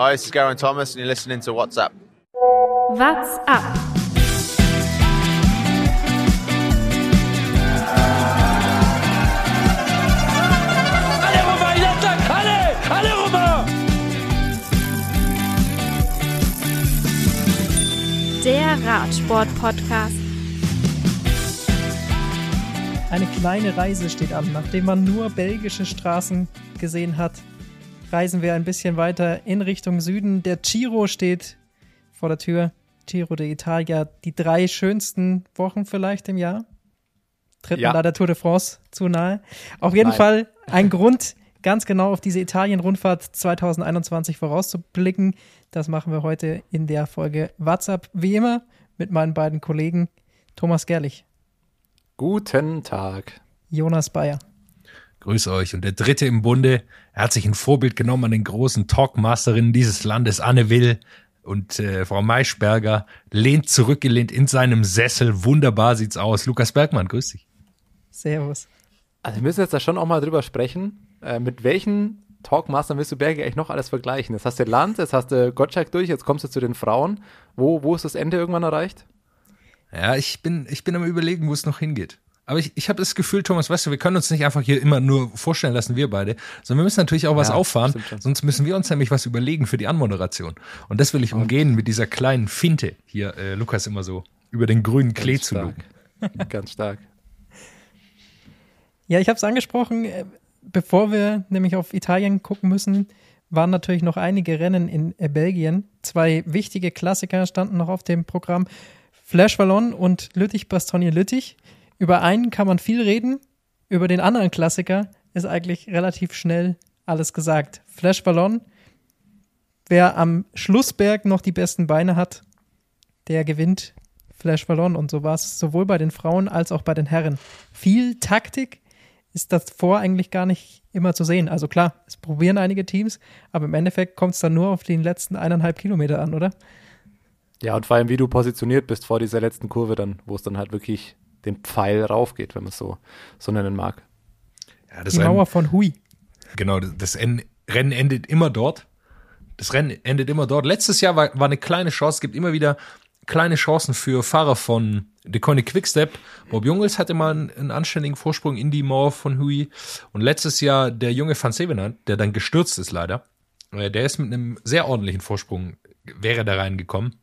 Hi, this is Garen Thomas, and you're listening to What's Up. What's up? Il attaque Allez Allez Romain Der Radsport-Podcast. Eine kleine Reise steht an. Nachdem man nur belgische Straßen gesehen hat, reisen wir ein bisschen weiter in Richtung Süden. Der Giro steht vor der Tür. Giro d'Italia, die drei schönsten Wochen vielleicht im Jahr. Tritt Ja. man da der Tour de France zu nahe. Auf jeden Nein. Fall ein Grund, ganz genau auf diese Italien-Rundfahrt 2021 vorauszublicken. Das machen wir heute in der Folge WhatsApp, wie immer, mit meinen beiden Kollegen Thomas Gerlich, Guten Tag. Jonas Bayer. Grüß euch. Und der dritte im Bunde, er hat sich ein Vorbild genommen an den großen Talkmasterinnen dieses Landes, Anne Will und äh, Frau Maischberger, lehnt zurückgelehnt in seinem Sessel. Wunderbar sieht's aus. Lukas Bergmann, grüß dich. Servus. Also wir müssen jetzt da schon auch mal drüber sprechen. Äh, mit welchen Talkmastern willst du Berge eigentlich noch alles vergleichen? Jetzt hast du Land, jetzt hast du Gottschalk durch, jetzt kommst du zu den Frauen. Wo, wo ist das Ende irgendwann erreicht? Ja, ich bin, ich bin am überlegen, wo es noch hingeht. Aber ich, ich habe das Gefühl, Thomas, weißt du, wir können uns nicht einfach hier immer nur vorstellen lassen, wir beide, sondern wir müssen natürlich auch was Ja, auffahren, sonst müssen wir uns nämlich was überlegen für die Anmoderation. Und das will ich umgehen mit dieser kleinen Finte, hier äh, Lukas immer so über den grünen Klee Ganz zu stark. lugen. Ganz stark. Ja, ich habe es angesprochen, äh, bevor wir nämlich auf Italien gucken müssen, waren natürlich noch einige Rennen in äh, Belgien. Zwei wichtige Klassiker standen noch auf dem Programm. Flash Wallon und Lüttich-Bastogne-Lüttich. Über einen kann man viel reden, über den anderen Klassiker ist eigentlich relativ schnell alles gesagt. Flash Wallon, wer am Schlussberg noch die besten Beine hat, der gewinnt Flash Wallon. Und so war es sowohl bei den Frauen als auch bei den Herren. Viel Taktik ist das vor eigentlich gar nicht immer zu sehen. Also klar, es probieren einige Teams, aber im Endeffekt kommt es dann nur auf den letzten eineinhalb Kilometer an, oder? Ja, und vor allem, wie du positioniert bist vor dieser letzten Kurve dann, wo es dann halt wirklich den Pfeil raufgeht, wenn man es so, so nennen mag. Ja, das Die Mauer von Hui. Genau, das En- Rennen endet immer dort. Das Rennen endet immer dort. Letztes Jahr war, war eine kleine Chance, es gibt immer wieder kleine Chancen für Fahrer von De Koenig Quickstep. Bob Jungels hatte mal einen, einen anständigen Vorsprung in die Mauer von Hui. Und letztes Jahr der junge Van Sevenant, der dann gestürzt ist leider, äh, der ist mit einem sehr ordentlichen Vorsprung, wäre da reingekommen.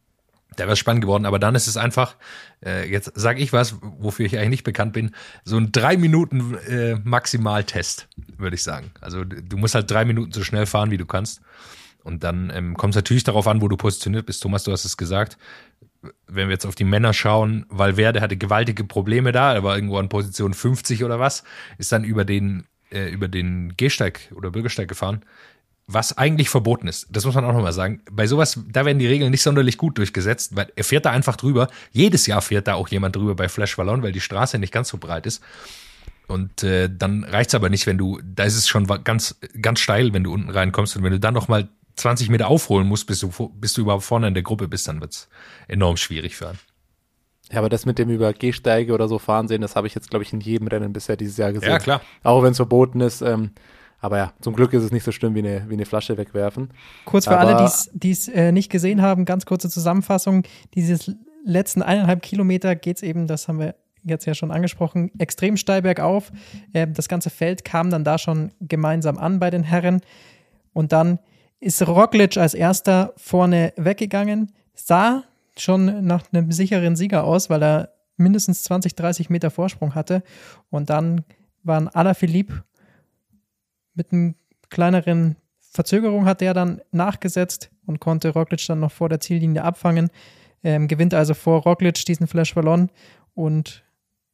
Der wäre spannend geworden, aber dann ist es einfach, äh, jetzt sage ich was, wofür ich eigentlich nicht bekannt bin, so ein drei Minuten äh, Maximaltest, würde ich sagen. Also du musst halt drei Minuten so schnell fahren, wie du kannst. Und dann ähm, kommt es natürlich darauf an, wo du positioniert bist. Thomas, du hast es gesagt. Wenn wir jetzt auf die Männer schauen, Valverde hatte gewaltige Probleme da, er war irgendwo an Position 50 oder was, ist dann über den, äh, über den Gehsteig oder Bürgersteig gefahren was eigentlich verboten ist. Das muss man auch nochmal sagen. Bei sowas, da werden die Regeln nicht sonderlich gut durchgesetzt, weil er fährt da einfach drüber. Jedes Jahr fährt da auch jemand drüber bei Flash Wallon, weil die Straße nicht ganz so breit ist. Und äh, dann reicht's aber nicht, wenn du, da ist es schon ganz, ganz steil, wenn du unten reinkommst. Und wenn du dann nochmal 20 Meter aufholen musst, bis du, bis du überhaupt vorne in der Gruppe bist, dann wird's enorm schwierig für einen. Ja, aber das mit dem über Gehsteige oder so fahren sehen, das habe ich jetzt, glaube ich, in jedem Rennen bisher dieses Jahr gesehen. Ja, klar. Auch wenn es verboten ist. Ähm, aber ja, zum Glück ist es nicht so schlimm wie eine, wie eine Flasche wegwerfen. Kurz für Aber- alle, die es äh, nicht gesehen haben, ganz kurze Zusammenfassung. Dieses letzten eineinhalb Kilometer geht's eben, das haben wir jetzt ja schon angesprochen, extrem steil bergauf. Ähm, das ganze Feld kam dann da schon gemeinsam an bei den Herren. Und dann ist Roglic als erster vorne weggegangen, sah schon nach einem sicheren Sieger aus, weil er mindestens 20, 30 Meter Vorsprung hatte. Und dann waren Alaphilippe mit einem kleineren Verzögerung hat der dann nachgesetzt und konnte Roglic dann noch vor der Ziellinie abfangen. Ähm, gewinnt also vor Roglic diesen Flash Ballon und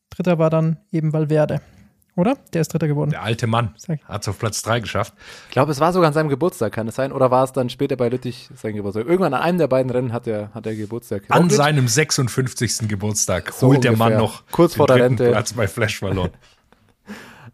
dritter war dann eben Valverde. Oder? Der ist dritter geworden. Der alte Mann Sag- hat's auf Platz drei geschafft. Ich glaube, es war sogar an seinem Geburtstag, kann es sein? Oder war es dann später bei Lüttich sein Geburtstag? Irgendwann an einem der beiden Rennen hat er, hat er Geburtstag. An Roglic? seinem 56. Geburtstag So holt der Mann ungefähr. noch Kurz den vor der dritten Rente. Platz bei Flash Wallon.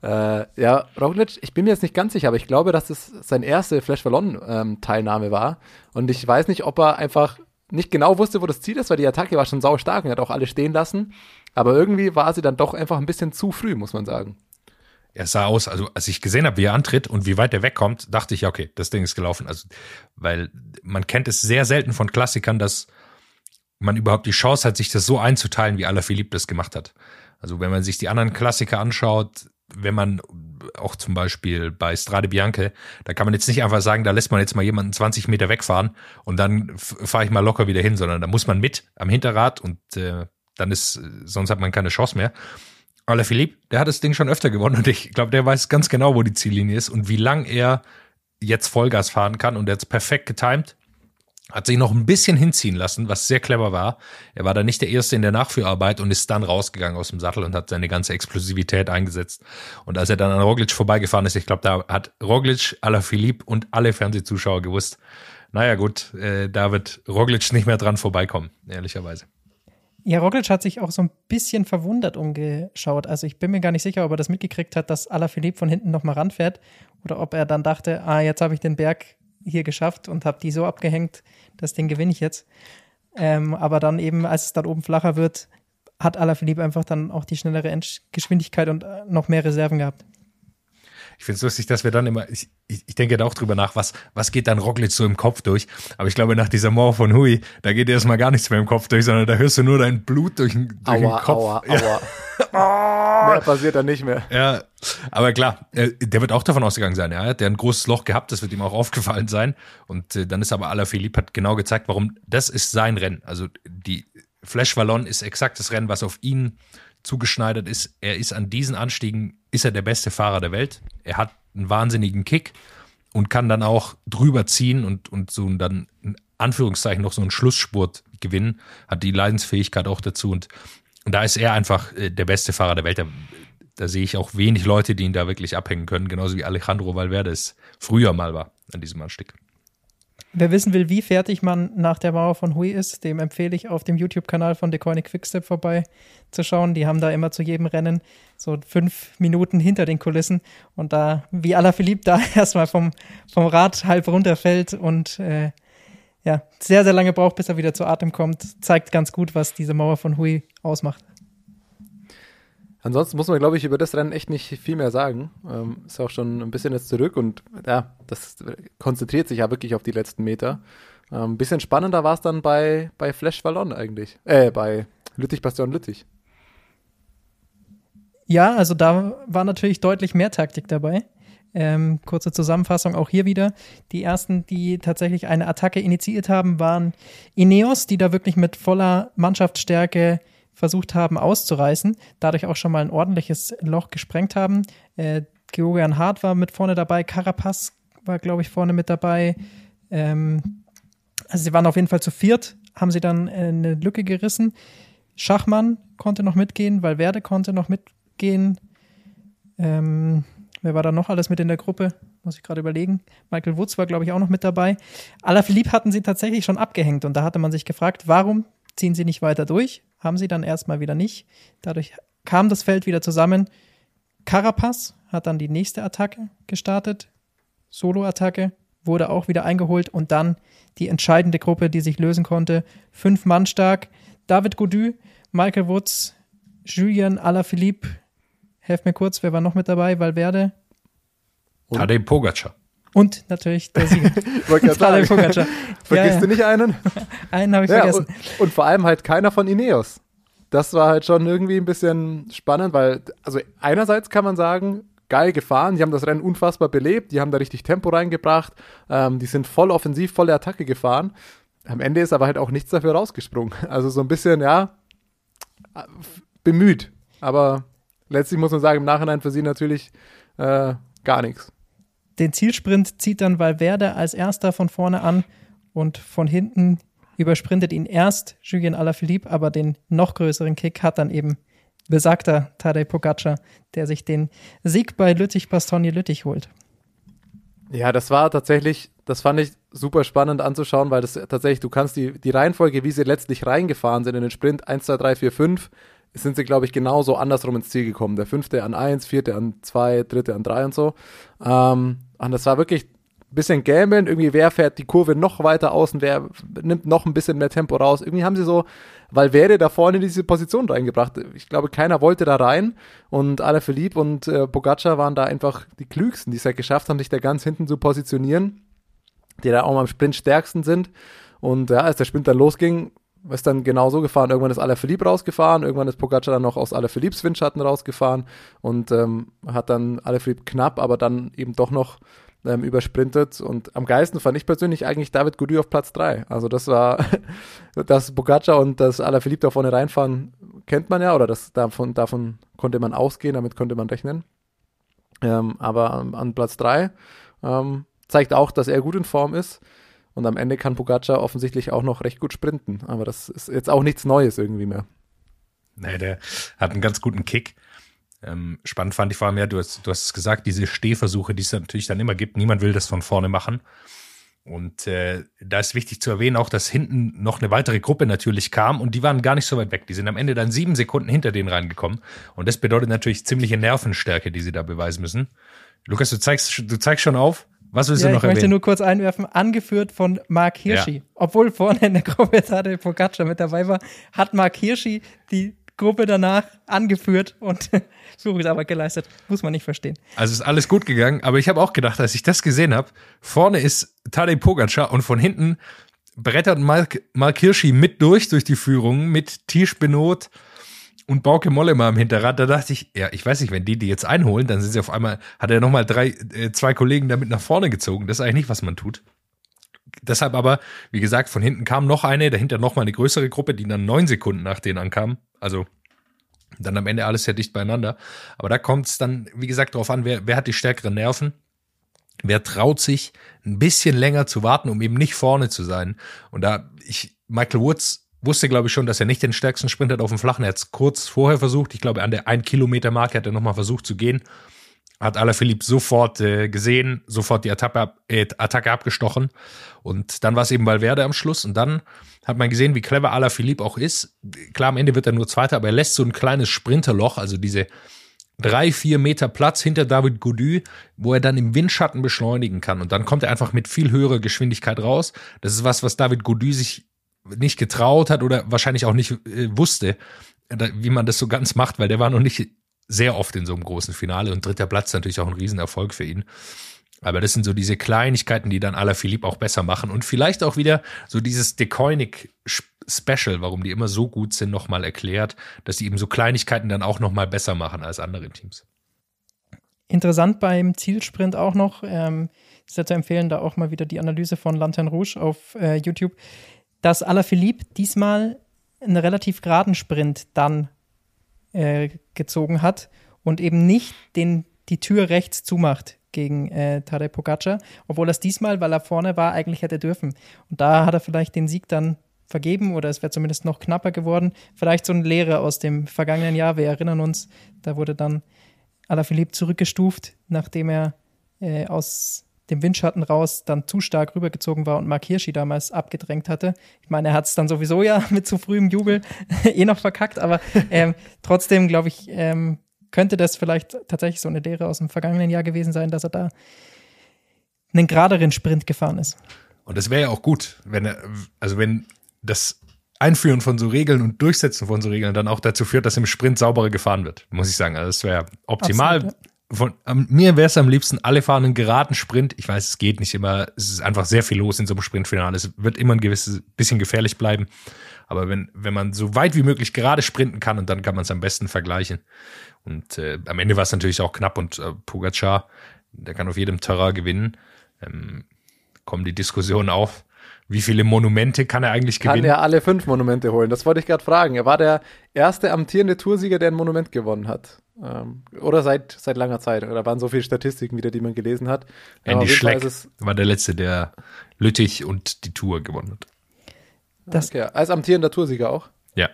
Äh, ja, Roglic, ich bin mir jetzt nicht ganz sicher, aber ich glaube, dass es seine erste Flash Ballon-Teilnahme war. Und ich weiß nicht, ob er einfach nicht genau wusste, wo das Ziel ist, weil die Attacke war schon sau stark und hat auch alle stehen lassen. Aber irgendwie war sie dann doch einfach ein bisschen zu früh, muss man sagen. er sah aus, also als ich gesehen habe, wie er antritt und wie weit er wegkommt, dachte ich, ja, okay, das Ding ist gelaufen. Also, weil man kennt es sehr selten von Klassikern, dass man überhaupt die Chance hat, sich das so einzuteilen, wie Alaphilippe das gemacht hat. Also wenn man sich die anderen Klassiker anschaut, wenn man auch zum Beispiel bei Strade Bianche, da kann man jetzt nicht einfach sagen, da lässt man jetzt mal jemanden 20 Meter wegfahren und dann fahre ich mal locker wieder hin, sondern da muss man mit am Hinterrad und äh, dann ist, sonst hat man keine Chance mehr. Alaphilippe, der hat das Ding schon öfter gewonnen und ich glaube, der weiß ganz genau, wo die Ziellinie ist und wie lang er jetzt Vollgas fahren kann und er hat perfekt getimt hat sich noch ein bisschen hinziehen lassen, was sehr clever war. Er war da nicht der Erste in der Nachführarbeit und ist dann rausgegangen aus dem Sattel und hat seine ganze Explosivität eingesetzt. Und als er dann an Roglic vorbeigefahren ist, ich glaube, da hat Roglic, Philipp und alle Fernsehzuschauer gewusst, naja gut, äh, da wird Roglic nicht mehr dran vorbeikommen, ehrlicherweise. Ja, Roglic hat sich auch so ein bisschen verwundert umgeschaut. Also ich bin mir gar nicht sicher, ob er das mitgekriegt hat, dass Philipp von hinten nochmal ranfährt oder ob er dann dachte, ah, jetzt habe ich den Berg hier geschafft und habe die so abgehängt, das Ding gewinne ich jetzt. Ähm, aber dann eben, als es dann oben flacher wird, hat Alaphilippe einfach dann auch die schnellere Geschwindigkeit und äh, noch mehr Reserven gehabt. Ich finde es lustig, dass wir dann immer, ich, ich denke da auch drüber nach, was, was geht dann Roglic so im Kopf durch. Aber ich glaube, nach dieser Mauer von Hui, da geht erstmal gar nichts mehr im Kopf durch, sondern da hörst du nur dein Blut durch, durch aua, den Kopf. Aua, aua. Ja. mehr passiert dann nicht mehr. Ja, aber klar, äh, der wird auch davon ausgegangen sein. Ja, der hat ein großes Loch gehabt, das wird ihm auch aufgefallen sein. Und äh, dann ist aber Alaphilippe hat genau gezeigt, warum das ist sein Rennen. Also die Flash Wallon ist exakt das Rennen, was auf ihn zugeschneidert ist. Er ist an diesen Anstiegen, ist er der beste Fahrer der Welt. Er hat einen wahnsinnigen Kick und kann dann auch drüber ziehen und, und so dann in Anführungszeichen noch so einen Schlussspurt gewinnen, hat die Leidensfähigkeit auch dazu und, und da ist er einfach äh, der beste Fahrer der Welt. Da, da sehe ich auch wenig Leute, die ihn da wirklich abhängen können, genauso wie Alejandro Valverde es früher mal war an diesem Anstieg. Wer wissen will, wie fertig man nach der Mauer von Hui ist, dem empfehle ich auf dem YouTube-Kanal von DeCoinic Quickstep vorbei zu schauen. Die haben da immer zu jedem Rennen so fünf Minuten hinter den Kulissen und da, wie Alaphilippe da erstmal vom, vom Rad halb runterfällt und äh, ja, sehr, sehr lange braucht, bis er wieder zu Atem kommt, zeigt ganz gut, was diese Mauer von Hui ausmacht. Ansonsten muss man, glaube ich, über das Rennen echt nicht viel mehr sagen. Ähm, ist auch schon ein bisschen jetzt zurück und ja, das konzentriert sich ja wirklich auf die letzten Meter. Ein ähm, bisschen spannender war es dann bei, bei Flash Wallon eigentlich. Äh, bei Lüttich Bastion Lüttich. Ja, also da war natürlich deutlich mehr Taktik dabei. Ähm, kurze Zusammenfassung auch hier wieder. Die ersten, die tatsächlich eine Attacke initiiert haben, waren Ineos, die da wirklich mit voller Mannschaftsstärke versucht haben auszureißen, dadurch auch schon mal ein ordentliches Loch gesprengt haben. Äh, Georgian Hart war mit vorne dabei, Carapaz war, glaube ich, vorne mit dabei. Ähm, also sie waren auf jeden Fall zu viert, haben sie dann äh, eine Lücke gerissen. Schachmann konnte noch mitgehen, Valverde konnte noch mitgehen. Ähm, wer war da noch alles mit in der Gruppe? Muss ich gerade überlegen. Michael Woods war, glaube ich, auch noch mit dabei. Alaphilippe hatten sie tatsächlich schon abgehängt und da hatte man sich gefragt, warum ziehen sie nicht weiter durch? Haben sie dann erstmal wieder nicht. Dadurch kam das Feld wieder zusammen. Carapaz hat dann die nächste Attacke gestartet. Solo-Attacke wurde auch wieder eingeholt und dann die entscheidende Gruppe, die sich lösen konnte. Fünf Mann stark. David Godu, Michael Woods, Julien Alaphilippe. Helf mir kurz, wer war noch mit dabei? Valverde. Tadej Pogacar. Und natürlich der Sieger. Tadej Pogacar. Vergisst ja, ja. du nicht einen? Einen habe ich ja, vergessen. Und, und, vor allem halt keiner von Ineos. Das war halt schon irgendwie ein bisschen spannend, weil, also einerseits kann man sagen, geil gefahren, die haben das Rennen unfassbar belebt, die haben da richtig Tempo reingebracht, ähm, die sind voll offensiv, volle Attacke gefahren. Am Ende ist aber halt auch nichts dafür rausgesprungen. Also so ein bisschen, ja, bemüht. Aber letztlich muss man sagen, im Nachhinein für sie natürlich äh, gar nichts. Den Zielsprint zieht dann Valverde als erster von vorne an und von hinten übersprintet ihn erst Julien Alaphilippe, aber den noch größeren Kick hat dann eben besagter Tadej Pogacar, der sich den Sieg bei Lüttich-Bastogne-Lüttich holt. Ja, das war tatsächlich, das fand ich super spannend anzuschauen, weil das tatsächlich, du kannst die, die Reihenfolge, wie sie letztlich reingefahren sind in den Sprint 1, 2, 3, 4, 5, sind sie, glaube ich, genauso andersrum ins Ziel gekommen. Der fünfte an 1, vierte an 2, dritte an 3 und so. Ähm, und das war wirklich bisschen gambeln, irgendwie wer fährt die Kurve noch weiter außen, wer nimmt noch ein bisschen mehr Tempo raus. Irgendwie haben sie so Valverde da vorne in diese Position reingebracht. Ich glaube, keiner wollte da rein und Alaphilippe und äh, Pogacar waren da einfach die klügsten, die es ja geschafft haben, sich da ganz hinten zu positionieren, die da auch im Sprint stärksten sind. Und ja, als der Sprint dann losging, ist dann genauso gefahren. Irgendwann ist Alaphilippe rausgefahren, irgendwann ist Pogacar dann noch aus Alaphilippes Windschatten rausgefahren und ähm, hat dann Alaphilippe knapp, aber dann eben doch noch ähm, übersprintet. Und am geilsten fand ich persönlich eigentlich David Goudy auf Platz 3. Also das war, dass Pogacar und das Alaphilippe da vorne reinfahren, kennt man ja, oder das, davon, davon konnte man ausgehen, damit konnte man rechnen. Ähm, aber an, an Platz 3 ähm, zeigt auch, dass er gut in Form ist. Und am Ende kann Pogacar offensichtlich auch noch recht gut sprinten. Aber das ist jetzt auch nichts Neues irgendwie mehr. Nee, der hat einen ganz guten Kick. Ähm, spannend fand ich vor allem ja, du hast, du hast es gesagt, diese Stehversuche, die es natürlich dann immer gibt. Niemand will das von vorne machen. Und äh, da ist wichtig zu erwähnen auch, dass hinten noch eine weitere Gruppe natürlich kam und die waren gar nicht so weit weg. Die sind am Ende dann sieben Sekunden hinter denen reingekommen. Und das bedeutet natürlich ziemliche Nervenstärke, die sie da beweisen müssen. Lukas, du zeigst, du zeigst schon auf. Was willst ja, du noch ich möchte erwähnen? nur kurz einwerfen, angeführt von Mark Hirschi. Ja. Obwohl vorne in der Gruppe Tadej Pogacar mit dabei war, hat Mark Hirschi die Gruppe danach angeführt und Führungsarbeit geleistet. Muss man nicht verstehen. Also ist alles gut gegangen, aber ich habe auch gedacht, als ich das gesehen habe, vorne ist Tadej Pogacar und von hinten brettert Mark, Mark Hirschi mit durch, durch die Führung, mit Tisch Benot und Bauke Mollema im Hinterrad. Da dachte ich, ja, ich weiß nicht, wenn die die jetzt einholen, dann sind sie auf einmal, hat er nochmal drei, äh, zwei Kollegen damit nach vorne gezogen. Das ist eigentlich nicht, was man tut. Deshalb aber, wie gesagt, von hinten kam noch eine, dahinter nochmal eine größere Gruppe, die dann neun Sekunden nach denen ankam. Also dann am Ende alles sehr dicht beieinander. Aber da kommt es dann, wie gesagt, darauf an, wer, wer hat die stärkeren Nerven. Wer traut sich, ein bisschen länger zu warten, um eben nicht vorne zu sein? Und da, ich, Michael Woods wusste, glaube ich, schon, dass er nicht den stärksten Sprint hat auf dem Flachen. Er hat es kurz vorher versucht. Ich glaube, an der 1-Kilometer-Marke hat er nochmal versucht zu gehen. Hat Alaphilippe sofort äh, gesehen, sofort die Attacke, äh, Attacke abgestochen. Und dann war es eben Valverde am Schluss. Und dann hat man gesehen, wie clever Alaphilippe auch ist. Klar, am Ende wird er nur Zweiter, aber er lässt so ein kleines Sprinterloch, also diese drei, vier Meter Platz hinter David Goudy, wo er dann im Windschatten beschleunigen kann. Und dann kommt er einfach mit viel höherer Geschwindigkeit raus. Das ist was, was David Goudy sich nicht getraut hat oder wahrscheinlich auch nicht äh, wusste, wie man das so ganz macht, weil der war noch nicht sehr oft in so einem großen Finale und dritter Platz natürlich auch ein Riesenerfolg für ihn. Aber das sind so diese Kleinigkeiten, die dann Alaphilippe auch besser machen und vielleicht auch wieder so dieses Decoinic Special, warum die immer so gut sind, nochmal erklärt, dass sie eben so Kleinigkeiten dann auch nochmal besser machen als andere Teams. Interessant beim Zielsprint auch noch, ähm, ja zu empfehlen, da auch mal wieder die Analyse von Lantern Rouge auf äh, YouTube, dass Alaphilippe diesmal einen relativ geraden Sprint dann äh, gezogen hat und eben nicht den, die Tür rechts zumacht gegen äh, Tadej Pogacar, obwohl er es diesmal, weil er vorne war, eigentlich hätte dürfen. Und da hat er vielleicht den Sieg dann vergeben oder es wäre zumindest noch knapper geworden. Vielleicht so eine Lehre aus dem vergangenen Jahr. Wir erinnern uns, da wurde dann Alaphilippe zurückgestuft, nachdem er äh, aus dem Windschatten raus dann zu stark rübergezogen war und Mark Hirschi damals abgedrängt hatte. Ich meine, er hat es dann sowieso ja mit zu frühem Jubel eh noch verkackt, aber ähm, trotzdem glaube ich, ähm, könnte das vielleicht tatsächlich so eine Lehre aus dem vergangenen Jahr gewesen sein, dass er da einen geraderen Sprint gefahren ist. Und das wäre ja auch gut, wenn er, also wenn das Einführen von so Regeln und Durchsetzen von so Regeln dann auch dazu führt, dass im Sprint sauberer gefahren wird, muss ich sagen. Also das wäre optimal. Absolut, Von, ähm, mir wäre es am liebsten, alle fahren einen geraden Sprint. Ich weiß, es geht nicht immer. Es ist einfach sehr viel los in so einem Sprintfinale. Es wird immer ein gewisses bisschen gefährlich bleiben. Aber wenn, wenn man so weit wie möglich gerade sprinten kann und dann kann man es am besten vergleichen. Und äh, am Ende war es natürlich auch knapp und äh, Pogacar, der kann auf jedem Terrain gewinnen. Ähm, kommen die Diskussionen auf. Wie viele Monumente kann er eigentlich Kann gewinnen? er alle fünf Monumente holen? Das wollte ich gerade fragen. Er war der erste amtierende Toursieger, der ein Monument gewonnen hat. Ähm, oder seit, seit langer Zeit. Da waren so viele Statistiken wieder, die man gelesen hat. Andy Schleck war der Letzte, der Lüttich und die Tour gewonnen hat. Das, Okay, als amtierender Toursieger auch? Ja.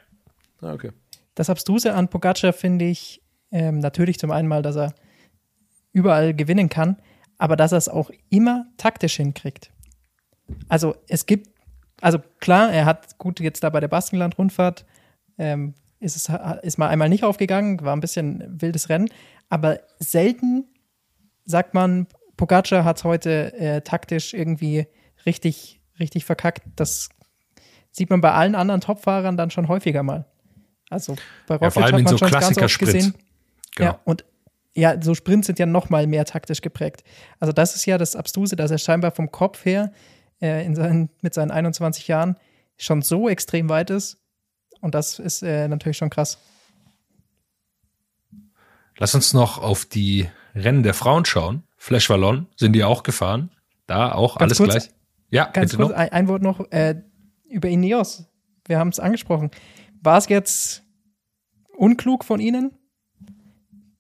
Ah, Okay. das Abstruse an Pogacar finde ich ähm, natürlich zum einen mal, dass er überall gewinnen kann, aber dass er es auch immer taktisch hinkriegt. Also es gibt, also klar, er hat gut jetzt da bei der Baskenland-Rundfahrt, ähm, ist es ist mal einmal nicht aufgegangen, war ein bisschen wildes Rennen, aber selten sagt man, Pogacar hat es heute äh, taktisch irgendwie richtig, richtig verkackt. Das sieht man bei allen anderen Topfahrern dann schon häufiger mal. Also bei Ja, vor allem hat man so schon ganz oft gesehen. Genau. Ja, und ja, so Sprints sind ja noch mal mehr taktisch geprägt. Also das ist ja das Abstruse, dass er scheinbar vom Kopf her äh, in seinen, mit seinen 21 Jahren schon so extrem weit ist. Und das ist äh, natürlich schon krass. Lass uns noch auf die Rennen der Frauen schauen. Flash Wallon sind die auch gefahren. Da auch Ganz alles kurz- gleich. Ja, Ganz kurz, noch. ein, ein Wort noch äh, über Ineos. Wir haben es angesprochen. War es jetzt unklug von Ihnen,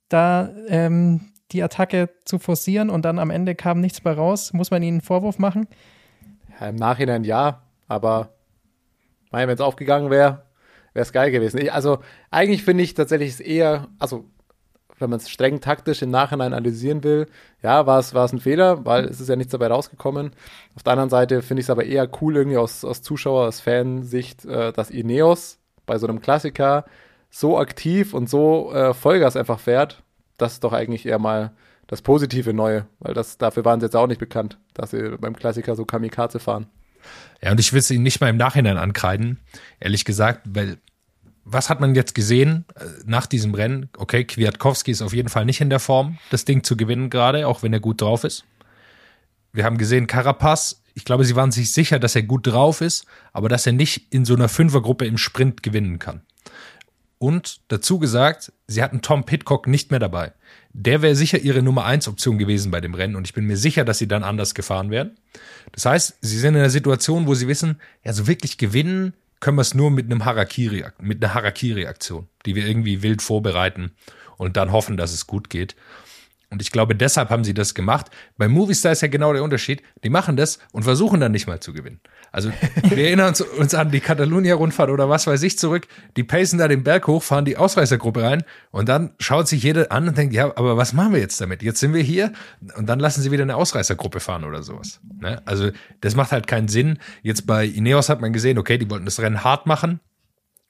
da ähm, die Attacke zu forcieren und dann am Ende kam nichts bei raus? Muss man Ihnen einen Vorwurf machen? Ja, Im Nachhinein ja, aber wenn es aufgegangen wäre, wäre es geil gewesen. Ich, also eigentlich finde ich tatsächlich es eher, also wenn man es streng taktisch im Nachhinein analysieren will, ja, war es ein Fehler, weil es ist ja nichts dabei rausgekommen. Auf der anderen Seite finde ich es aber eher cool irgendwie aus, aus Zuschauer, aus Fansicht, äh, dass Ineos bei so einem Klassiker so aktiv und so äh, Vollgas einfach fährt. Das ist doch eigentlich eher mal das positive Neue, weil das dafür waren sie jetzt auch nicht bekannt, dass sie beim Klassiker so Kamikaze fahren. Ja, und ich will es ihnen nicht mal im Nachhinein ankreiden, ehrlich gesagt, weil was hat man jetzt gesehen äh, nach diesem Rennen? Okay, Kwiatkowski ist auf jeden Fall nicht in der Form, das Ding zu gewinnen gerade, auch wenn er gut drauf ist. Wir haben gesehen, Carapaz, ich glaube, sie waren sich sicher, dass er gut drauf ist, aber dass er nicht in so einer Fünfergruppe im Sprint gewinnen kann. Und dazu gesagt, sie hatten Tom Pitcock nicht mehr dabei. Der wäre sicher ihre Nummer 1 Option gewesen bei dem Rennen und ich bin mir sicher, dass sie dann anders gefahren wären. Das heißt, sie sind in einer Situation, wo sie wissen, ja, so wirklich gewinnen können wir es nur mit einem Harakiri, mit einer Harakiri-Aktion, die wir irgendwie wild vorbereiten und dann hoffen, dass es gut geht. Und ich glaube, deshalb haben sie das gemacht. Bei Movistar ist ja genau der Unterschied. Die machen das und versuchen dann nicht mal zu gewinnen. Also wir erinnern uns, uns an die Catalunya-Rundfahrt oder was weiß ich zurück. Die pacen da den Berg hoch, fahren die Ausreißergruppe rein und dann schaut sich jeder an und denkt, ja, aber was machen wir jetzt damit? Jetzt sind wir hier und dann lassen sie wieder eine Ausreißergruppe fahren oder sowas. Ne? Also das macht halt keinen Sinn. Jetzt bei Ineos hat man gesehen, okay, die wollten das Rennen hart machen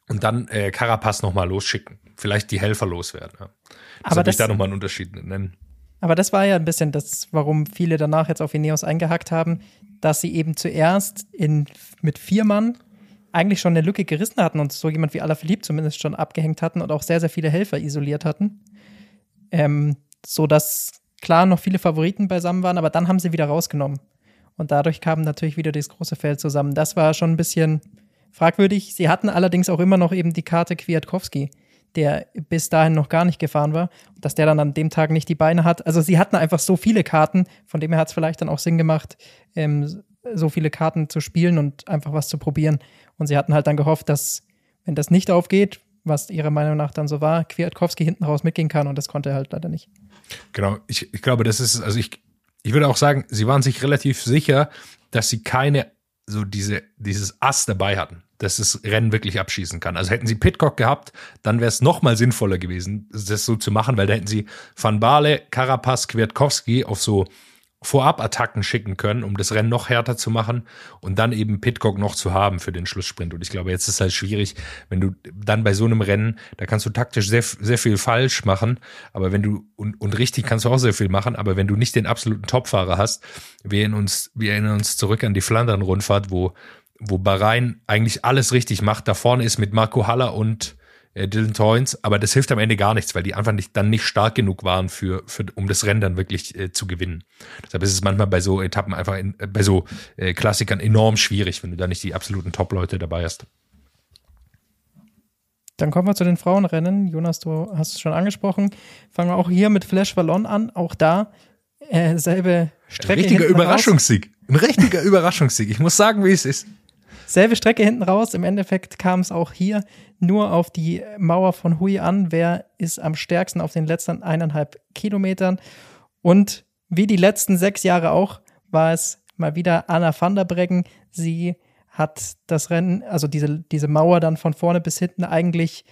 und dann äh, Carapaz nochmal losschicken. Vielleicht die Helfer loswerden. Ja. Aber Deshalb will ich das- da nochmal einen Unterschied nennen. Aber das war ja ein bisschen das, warum viele danach jetzt auf Ineos eingehackt haben, dass sie eben zuerst in, mit vier Mann eigentlich schon eine Lücke gerissen hatten und so jemand wie Alaphilippe zumindest schon abgehängt hatten und auch sehr, sehr viele Helfer isoliert hatten. Ähm, so dass klar noch viele Favoriten beisammen waren, aber dann haben sie wieder rausgenommen. Und dadurch kam natürlich wieder das große Feld zusammen. Das war schon ein bisschen fragwürdig. Sie hatten allerdings auch immer noch eben die Karte Kwiatkowski, der bis dahin noch gar nicht gefahren war. Dass der dann an dem Tag nicht die Beine hat. Also sie hatten einfach so viele Karten, von dem her hat es vielleicht dann auch Sinn gemacht, ähm, so viele Karten zu spielen und einfach was zu probieren. Und sie hatten halt dann gehofft, dass, wenn das nicht aufgeht, was ihrer Meinung nach dann so war, Kwiatkowski hinten raus mitgehen kann und das konnte er halt leider nicht. Genau, ich, ich glaube, das ist, also ich, ich würde auch sagen, sie waren sich relativ sicher, dass sie keine, so diese, dieses Ass dabei hatten, dass das Rennen wirklich abschießen kann. Also hätten sie Pitcock gehabt, dann wäre es noch mal sinnvoller gewesen, das so zu machen, weil da hätten sie Van Baale, Carapaz, Kwiatkowski auf so Vorab-Attacken schicken können, um das Rennen noch härter zu machen und dann eben Pitcock noch zu haben für den Schlusssprint. Und ich glaube, jetzt ist halt schwierig, wenn du dann bei so einem Rennen, da kannst du taktisch sehr, sehr viel falsch machen, aber wenn du, und, und richtig kannst du auch sehr viel machen, aber wenn du nicht den absoluten Topfahrer hast, wir erinnern uns, wir erinnern uns zurück an die Flandern-Rundfahrt, wo, wo Bahrain eigentlich alles richtig macht, da vorne ist mit Marco Haller und äh, Dylan Toynes, aber das hilft am Ende gar nichts, weil die einfach nicht, dann nicht stark genug waren, für, für, um das Rennen dann wirklich äh, zu gewinnen. Deshalb ist es manchmal bei so Etappen einfach, in, äh, bei so äh, Klassikern enorm schwierig, wenn du da nicht die absoluten Top-Leute dabei hast. Dann kommen wir zu den Frauenrennen. Jonas, du hast es schon angesprochen. Fangen wir auch hier mit Flash Wallon an. Auch da äh, selbe Strecke. Richtiger hinten raus. Überraschungssieg. Ein richtiger Überraschungssieg. Ich muss sagen, wie es ist. Selbe Strecke hinten raus. Im Endeffekt kam es auch hier nur auf die Mauer von Hui an. Wer ist am stärksten auf den letzten eineinhalb Kilometern? Und wie die letzten sechs Jahre auch, war es mal wieder Anna van der Breggen. Sie hat das Rennen, also diese, diese Mauer dann von vorne bis hinten eigentlich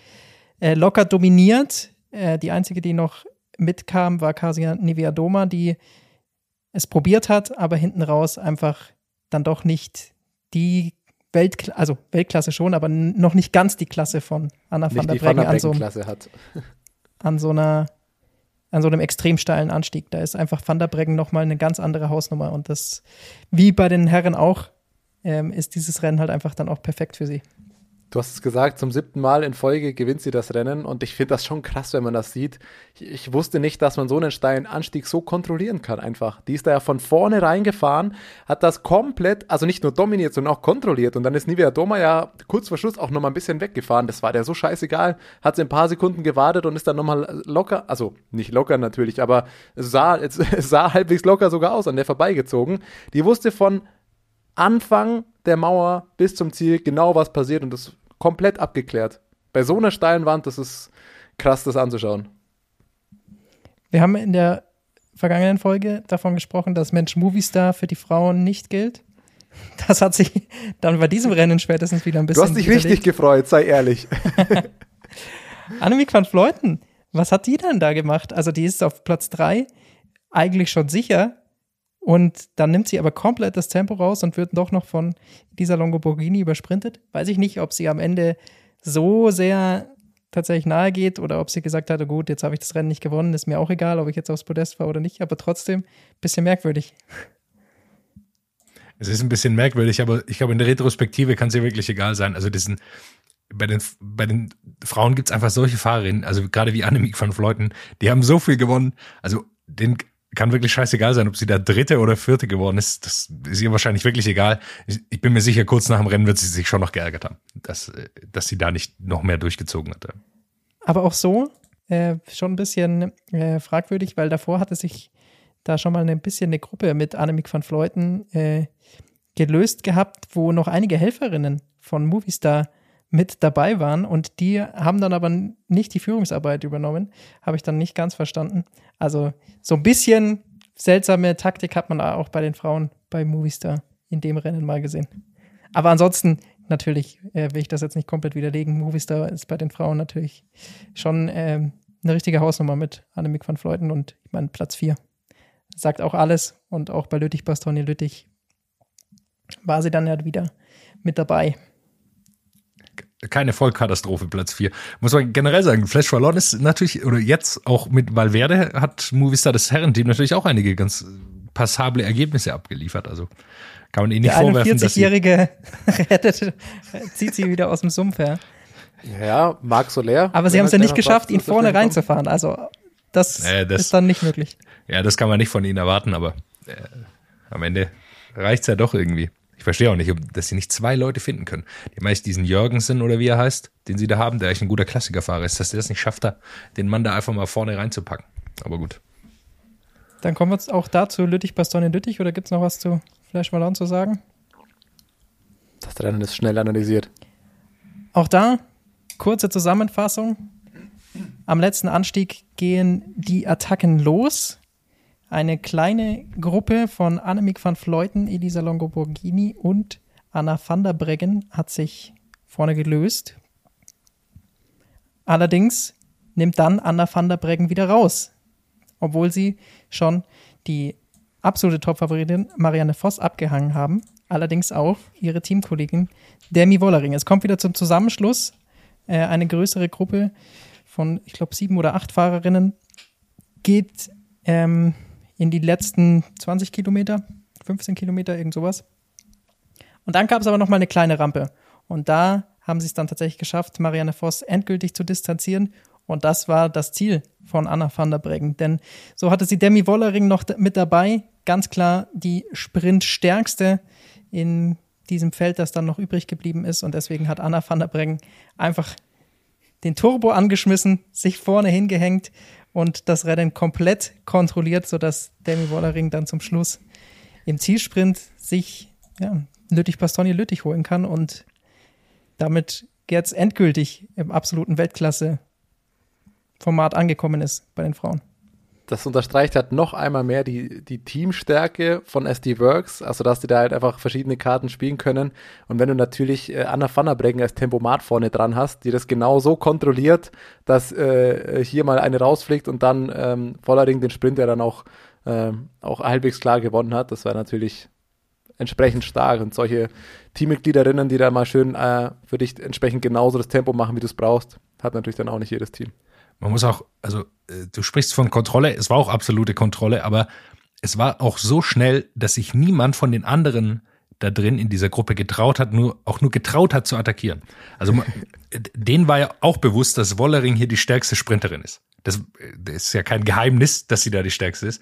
äh, locker dominiert. Äh, die einzige, die noch mitkam, war Kasia Niviadoma, die es probiert hat, aber hinten raus einfach dann doch nicht die Weltklasse, also Weltklasse schon, aber noch nicht ganz die Klasse von Anna van Nicht der Van Breggen der an so, an so einer an so einem extrem steilen Anstieg. Da ist einfach Van der Breggen nochmal eine ganz andere Hausnummer. Und das, wie bei den Herren auch, ähm, ist dieses Rennen halt einfach dann auch perfekt für sie. Du hast es gesagt, zum siebten Mal in Folge gewinnt sie das Rennen und ich finde das schon krass, wenn man das sieht. Ich, ich, wusste nicht, dass man so einen steilen Anstieg so kontrollieren kann einfach. Die ist da ja von vorne reingefahren, hat das komplett, also nicht nur dominiert, sondern auch kontrolliert und dann ist Nivea Doma ja kurz vor Schluss auch nochmal ein bisschen weggefahren. Das war der so scheißegal, hat sie ein paar Sekunden gewartet und ist dann nochmal locker, also nicht locker natürlich, aber es sah, es sah halbwegs locker sogar aus, an der vorbeigezogen. Die wusste von Anfang der Mauer bis zum Ziel genau, was passiert und das komplett abgeklärt. Bei so einer steilen Wand, das ist krass, das anzuschauen. Wir haben in der vergangenen Folge davon gesprochen, dass Mensch Movistar für die Frauen nicht gilt. Das hat sich dann bei diesem Rennen spätestens wieder ein bisschen. Du hast dich widerlegt. richtig gefreut, sei ehrlich. Annemiek van Fleuten, was hat die denn da gemacht? Also, die ist auf Platz 3 eigentlich schon sicher. Und dann nimmt sie aber komplett das Tempo raus und wird doch noch von dieser Longoborghini übersprintet. Weiß ich nicht, ob sie am Ende so sehr tatsächlich nahe geht oder ob sie gesagt hatte, gut, jetzt habe ich das Rennen nicht gewonnen, ist mir auch egal, ob ich jetzt aufs Podest war oder nicht, aber trotzdem ein bisschen merkwürdig. Es ist ein bisschen merkwürdig, aber ich glaube, in der Retrospektive kann es ihr wirklich egal sein. Also diesen, bei den, bei den Frauen gibt es einfach solche Fahrerinnen, also gerade wie Annemiek van Fleuten, die haben so viel gewonnen. Also den kann wirklich scheißegal sein, ob sie da dritte oder vierte geworden ist. Das ist ihr wahrscheinlich wirklich egal. Ich bin mir sicher, kurz nach dem Rennen wird sie sich schon noch geärgert haben, dass, dass sie da nicht noch mehr durchgezogen hatte. Aber auch so äh, schon ein bisschen äh, fragwürdig, weil davor hatte sich da schon mal ein bisschen eine Gruppe mit Annemiek van Fleuten äh, gelöst gehabt, wo noch einige Helferinnen von Movistar mit dabei waren und die haben dann aber nicht die Führungsarbeit übernommen. Habe ich dann nicht ganz verstanden. Also so ein bisschen seltsame Taktik hat man auch bei den Frauen bei Movistar in dem Rennen mal gesehen. Aber ansonsten, natürlich äh, will ich das jetzt nicht komplett widerlegen. Movistar ist bei den Frauen natürlich schon äh, eine richtige Hausnummer mit Annemiek van Fleuten und ich meine Platz 4. Sagt auch alles und auch bei Lüttich, Bastogne, Lüttich war sie dann ja wieder mit dabei keine Vollkatastrophe, Platz 4. Muss man generell sagen, Flash Forlorn ist natürlich, oder jetzt auch mit Valverde hat Movistar das Herrenteam natürlich auch einige ganz passable Ergebnisse abgeliefert. Also kann man ihnen nicht Der vorwerfen, dass 41-Jährige rettet, zieht sie wieder aus dem Sumpf her. Ja, Marc Soler. Aber sie haben es ja nicht geschafft, ihn vorne reinzufahren. Also das, äh, das, ist dann nicht möglich. Ja, das kann man nicht von ihnen erwarten, aber äh, am Ende reicht's ja doch irgendwie. Ich verstehe auch nicht, dass sie nicht zwei Leute finden können. Die meist diesen Jürgensen oder wie er heißt, den sie da haben, der eigentlich ein guter Klassikerfahrer ist, dass der das nicht schafft, da, den Mann da einfach mal vorne reinzupacken. Aber gut. Dann kommen wir jetzt auch dazu Lüttich, Bastogne, Lüttich oder gibt es noch was zu Flash Malone zu sagen? Das Rennen ist schnell analysiert. Auch da, kurze Zusammenfassung. Am letzten Anstieg gehen die Attacken los eine kleine Gruppe von Annemiek van Fleuten, Elisa Longoborghini und Anna van der Breggen hat sich vorne gelöst. Allerdings nimmt dann Anna van der Breggen wieder raus, obwohl sie schon die absolute Topfavoritin Marianne Voss abgehangen haben. Allerdings auch ihre Teamkollegin Demi Wollering. Es kommt wieder zum Zusammenschluss. Äh, eine größere Gruppe von, ich glaube, sieben oder acht Fahrerinnen geht ähm, in die letzten 20 Kilometer, 15 Kilometer, irgend sowas. Und dann gab es aber noch mal eine kleine Rampe. Und da haben sie es dann tatsächlich geschafft, Marianne Voss endgültig zu distanzieren. Und das war das Ziel von Anna van der Breggen. Denn so hatte sie Demi Wollering noch mit dabei. Ganz klar die Sprintstärkste in diesem Feld, das dann noch übrig geblieben ist. Und deswegen hat Anna van der Breggen einfach den Turbo angeschmissen, sich vorne hingehängt und das Rennen komplett kontrolliert, sodass Demi Wollering dann zum Schluss im Zielsprint sich ja, Lüttich-Bastogne-Lüttich holen kann und damit jetzt endgültig im absoluten Weltklasse-Format angekommen ist bei den Frauen das unterstreicht halt noch einmal mehr die, die Teamstärke von SD Works, also dass die da halt einfach verschiedene Karten spielen können. Und wenn du natürlich äh, Anna Vannerbreggen als Tempomat vorne dran hast, die das genau so kontrolliert, dass äh, hier mal eine rausfliegt und dann ähm, Vollering den Sprint, der dann auch, äh, auch halbwegs klar gewonnen hat, das war natürlich entsprechend stark. Und solche Teammitgliederinnen, die da mal schön äh, für dich entsprechend genauso das Tempo machen, wie du es brauchst, hat natürlich dann auch nicht jedes Team man muss auch, also äh, du sprichst von Kontrolle, es war auch absolute Kontrolle, aber es war auch so schnell, dass sich niemand von den anderen da drin in dieser Gruppe getraut hat, nur auch nur getraut hat zu attackieren. Also man- denen war ja auch bewusst, dass Wollering hier die stärkste Sprinterin ist. Das, das ist ja kein Geheimnis, dass sie da die stärkste ist.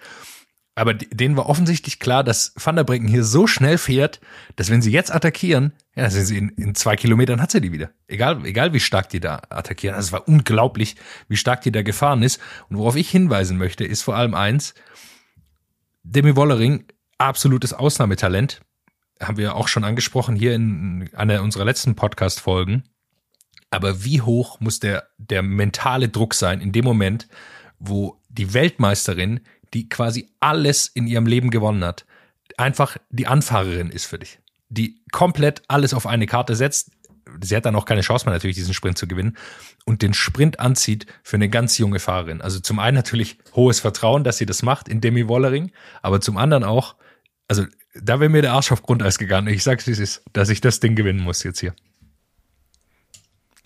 Aber denen war offensichtlich klar, dass Van der Breggen hier so schnell fährt, dass wenn sie jetzt attackieren, ja, sind sie in, in zwei Kilometern hat sie die wieder. Egal, egal wie stark die da attackieren. Also es war unglaublich, wie stark die da gefahren ist. Und worauf ich hinweisen möchte, ist vor allem eins, Demi Wollering, absolutes Ausnahmetalent. Haben wir auch schon angesprochen hier in einer unserer letzten Podcast-Folgen. Aber wie hoch muss der, der mentale Druck sein in dem Moment, wo die Weltmeisterin, die quasi alles in ihrem Leben gewonnen hat, einfach die Anfahrerin ist für dich. Die komplett alles auf eine Karte setzt. Sie hat dann auch keine Chance mehr, natürlich diesen Sprint zu gewinnen. Und den Sprint anzieht für eine ganz junge Fahrerin. Also zum einen natürlich hohes Vertrauen, dass sie das macht in Demi Wollering. Aber zum anderen auch, also da wäre mir der Arsch auf Grundeis gegangen. Ich sag's, wie es ist, dass ich das Ding gewinnen muss jetzt hier.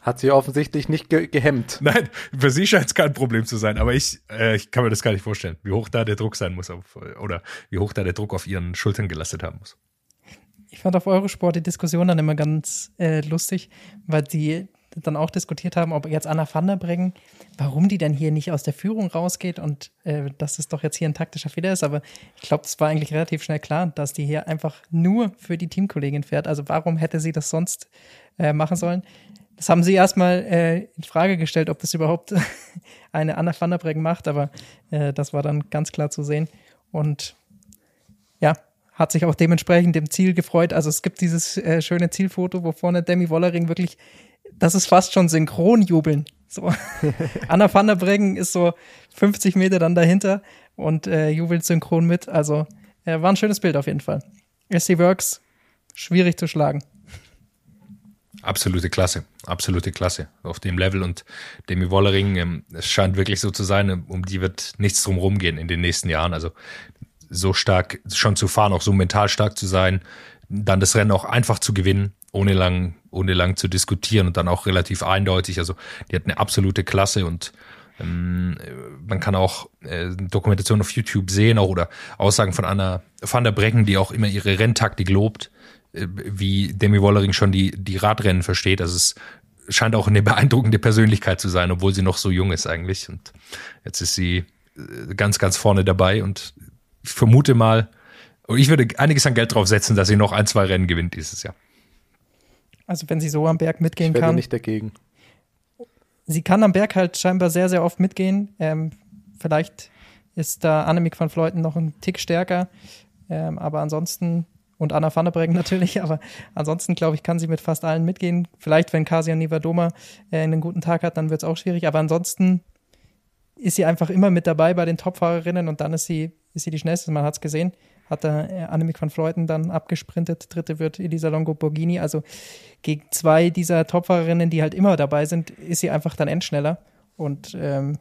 Hat sie offensichtlich nicht ge gehemmt. Nein, für sie scheint es kein Problem zu sein, aber ich, äh, ich kann mir das gar nicht vorstellen, wie hoch da der Druck sein muss auf, oder wie hoch da der Druck auf ihren Schultern gelastet haben muss. Ich fand auf Eurosport die Diskussion dann immer ganz äh, lustig, weil die dann auch diskutiert haben, ob jetzt Anna van der Breggen, warum die denn hier nicht aus der Führung rausgeht und äh, dass es doch jetzt hier ein taktischer Fehler ist. Aber ich glaube, es war eigentlich relativ schnell klar, dass die hier einfach nur für die Teamkollegin fährt. Also warum hätte sie das sonst äh, machen sollen? Das haben sie erstmal äh, in Frage gestellt, ob das überhaupt eine Anna van der Breggen macht, aber äh, das war dann ganz klar zu sehen. Und ja, hat sich auch dementsprechend dem Ziel gefreut. Also es gibt dieses äh, schöne Zielfoto, wo vorne Demi Wollering wirklich, das ist fast schon Synchronjubeln. So. Anna van der Breggen ist so 50 Meter dann dahinter und äh, jubelt synchron mit. Also äh, war ein schönes Bild auf jeden Fall. SC Works, schwierig zu schlagen. Absolute Klasse, absolute Klasse auf dem Level und Demi Wollering, ähm, es scheint wirklich so zu sein, um die wird nichts drum rumgehen in den nächsten Jahren. Also so stark schon zu fahren, auch so mental stark zu sein, dann das Rennen auch einfach zu gewinnen, ohne lang, ohne lang zu diskutieren und dann auch relativ eindeutig. Also die hat eine absolute Klasse und ähm, man kann auch äh, Dokumentation auf YouTube sehen, auch oder Aussagen von Anna van der Breggen, die auch immer ihre Renntaktik lobt, wie Demi Wollering schon die, die Radrennen versteht. Also es scheint auch eine beeindruckende Persönlichkeit zu sein, obwohl sie noch so jung ist eigentlich. Und jetzt ist sie äh, ganz, ganz vorne dabei und ich vermute mal, und ich würde einiges an Geld drauf setzen, dass sie noch ein, zwei Rennen gewinnt dieses Jahr. Also wenn sie so am Berg mitgehen Ich werde kann. nicht dagegen. sie kann am Berg halt scheinbar sehr, sehr oft mitgehen. Ähm, vielleicht ist da Annemiek van Vleuten noch ein Tick stärker. Ähm, aber ansonsten, und Anna van der Breggen natürlich, aber ansonsten, glaube ich, kann sie mit fast allen mitgehen. Vielleicht, wenn Kasia Nivadoma äh, einen guten Tag hat, dann wird es auch schwierig. Aber ansonsten ist sie einfach immer mit dabei bei den Topfahrerinnen und dann ist sie, ist sie die schnellste. Man hat es gesehen. Hat da äh, Annemiek van Vleuten dann abgesprintet. Dritte wird Elisa Longo Borghini. Also gegen zwei dieser Topfahrerinnen, die halt immer dabei sind, ist sie einfach dann endschneller. Und ähm,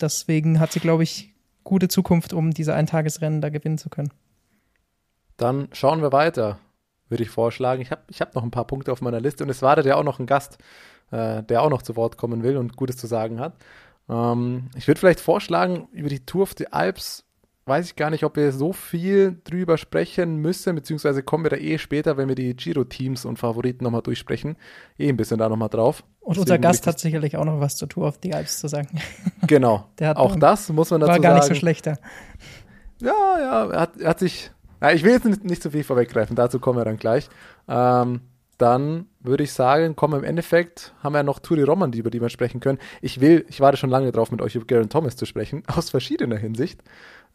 deswegen hat sie, glaube ich, gute Zukunft, um diese Eintagesrennen da gewinnen zu können. Dann schauen wir weiter, würde ich vorschlagen. Ich habe ich hab noch ein paar Punkte auf meiner Liste und es wartet ja auch noch ein Gast, äh, der auch noch zu Wort kommen will und Gutes zu sagen hat. Ähm, ich würde vielleicht vorschlagen, über die Tour of the Alps weiß ich gar nicht, ob wir so viel drüber sprechen müssen, beziehungsweise kommen wir da eh später, wenn wir die Giro-Teams und Favoriten nochmal durchsprechen, eh ein bisschen da nochmal drauf. Und Deswegen unser Gast hat sicherlich auch noch was zur Tour auf die Alps zu sagen. Genau, auch das muss man dazu War gar nicht sagen. so schlechter. Ja, ja, er hat, er hat sich. Ja, ich will jetzt nicht, nicht zu viel vorweggreifen, dazu kommen wir dann gleich. Ähm, dann würde ich sagen, kommen im Endeffekt, haben wir noch Tour de Romandie, über die wir sprechen können. Ich will, ich warte schon lange drauf, mit euch über Garen Thomas zu sprechen, aus verschiedener Hinsicht,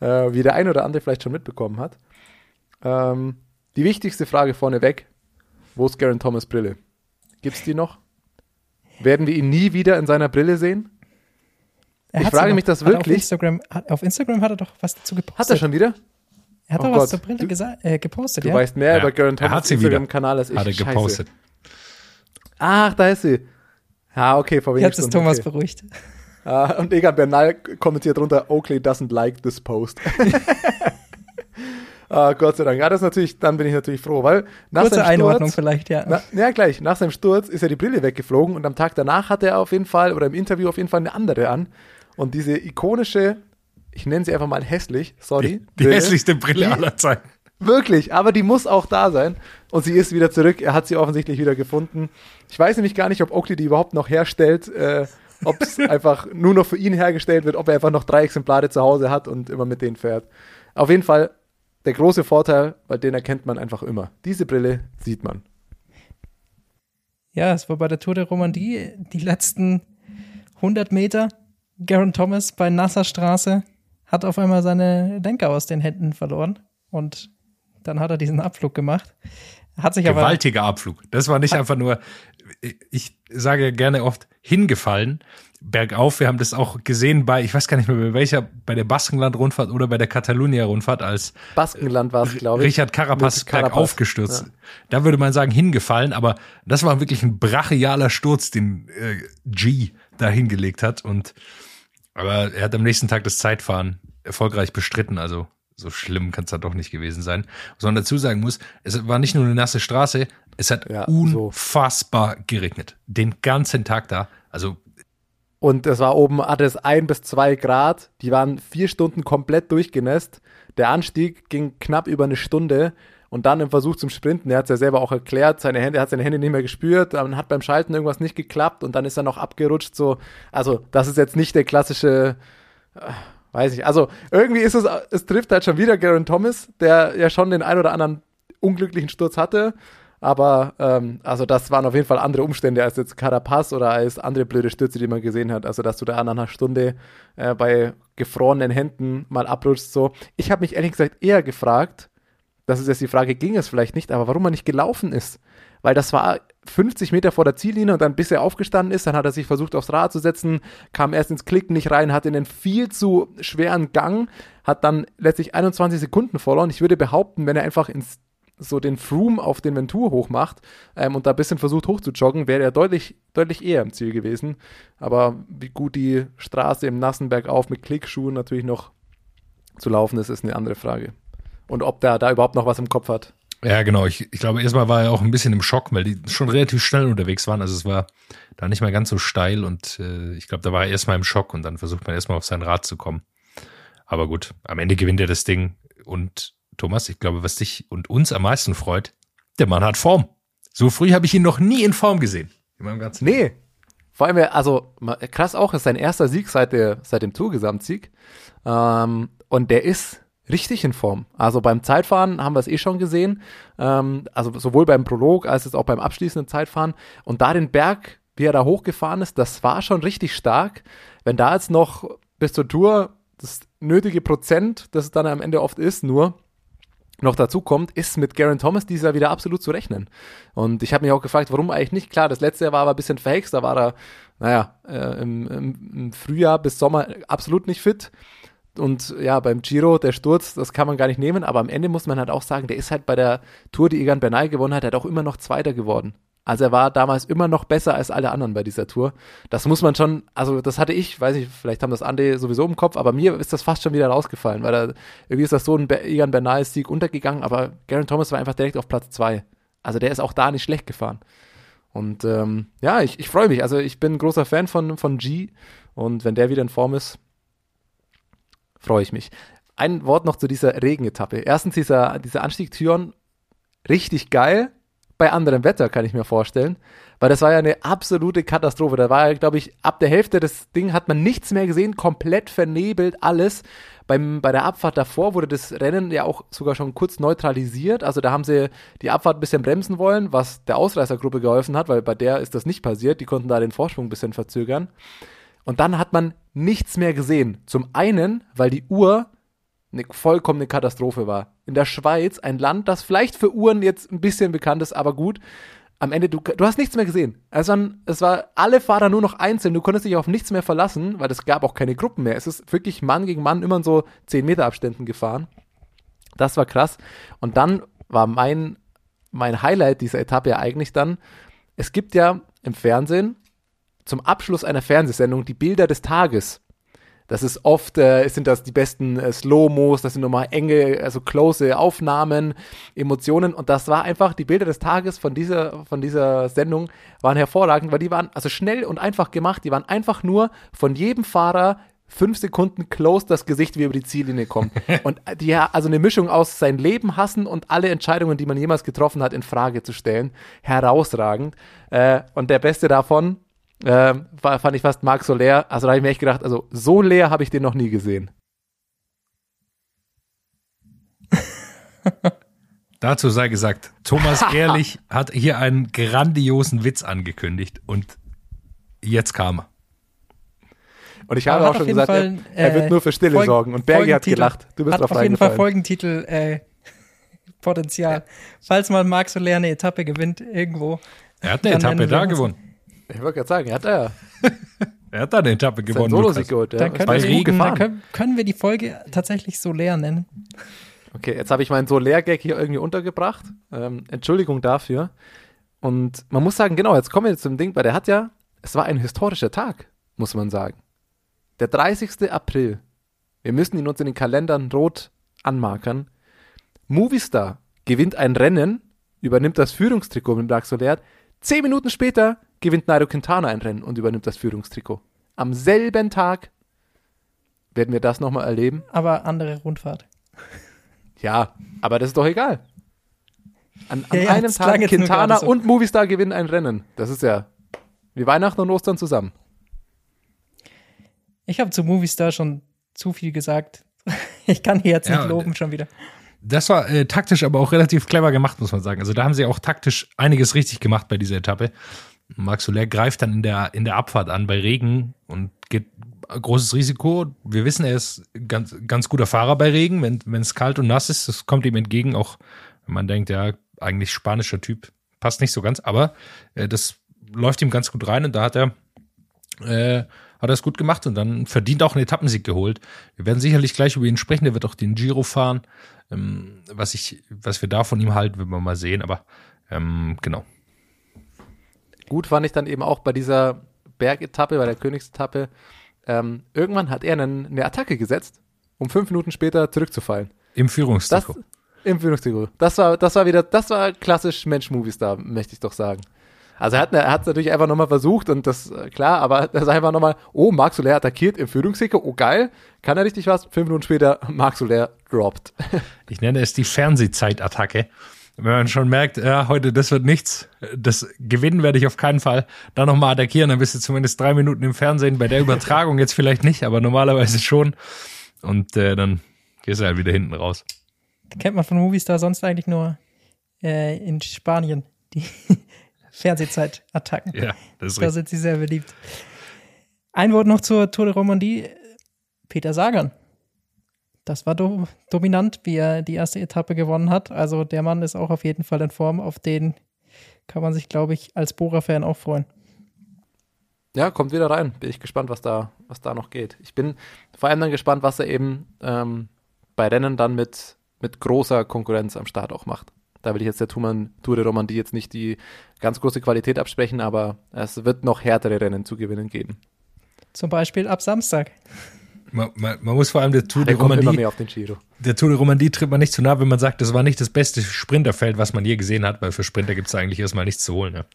äh, wie der ein oder andere vielleicht schon mitbekommen hat. Ähm, die wichtigste Frage vorneweg, wo ist Garen Thomas Brille? Gibt's die noch? Werden wir ihn nie wieder in seiner Brille sehen? Er Ich frage noch- mich das wirklich. Auf Instagram, hat, auf Instagram hat er doch was dazu gepostet. Hat er schon wieder? Er hat Oh doch was Gott. zur Brille Du- gesa- äh, gepostet, Du ja? weißt mehr Ja, über Garen er hat Thomas sie wieder. Instagram-Kanal als ich. Hat er Scheiße. gepostet. Ach, da ist sie. Ja, okay, vor wenigen Jetzt ist Thomas okay. beruhigt. Ah, und Egan Bernal kommentiert drunter, Oakley doesn't like this post. ah, Gott sei Dank. Ja, das ist natürlich, dann bin ich natürlich froh, weil nach Kurze seinem Einordnung Sturz, vielleicht, ja. na, ja, gleich. Nach seinem Sturz ist ja die Brille weggeflogen und am Tag danach hat er auf jeden Fall, oder im Interview auf jeden Fall eine andere an. Und diese ikonische, ich nenne sie einfach mal hässlich, sorry. Die Brille, hässlichste Brille aller Zeiten. Wirklich, aber die muss auch da sein. Und sie ist wieder zurück. Er hat sie offensichtlich wieder gefunden. Ich weiß nämlich gar nicht, ob Oakley die überhaupt noch herstellt, äh, ob es einfach nur noch für ihn hergestellt wird, ob er einfach noch drei Exemplare zu Hause hat und immer mit denen fährt. Auf jeden Fall der große Vorteil, weil den erkennt man einfach immer. Diese Brille sieht man. Ja, es war bei der Tour de Romandie die letzten 100 Meter. Garen Thomas bei nasser Straße hat auf einmal seine Lenker aus den Händen verloren und dann hat er diesen Abflug gemacht. Hat sich aber Gewaltiger Abflug. Das war nicht einfach nur, ich sage gerne oft, hingefallen, bergauf. Wir haben das auch gesehen bei, ich weiß gar nicht mehr bei welcher, bei der Baskenland-Rundfahrt oder bei der Catalunya-Rundfahrt, als Baskenland war es, glaube ich. Richard Carapaz, bergauf gestürzt. ja. Da würde man sagen, hingefallen, aber das war wirklich ein brachialer Sturz, den äh, G da hingelegt hat. Und aber er hat am nächsten Tag das Zeitfahren erfolgreich bestritten, also so schlimm kann es da doch nicht gewesen sein. Was man dazu sagen muss, es war nicht nur eine nasse Straße, es hat Ja, so. unfassbar geregnet. Den ganzen Tag da. Also Und es war oben, hatte es ein bis zwei Grad. Die waren vier Stunden komplett durchgenässt. Der Anstieg ging knapp über eine Stunde. Und dann im Versuch zum Sprinten, er hat es ja selber auch erklärt, seine Hände, er hat seine Hände nicht mehr gespürt, dann hat beim Schalten irgendwas nicht geklappt und dann ist er noch abgerutscht. So, also das ist jetzt nicht der klassische, äh, weiß ich. Also irgendwie ist es, es trifft halt schon wieder Garen Thomas, der ja schon den ein oder anderen unglücklichen Sturz hatte. Aber ähm, also das waren auf jeden Fall andere Umstände als jetzt Carapaz oder als andere blöde Stürze, die man gesehen hat. Also dass du da nach einer Stunde äh, bei gefrorenen Händen mal abrutschst. So, ich habe mich ehrlich gesagt eher gefragt, das ist jetzt die Frage, ging es vielleicht nicht, aber warum er nicht gelaufen ist. Weil das war 50 Meter vor der Ziellinie und dann bis er aufgestanden ist, dann hat er sich versucht aufs Rad zu setzen, kam erst ins Klicken nicht rein, hatte einen viel zu schweren Gang, hat dann letztlich 21 Sekunden verloren. Ich würde behaupten, wenn er einfach ins so den Froome auf den Ventur hochmacht ähm, und da ein bisschen versucht hochzujoggen, wäre er deutlich, deutlich eher im Ziel gewesen. Aber wie gut die Straße im nassen Bergauf mit Klickschuhen natürlich noch zu laufen ist, ist eine andere Frage. Und ob der da überhaupt noch was im Kopf hat. Ja, genau. Ich, ich glaube, erstmal war er auch ein bisschen im Schock, weil die schon relativ schnell unterwegs waren. Also es war da nicht mehr ganz so steil und äh, ich glaube, da war er erstmal im Schock und dann versucht man erstmal auf sein Rad zu kommen. Aber gut, am Ende gewinnt er das Ding. Und Thomas, ich glaube, was dich und uns am meisten freut, der Mann hat Form. So früh habe ich ihn noch nie in Form gesehen. In meinem ganzen Nee. Vor allem, also krass auch, ist sein erster Sieg seit, der, seit dem Tour-Gesamtsieg. Ähm, und der ist richtig in Form. Also beim Zeitfahren haben wir es eh schon gesehen. Ähm, also sowohl beim Prolog als auch beim abschließenden Zeitfahren. Und da den Berg, wie er da hochgefahren ist, das war schon richtig stark. Wenn da jetzt noch bis zur Tour das nötige Prozent, das es dann am Ende oft ist, nur noch dazu kommt, ist mit Garen Thomas dieses Jahr wieder absolut zu rechnen. Und ich habe mich auch gefragt, warum eigentlich nicht. Klar, das letzte Jahr war aber ein bisschen verhext, da war er, naja, äh, im, im Frühjahr bis Sommer absolut nicht fit. Und ja, beim Giro, der Sturz, das kann man gar nicht nehmen, aber am Ende muss man halt auch sagen, der ist halt bei der Tour, die Egan Bernal gewonnen hat, halt auch immer noch Zweiter geworden. Also er war damals immer noch besser als alle anderen bei dieser Tour. Das muss man schon, also das hatte ich, weiß nicht, vielleicht haben das andere sowieso im Kopf, aber mir ist das fast schon wieder rausgefallen, weil er, irgendwie ist das so ein Egan Bernal Sieg untergegangen, aber Garen Thomas war einfach direkt auf Platz zwei. Also der ist auch da nicht schlecht gefahren. Und ähm, ja, ich, ich freue mich. Also ich bin ein großer Fan von, von G und wenn der wieder in Form ist, freue ich mich. Ein Wort noch zu dieser Regenetappe. Erstens dieser, dieser Anstieg Thyon, richtig geil. Bei anderem Wetter kann ich mir vorstellen, weil das war ja eine absolute Katastrophe. Da war ja, glaube ich, ab der Hälfte des Ding hat man nichts mehr gesehen, komplett vernebelt, alles. Beim, bei der Abfahrt davor wurde das Rennen ja auch sogar schon kurz neutralisiert. Also da haben sie die Abfahrt ein bisschen bremsen wollen, was der Ausreißergruppe geholfen hat, weil bei der ist das nicht passiert. Die konnten da den Vorsprung ein bisschen verzögern. Und dann hat man nichts mehr gesehen. Zum einen, weil die Uhr eine vollkommene Katastrophe war. In der Schweiz, ein Land, das vielleicht für Uhren jetzt ein bisschen bekannt ist, aber gut. Am Ende, du, du hast nichts mehr gesehen. Es waren, es war alle Fahrer nur noch einzeln. Du konntest dich auf nichts mehr verlassen, weil es gab auch keine Gruppen mehr. Es ist wirklich Mann gegen Mann immer in so 10 Meter Abständen gefahren. Das war krass. Und dann war mein, mein Highlight dieser Etappe ja eigentlich dann, es gibt ja im Fernsehen zum Abschluss einer Fernsehsendung die Bilder des Tages. Das ist oft, äh, sind das die besten äh, Slow-Mos, das sind nochmal enge, also close Aufnahmen, Emotionen und das war einfach, die Bilder des Tages von dieser, von dieser Sendung waren hervorragend, weil die waren also schnell und einfach gemacht, die waren einfach nur von jedem Fahrer fünf Sekunden close das Gesicht, wie er über die Ziellinie kommt. und die, also eine Mischung aus sein Leben hassen und alle Entscheidungen, die man jemals getroffen hat, in Frage zu stellen. Herausragend. Äh, und der beste davon, äh, war, fand ich fast Marc Soler. Also da habe ich mir echt gedacht, also so leer habe ich den noch nie gesehen. Dazu sei gesagt, Thomas Ehrlich hat hier einen grandiosen Witz angekündigt und jetzt kam er. Und ich habe auch schon gesagt, Fall, er, er wird äh, nur für Stille Folgen- sorgen. Und Bergi hat gelacht. Du bist hat drauf auf jeden Fall. Folgentitel äh, Potenzial. Falls mal Marc Soler eine Etappe gewinnt irgendwo. Er hat eine Etappe da gewonnen. Ich wollte gerade sagen, er hat ja Er hat da eine Etappe gewonnen. Solo-Sieg geholt. Ja. Dann können, bei wir, Regen dann gefahren. können, können wir die Folge tatsächlich Soler nennen. Okay, jetzt habe ich meinen Soler-Gag hier irgendwie untergebracht. Ähm, Entschuldigung dafür. Und man muss sagen, genau, jetzt kommen wir zum Ding, weil der hat ja, es war ein historischer Tag, muss man sagen. Der 30. April. Wir müssen ihn uns in den Kalendern rot anmarkern. Movistar gewinnt ein Rennen, übernimmt das Führungstrikot mit Marc Soler. Zehn Minuten später gewinnt Nairo Quintana ein Rennen und übernimmt das Führungstrikot. Am selben Tag werden wir das nochmal erleben. Aber andere Rundfahrt. Ja, aber das ist doch egal. An, an Ja, ja, einem Tag Quintana so. und Movistar gewinnen ein Rennen. Das ist ja wie Weihnachten und Ostern zusammen. Ich habe zu Movistar schon zu viel gesagt. Ich kann hier jetzt Ja, nicht loben schon wieder. Das war äh, taktisch aber auch relativ clever gemacht, muss man sagen. Also da haben sie auch taktisch einiges richtig gemacht bei dieser Etappe. Max Soler greift dann in der, in der Abfahrt an bei Regen und geht großes Risiko. Wir wissen, er ist ganz, ganz guter Fahrer bei Regen, wenn es kalt und nass ist. Das kommt ihm entgegen, auch wenn man denkt, ja, eigentlich spanischer Typ, passt nicht so ganz, aber äh, das läuft ihm ganz gut rein und da hat er äh, hat er es gut gemacht und dann verdient auch einen Etappensieg geholt. Wir werden sicherlich gleich über ihn sprechen, der wird auch den Giro fahren. Ähm, was ich, was wir da von ihm halten, werden wir mal sehen, aber ähm, genau. Gut fand ich dann eben auch bei dieser Bergetappe, bei der Königsetappe. Ähm, irgendwann hat er einen, eine Attacke gesetzt, um fünf Minuten später zurückzufallen. Im Führungstrikot. im Führungstrikot. Das war, das war wieder, das war klassisch Mensch-Movistar, möchte ich doch sagen. Also er hat er hat es natürlich einfach nochmal versucht und das, äh, klar, aber das ist einfach nochmal, oh, Marc Soler attackiert im Führungstrikot, oh geil, kann er richtig was? Fünf Minuten später, Marc Soler droppt. Ich nenne es die Fernsehzeitattacke. Wenn man schon merkt, ja, heute, das wird nichts, das gewinnen werde ich auf keinen Fall, dann nochmal attackieren, dann bist du zumindest drei Minuten im Fernsehen, bei der Übertragung jetzt vielleicht nicht, aber normalerweise schon. Und äh, dann gehst du halt wieder hinten raus. Kennt man von Movistar sonst eigentlich nur äh, in Spanien, die Fernsehzeitattacken. Ja, das ist Da richtig. sind sie sehr beliebt. Ein Wort noch zur Tour de Romandie. Peter Sagan. Das war do dominant, wie er die erste Etappe gewonnen hat. Also der Mann ist auch auf jeden Fall in Form. Auf den kann man sich, glaube ich, als Bora-Fan auch freuen. Ja, kommt wieder rein. Bin ich gespannt, was da, was da noch geht. Ich bin vor allem dann gespannt, was er eben ähm, bei Rennen dann mit, mit großer Konkurrenz am Start auch macht. Da will ich jetzt der Tour, Tour de Romandie jetzt nicht die ganz große Qualität absprechen, aber es wird noch härtere Rennen zu gewinnen geben. Zum Beispiel ab Samstag. Man, man, man muss vor allem der Tour Der de Romandie, mehr auf den Giro. der Tour de Romandie tritt man nicht zu nah, wenn man sagt, das war nicht das beste Sprinterfeld, was man je gesehen hat, weil für Sprinter gibt es eigentlich erstmal nichts zu holen. Ja.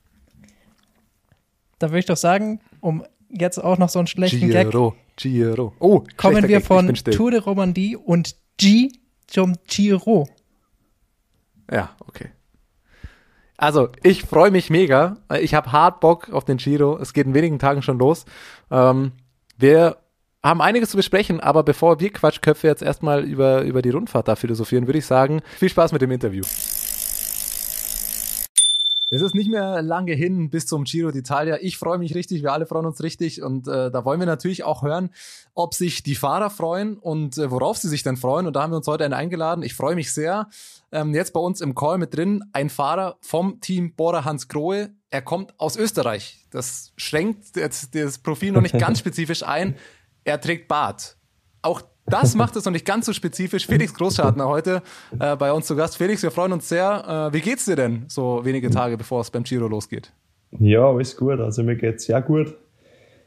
Da würde ich doch sagen, um jetzt auch noch so einen schlechten Gag, Giro, Giro. Oh, kommen wir Gag, von. Tour de Romandie und G zum Giro. Ja, okay. Also, ich freue mich mega. Ich habe hart Bock auf den Giro. Es geht in wenigen Tagen schon los. Ähm, wir haben einiges zu besprechen, aber bevor wir Quatschköpfe jetzt erstmal über, über die Rundfahrt da philosophieren, würde ich sagen, viel Spaß mit dem Interview. Es ist nicht mehr lange hin bis zum Giro d'Italia. Ich freue mich richtig, wir alle freuen uns richtig und äh, da wollen wir natürlich auch hören, ob sich die Fahrer freuen und äh, worauf sie sich denn freuen. Und da haben wir uns heute einen eingeladen. Ich freue mich sehr. Ähm, jetzt bei uns im Call mit drin ein Fahrer vom Team Bora Hans Grohe. Er kommt aus Österreich. Das schränkt jetzt das Profil noch nicht ganz spezifisch ein. Er trägt Bart. Auch das macht es noch nicht ganz so spezifisch. Felix Großschartner heute äh, bei uns zu Gast. Felix, wir freuen uns sehr. Äh, wie geht's dir denn so wenige Tage bevor es beim Giro losgeht? Ja, alles gut. Also mir geht's sehr gut.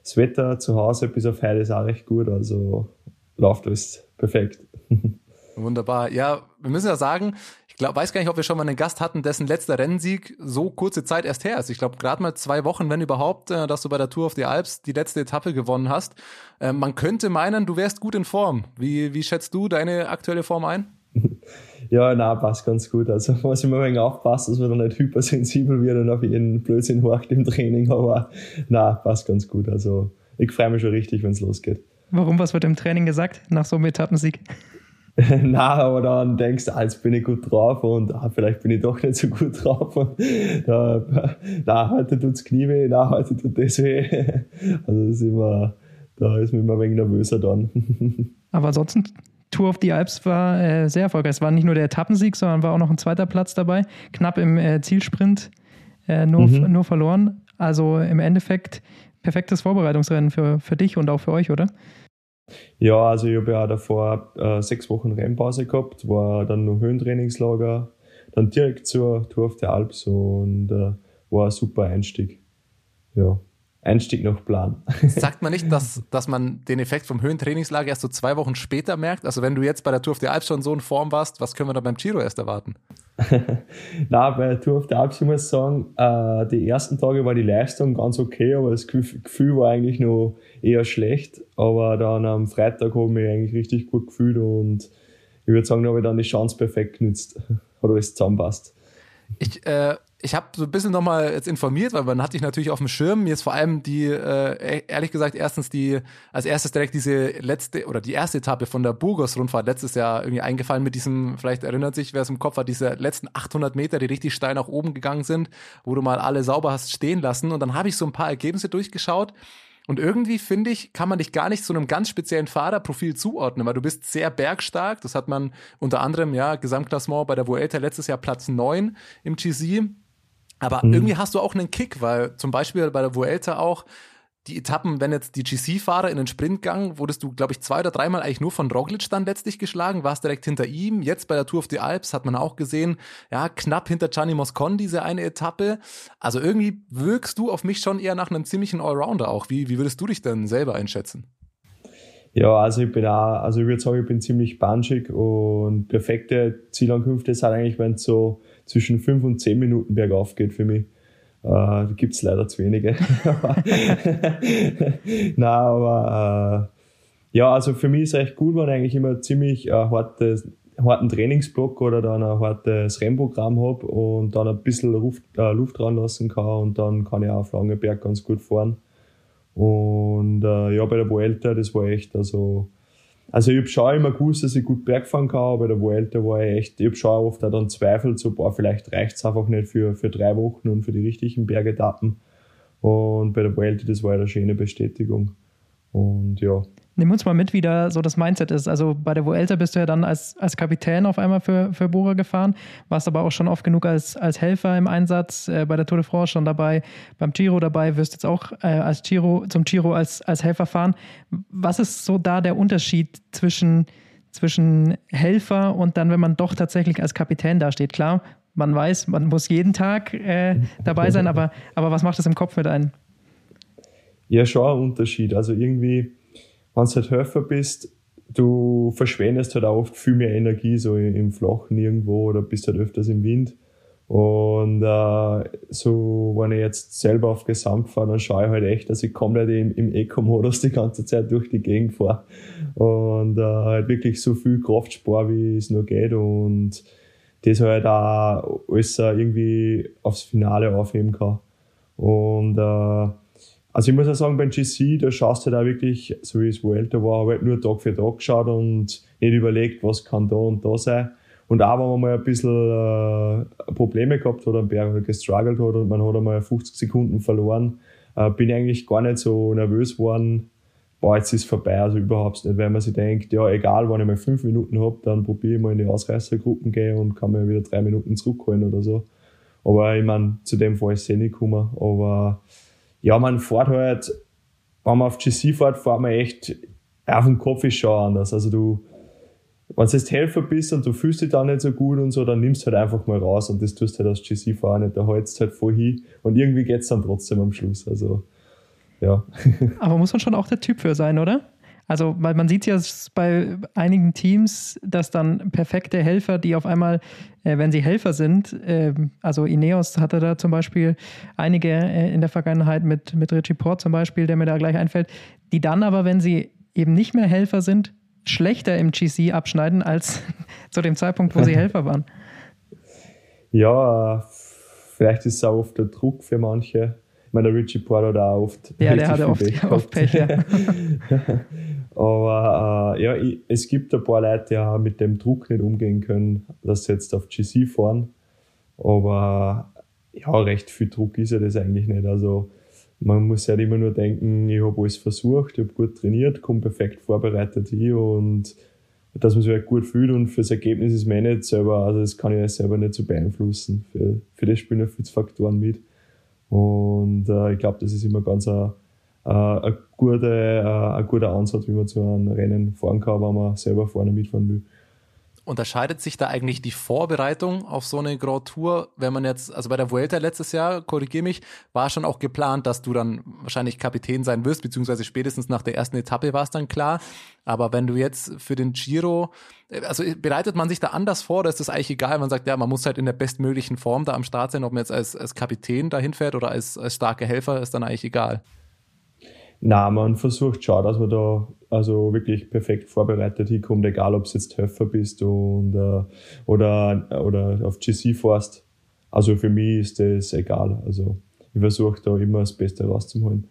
Das Wetter zu Hause bis auf heute ist auch recht gut. Also läuft alles perfekt. Wunderbar. Ja, wir müssen ja sagen, ich glaub, weiß gar nicht, ob wir schon mal einen Gast hatten, dessen letzter Rennsieg so kurze Zeit erst her ist. Ich glaube, gerade mal zwei Wochen, wenn überhaupt, äh, dass du bei der Tour of the Alps die letzte Etappe gewonnen hast. Äh, man könnte meinen, du wärst gut in Form. Wie, wie schätzt du deine aktuelle Form ein? Ja, na passt ganz gut. Also muss ich mal ein wenig aufpassen, dass man da nicht hypersensibel wird und auf jeden Blödsinn horcht im Training, aber na passt ganz gut. Also ich freue mich schon richtig, wenn es losgeht. Warum, was wird im Training gesagt nach so einem Etappensieg? na, aber dann denkst du, ah, jetzt bin ich gut drauf und ah, vielleicht bin ich doch nicht so gut drauf. Und, da, na, heute tut's Knie weh, na, heute tut das weh. Also das ist immer, da ist man immer ein wenig nervöser dann. Aber ansonsten, Tour of the Alps war äh, sehr erfolgreich. Es war nicht nur der Etappensieg, sondern war auch noch ein zweiter Platz dabei. Knapp im äh, Zielsprint äh, nur, Mhm. nur verloren. Also im Endeffekt perfektes Vorbereitungsrennen für, für dich und auch für euch, oder? Ja, also ich habe ja auch davor äh, sechs Wochen Rennpause gehabt, war dann noch Höhentrainingslager, dann direkt zur Tour of the Alps und äh, war ein super Einstieg. Ja, Einstieg nach Plan. Sagt man nicht, dass, dass man den Effekt vom Höhentrainingslager erst so zwei Wochen später merkt? Also wenn du jetzt bei der Tour of the Alps schon so in Form warst, was können wir da beim Giro erst erwarten? Na, bei der Tour of the Alps, ich muss sagen, äh, die ersten Tage war die Leistung ganz okay, aber das Gefühl, war eigentlich noch eher schlecht. Aber dann am Freitag habe ich mich eigentlich richtig gut gefühlt und ich würde sagen, da habe ich dann die Chance perfekt genützt. Hat alles zusammenpasst. Ich, äh, ich habe so ein bisschen nochmal jetzt informiert, weil man hat dich natürlich auf dem Schirm. Mir ist vor allem die, äh, ehrlich gesagt, erstens die, als erstes direkt diese letzte oder die erste Etappe von der Burgos-Rundfahrt letztes Jahr irgendwie eingefallen mit diesem, vielleicht erinnert sich, wer es im Kopf hat, diese letzten 800 Meter, die richtig steil nach oben gegangen sind, wo du mal alle sauber hast stehen lassen. Und dann habe ich so ein paar Ergebnisse durchgeschaut. Und irgendwie finde ich, kann man dich gar nicht zu einem ganz speziellen Fahrerprofil zuordnen, weil du bist sehr bergstark. Das hat man unter anderem, ja, Gesamtklassement bei der Vuelta letztes Jahr Platz 9 im GC. Aber irgendwie hast du auch einen Kick, weil zum Beispiel bei der Vuelta auch die Etappen, wenn jetzt die GC-Fahrer in den Sprintgang, wurdest du, glaube ich, zwei oder dreimal eigentlich nur von Roglic dann letztlich geschlagen, warst direkt hinter ihm. Jetzt bei der Tour of the Alps hat man auch gesehen, ja, knapp hinter Gianni Moscon diese eine Etappe. Also irgendwie wirkst du auf mich schon eher nach einem ziemlichen Allrounder auch. Wie, wie würdest du dich denn selber einschätzen? Ja, also ich bin auch, also ich würde sagen, ich bin ziemlich banschig und perfekte Zielankünfte sind eigentlich, wenn es so zwischen fünf und zehn Minuten bergauf geht für mich. Äh, da gibt's leider zu wenige. Nein, aber äh, ja, also für mich ist echt gut, wenn ich eigentlich immer ziemlich äh, hartes, harten Trainingsblock oder dann ein hartes Rennprogramm hab und dann ein bisschen Luft, äh, Luft ranlassen kann und dann kann ich auch auf lange Berg ganz gut fahren. Und äh, ja, bei der Vuelta, das war echt, also, also ich hab schon immer gewusst, dass ich gut Berg fahren kann, aber bei der Vuelta war ich echt, ich hab schon oft auch dann zweifelt, so, boah, vielleicht reicht's einfach nicht für, für drei Wochen und für die richtigen Bergetappen. Und bei der Vuelta, das war ja eine schöne Bestätigung. Und ja, Nimm uns mal mit, wie da so das Mindset ist. Also bei der Vuelta bist du ja dann als, als Kapitän auf einmal für, für Bora gefahren, warst aber auch schon oft genug als, als Helfer im Einsatz, äh, bei der Tour de France schon dabei, beim Giro dabei, wirst jetzt auch äh, als Giro, zum Giro als, als Helfer fahren. Was ist so da der Unterschied zwischen, zwischen Helfer und dann, wenn man doch tatsächlich als Kapitän dasteht? Klar, man weiß, man muss jeden Tag äh, dabei sein, aber, aber was macht das im Kopf mit einem? ja, schon ein Unterschied. Also irgendwie, wenn du halt Helfer bist, du verschwendest halt auch oft viel mehr Energie, so im Flachen irgendwo oder bist halt öfters im Wind. Und äh, so, wenn ich jetzt selber auf Gesamt fahre, dann schaue ich halt echt, dass ich komplett im, im Eco-Modus die ganze Zeit durch die Gegend fahre. Und äh, halt wirklich so viel Kraft spare, wie es nur geht. Und das halt auch alles irgendwie aufs Finale aufheben kann. Und äh, also ich muss ja sagen, beim GC, da schaust du halt auch wirklich, so wie es Vuelta war, habe halt nur Tag für Tag geschaut und nicht überlegt, was kann da und da sein. Und auch wenn man mal ein bisschen äh, Probleme gehabt hat am Berg oder gestruggelt hat und man hat einmal 50 Sekunden verloren, äh, bin ich eigentlich gar nicht so nervös geworden, boah, jetzt ist vorbei, also überhaupt nicht, weil man sich denkt, ja, egal, wenn ich mal fünf Minuten hab, dann probiere ich mal in die Ausreißergruppen gehen und kann mir wieder drei Minuten zurückholen oder so. Aber ich meine, zu dem Fall ist es eh nicht gekommen, aber ja, man fährt halt, wenn man auf GC fährt, fährt man echt auf dem Kopf ist schon anders. Also du, wenn du jetzt Helfer bist und du fühlst dich da nicht so gut und so, dann nimmst du halt einfach mal raus und das tust du halt als GC-Fahrer nicht. Da hältst halt voll hin und irgendwie geht's dann trotzdem am Schluss. Also, ja. Aber muss man schon auch der Typ für sein, oder? Also, weil man sieht ja bei einigen Teams, dass dann perfekte Helfer, die auf einmal, äh, wenn sie Helfer sind, äh, also Ineos hatte da zum Beispiel einige äh, in der Vergangenheit mit, mit Richie Port zum Beispiel, der mir da gleich einfällt, die dann aber, wenn sie eben nicht mehr Helfer sind, schlechter im GC abschneiden als zu dem Zeitpunkt, wo sie Helfer waren. Ja, vielleicht ist es auch oft der Druck für manche. Ich meine, der Richie Porter hat auch oft. Ja, der hatte oft, Pech, oft Pech ja. Aber äh, ja, ich, es gibt ein paar Leute, die auch mit dem Druck nicht umgehen können, dass sie jetzt auf GC fahren. Aber ja, recht viel Druck ist ja das eigentlich nicht. Also man muss halt immer nur denken, ich habe alles versucht, ich habe gut trainiert, komme perfekt vorbereitet hier und dass man sich halt gut fühlt und fürs Ergebnis ist man nicht selber, also das kann ich ja selber nicht so beeinflussen. Für, für das spielen ja viele Faktoren mit. Und äh, ich glaube, das ist immer ganz ein, äh, ein, gute, äh, ein guter Ansatz, wie man zu einem Rennen fahren kann, wenn man selber vorne mitfahren will. Unterscheidet sich da eigentlich die Vorbereitung auf so eine Grand Tour, wenn man jetzt, also bei der Vuelta letztes Jahr, korrigiere mich, war schon auch geplant, dass du dann wahrscheinlich Kapitän sein wirst, beziehungsweise spätestens nach der ersten Etappe war es dann klar. Aber wenn du jetzt für den Giro, also bereitet man sich da anders vor, oder ist das eigentlich egal, man sagt, ja, man muss halt in der bestmöglichen Form da am Start sein, ob man jetzt als, als Kapitän dahin fährt oder als, als starker Helfer, ist dann eigentlich egal. Na, man versucht schon, dass man da also wirklich perfekt vorbereitet hinkommt, egal ob es jetzt Höfer bist und, äh, oder, oder auf GC fährst. Also für mich ist das egal. Also ich versuche da immer das Beste rauszuholen.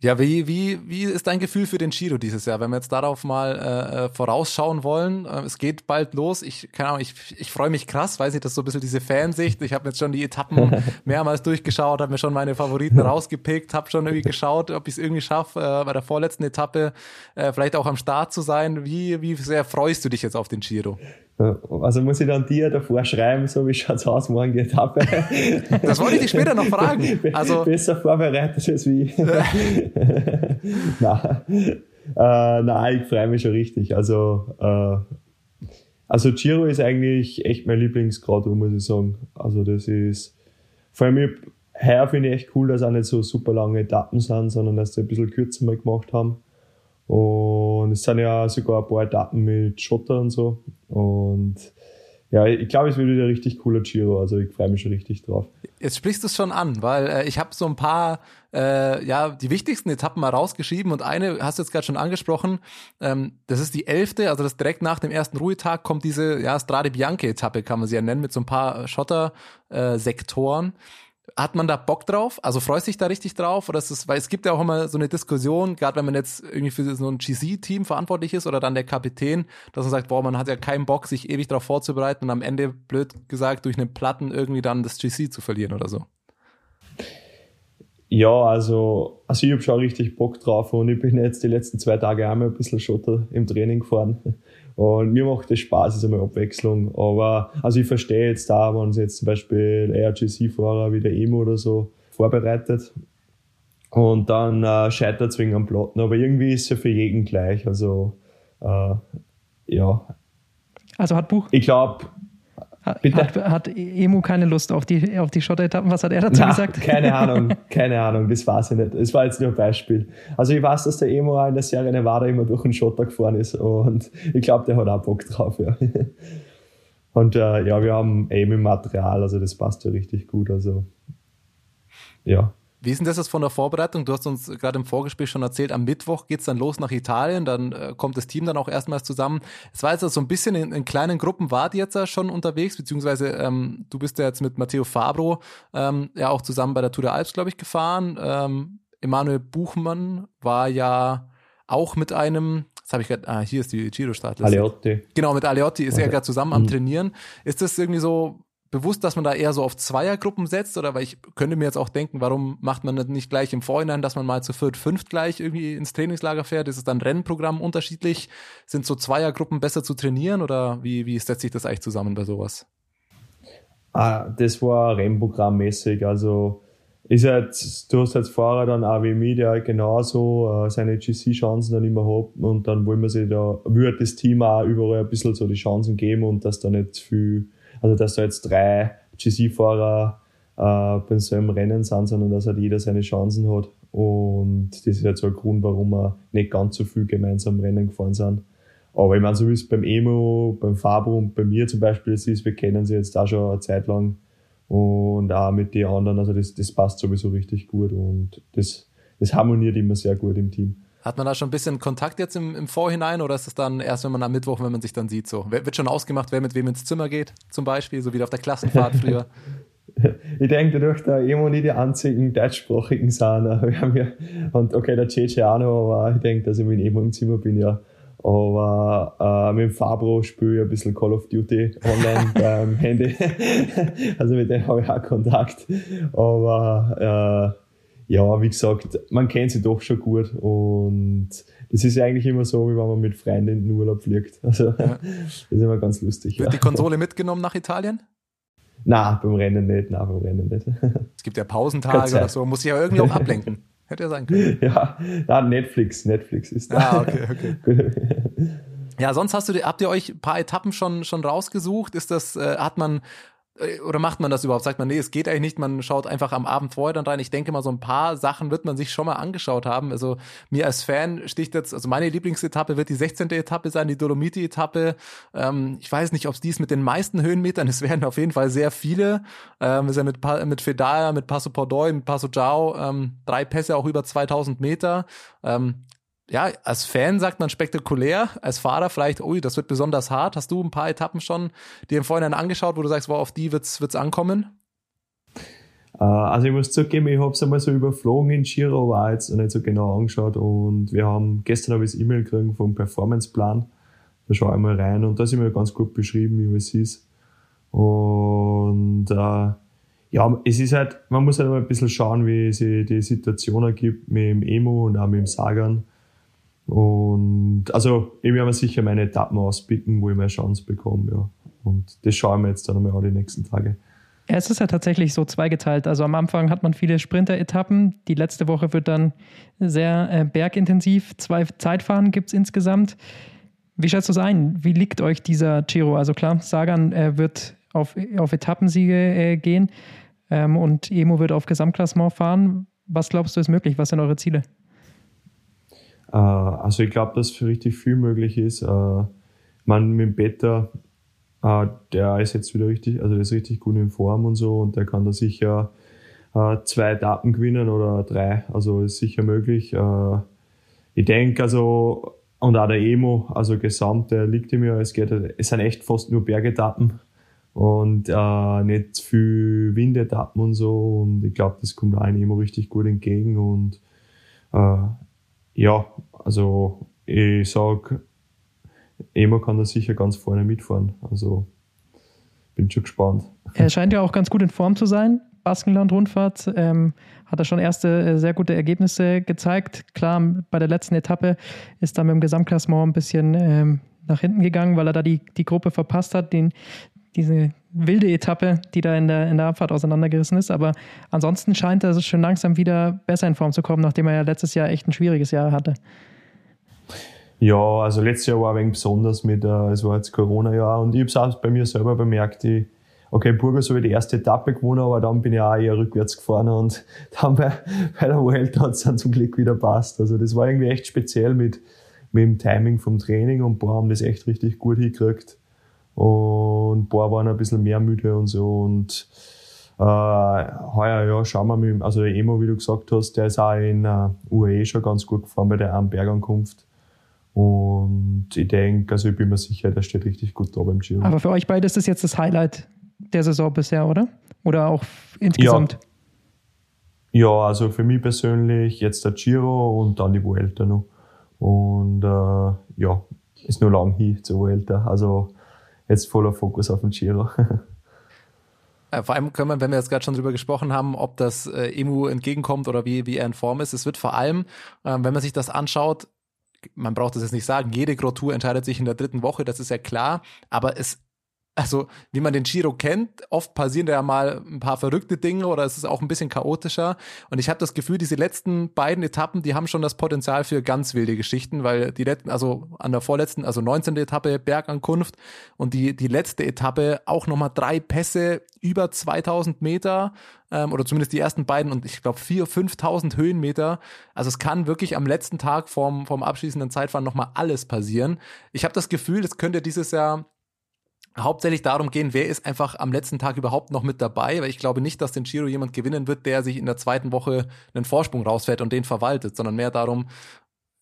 Ja, wie, wie, wie ist dein Gefühl für den Giro dieses Jahr, wenn wir jetzt darauf mal äh, äh, vorausschauen wollen? Äh, es geht bald los. Ich keine Ahnung, ich, ich freue mich krass, weiß nicht, das ist so ein bisschen diese Fansicht. Ich habe jetzt schon die Etappen mehrmals durchgeschaut, habe mir schon meine Favoriten rausgepickt, habe schon irgendwie geschaut, ob ich es irgendwie schaffe, äh, bei der vorletzten Etappe äh, vielleicht auch am Start zu sein. Wie, wie sehr freust du dich jetzt auf den Giro? Also muss ich dann dir davor schreiben, so wie schaut's aus morgen die Etappe? Das wollte ich dich später noch fragen. Also besser vorbereitet als wie. nein. Äh, nein, ich freue mich schon richtig. Also äh, also Giro ist eigentlich echt mein Lieblingsgrad, muss ich sagen. Also das ist vor allem heuer finde ich echt cool, dass auch nicht so super lange Etappen sind, sondern dass sie ein bisschen kürzer mal gemacht haben. Und es sind ja sogar ein paar Etappen mit Schotter und so. Und ja, ich glaube, es wird wieder richtig cooler Giro. Also ich freue mich schon richtig drauf. Jetzt sprichst du es schon an, weil äh, ich habe so ein paar, äh, ja, die wichtigsten Etappen mal rausgeschrieben und eine hast du jetzt gerade schon angesprochen. Ähm, das ist die elfte, also das direkt nach dem ersten Ruhetag kommt diese ja, Strade Bianche-Etappe, kann man sie ja nennen, mit so ein paar Schotter-Sektoren. Äh, hat man da Bock drauf? Also freust dich da richtig drauf? Oder ist es, weil es gibt ja auch immer so eine Diskussion, gerade wenn man jetzt irgendwie für so ein GC-Team verantwortlich ist oder dann der Kapitän, dass man sagt, boah, man hat ja keinen Bock, sich ewig darauf vorzubereiten und am Ende, blöd gesagt, durch einen Platten irgendwie dann das GC zu verlieren oder so. Ja, also, also ich habe schon richtig Bock drauf und ich bin jetzt die letzten zwei Tage einmal ein bisschen Schotter im Training gefahren. Und mir macht das Spaß, ist einmal Abwechslung. Aber also ich verstehe jetzt da, wenn sie jetzt zum Beispiel ARGC-Fahrer wie der Emo oder so vorbereitet und dann äh, scheitert es wegen am Platten. Aber irgendwie ist es ja für jeden gleich. Also äh, ja. Also hat Buch. Ich glaube, Bitte? Hat, hat Emu keine Lust auf die, auf die Schotter-Etappen? Was hat er dazu Na, gesagt? Keine Ahnung, keine Ahnung, das weiß ich nicht. Es war jetzt nur ein Beispiel. Also ich weiß, dass der Emu in der Serie Nevada immer durch den Schotter gefahren ist und ich glaube, der hat auch Bock drauf, ja. Und äh, ja, wir haben eben Material, also das passt ja richtig gut. Also ja. Wie ist denn das jetzt von der Vorbereitung? Du hast uns gerade im Vorgespräch schon erzählt, am Mittwoch geht's dann los nach Italien, dann äh, kommt das Team dann auch erstmals zusammen. Es war jetzt so ein bisschen in, in kleinen Gruppen, wart ihr jetzt ja schon unterwegs, beziehungsweise ähm, du bist ja jetzt mit Matteo Fabro ähm, ja auch zusammen bei der Tour der Alps, glaube ich, gefahren. Ähm, Emanuel Buchmann war ja auch mit einem, das habe ich gerade, ah, hier ist die Giro-Startliste. Aleotti. Genau, mit Aleotti ist er gerade zusammen am mhm. Trainieren. Ist das irgendwie so, bewusst, dass man da eher so auf Zweiergruppen setzt? Oder weil ich könnte mir jetzt auch denken, warum macht man das nicht gleich im Vorhinein, dass man mal zu viert, fünft gleich irgendwie ins Trainingslager fährt? Ist es dann Rennprogramm unterschiedlich? Sind so Zweiergruppen besser zu trainieren oder wie, wie setzt sich das eigentlich zusammen bei sowas? Ah, das war Rennprogrammmäßig. Also ist halt, du hast als Fahrer dann auch wie mich, der halt genauso äh, seine GC-Chancen dann immer hat und dann wollen wir sich da, wird das Team auch überall ein bisschen so die Chancen geben und dass da nicht viel also dass da jetzt drei GC-Fahrer äh, beim selben Rennen sind, sondern dass halt jeder seine Chancen hat. Und das ist halt so ein Grund, warum wir nicht ganz so viel gemeinsam Rennen gefahren sind. Aber ich meine, so wie es beim Emo, beim Fabro und bei mir zum Beispiel ist, wir kennen sie jetzt auch schon eine Zeit lang und auch mit den anderen, also das, das passt sowieso richtig gut und das, das harmoniert immer sehr gut im Team. Hat man da schon ein bisschen Kontakt jetzt im, im Vorhinein oder ist es dann erst, wenn man am Mittwoch, wenn man sich dann sieht, so? Wird schon ausgemacht, wer mit wem ins Zimmer geht, zum Beispiel, so wie auf der Klassenfahrt früher? ich denke, dadurch, da Emo nicht die einzigen deutschsprachigen sind, wir haben ja, und okay, der JJ auch noch, aber ich denke, dass ich mit Emo im Zimmer bin, ja. Aber äh, mit dem Fabro spiele ich ein bisschen Call of Duty online beim Handy. also mit dem habe ich auch Kontakt. Aber äh, ja, wie gesagt, man kennt sie doch schon gut. Und das ist eigentlich immer so, wie wenn man mit Freunden in den Urlaub fliegt. Also ja. das ist immer ganz lustig. Wird ja. die Konsole mitgenommen nach Italien? Na, beim Rennen nicht, na, beim Rennen nicht. Es gibt ja Pausentage oder so, muss sich ja irgendwie auch ablenken. Hätte ja sein können. Ja, ja Netflix, Netflix ist da. Ah, okay, okay. ja, sonst hast du, habt ihr euch ein paar Etappen schon, schon rausgesucht? Ist das, äh, hat man oder macht man das überhaupt? Sagt man, nee, es geht eigentlich nicht, man schaut einfach am Abend vorher dann rein. Ich denke mal, so ein paar Sachen wird man sich schon mal angeschaut haben. Also mir als Fan sticht jetzt, also meine Lieblingsetappe wird die 16. Etappe sein, die Dolomiti-Etappe. Ähm, ich weiß nicht, ob es dies mit den meisten Höhenmetern, es werden auf jeden Fall sehr viele. Ähm, ist ja mit, mit Fedaya, mit Passo Pordoy, mit Passo Giao, ähm, drei Pässe auch über 2000 Meter. Ähm, ja, als Fan sagt man spektakulär, als Fahrer vielleicht, ui, das wird besonders hart. Hast du ein paar Etappen schon dir im Vorhinein angeschaut, wo du sagst, wow, auf die wird's, wird's ankommen? Uh, also ich muss zugeben, ich habe es einmal so überflogen in Giro, war jetzt nicht so genau angeschaut und wir haben gestern habe ich das E-Mail gekriegt vom Performanceplan. Da schaue ich mal rein und da ist immer ganz gut beschrieben, wie es ist. Und uh, ja, es ist halt, man muss halt immer ein bisschen schauen, wie sich die Situation ergibt mit dem Emo und auch mit dem Sagan. Und also ich werde mir sicher meine Etappen auspicken, wo ich meine Chance bekomme, ja. Und das schauen wir jetzt dann einmal die nächsten Tage. Ja, es ist ja tatsächlich so zweigeteilt. Also am Anfang hat man viele Sprinter-Etappen. Die letzte Woche wird dann sehr äh, bergintensiv. Zwei Zeitfahren gibt es insgesamt. Wie schätzt du es ein? Wie liegt euch dieser Giro? Also klar, Sagan äh, wird auf, auf Etappensiege äh, gehen ähm, und Emo wird auf Gesamtklassement fahren. Was glaubst du ist möglich? Was sind eure Ziele? Äh, also ich glaube, dass richtig viel möglich ist. Äh, man mit Beta, äh, der ist jetzt wieder richtig, also der ist richtig gut in Form und so und der kann da sicher zwei Daten gewinnen oder drei. Also ist sicher möglich. ich denke also, und auch der Emo, also gesamt, der liegt ihm ja, es geht, es sind echt fast nur Bergetappen und äh, nicht viel Windetappen und so. Und ich glaube, das kommt auch ein Emo richtig gut entgegen. Und äh, ja, also ich sage, Emo kann da sicher ganz vorne mitfahren. Also bin schon gespannt. Er scheint ja auch ganz gut in Form zu sein. Baskenland-Rundfahrt ähm, hat er schon erste äh, sehr gute Ergebnisse gezeigt. Klar, bei der letzten Etappe ist er mit dem Gesamtklassement ein bisschen ähm, nach hinten gegangen, weil er da die, die Gruppe verpasst hat, den, diese wilde Etappe, die da in der, in der Abfahrt auseinandergerissen ist. Aber ansonsten scheint er schon langsam wieder besser in Form zu kommen, nachdem er ja letztes Jahr echt ein schwieriges Jahr hatte. Ja, also letztes Jahr war ein wenig besonders mit, äh, es war jetzt Corona-Jahr und ich habe es auch bei mir selber bemerkt, ich, okay, Burgos habe ich die erste Etappe gewonnen, aber dann bin ich auch eher rückwärts gefahren und dann bei, bei der Welt hat es dann zum Glück wieder passt. Also das war irgendwie echt speziell mit, mit dem Timing vom Training und boah, haben das echt richtig gut hingekriegt. Und ein paar waren ein bisschen mehr müde und so. Und äh, heuer, ja, schauen wir mal, also der Emo, wie du gesagt hast, der ist auch in uh, UAE schon ganz gut gefahren bei der Bergankunft. Und ich denke, also ich bin mir sicher, der steht richtig gut da beim Giro. Aber für euch beide ist das jetzt das Highlight der Saison bisher, oder? Oder auch insgesamt? Ja, ja also für mich persönlich jetzt der Giro und dann die Vuelta noch. Und äh, ja, ist nur lang hin zur Vuelta. Also jetzt voller Fokus auf den Giro. Äh, vor allem können wir, wenn wir jetzt gerade schon drüber gesprochen haben, ob das äh, Emu entgegenkommt oder wie, wie er in Form ist. Es wird vor allem, äh, wenn man sich das anschaut, man braucht das jetzt nicht sagen, jede Grotour entscheidet sich in der dritten Woche, das ist ja klar, aber es also wie man den Giro kennt, oft passieren da ja mal ein paar verrückte Dinge oder es ist auch ein bisschen chaotischer. Und ich habe das Gefühl, diese letzten beiden Etappen, die haben schon das Potenzial für ganz wilde Geschichten, weil die letzten, also an der vorletzten, also 19. Etappe Bergankunft und die, die letzte Etappe auch nochmal drei Pässe über 2000 Meter ähm, oder zumindest die ersten beiden und ich glaube 4.000, 5.000 Höhenmeter. Also es kann wirklich am letzten Tag vorm, vorm abschließenden Zeitfahren nochmal alles passieren. Ich habe das Gefühl, es könnte dieses Jahr hauptsächlich darum gehen, wer ist einfach am letzten Tag überhaupt noch mit dabei, weil ich glaube nicht, dass den Giro jemand gewinnen wird, der sich in der zweiten Woche einen Vorsprung rausfährt und den verwaltet, sondern mehr darum,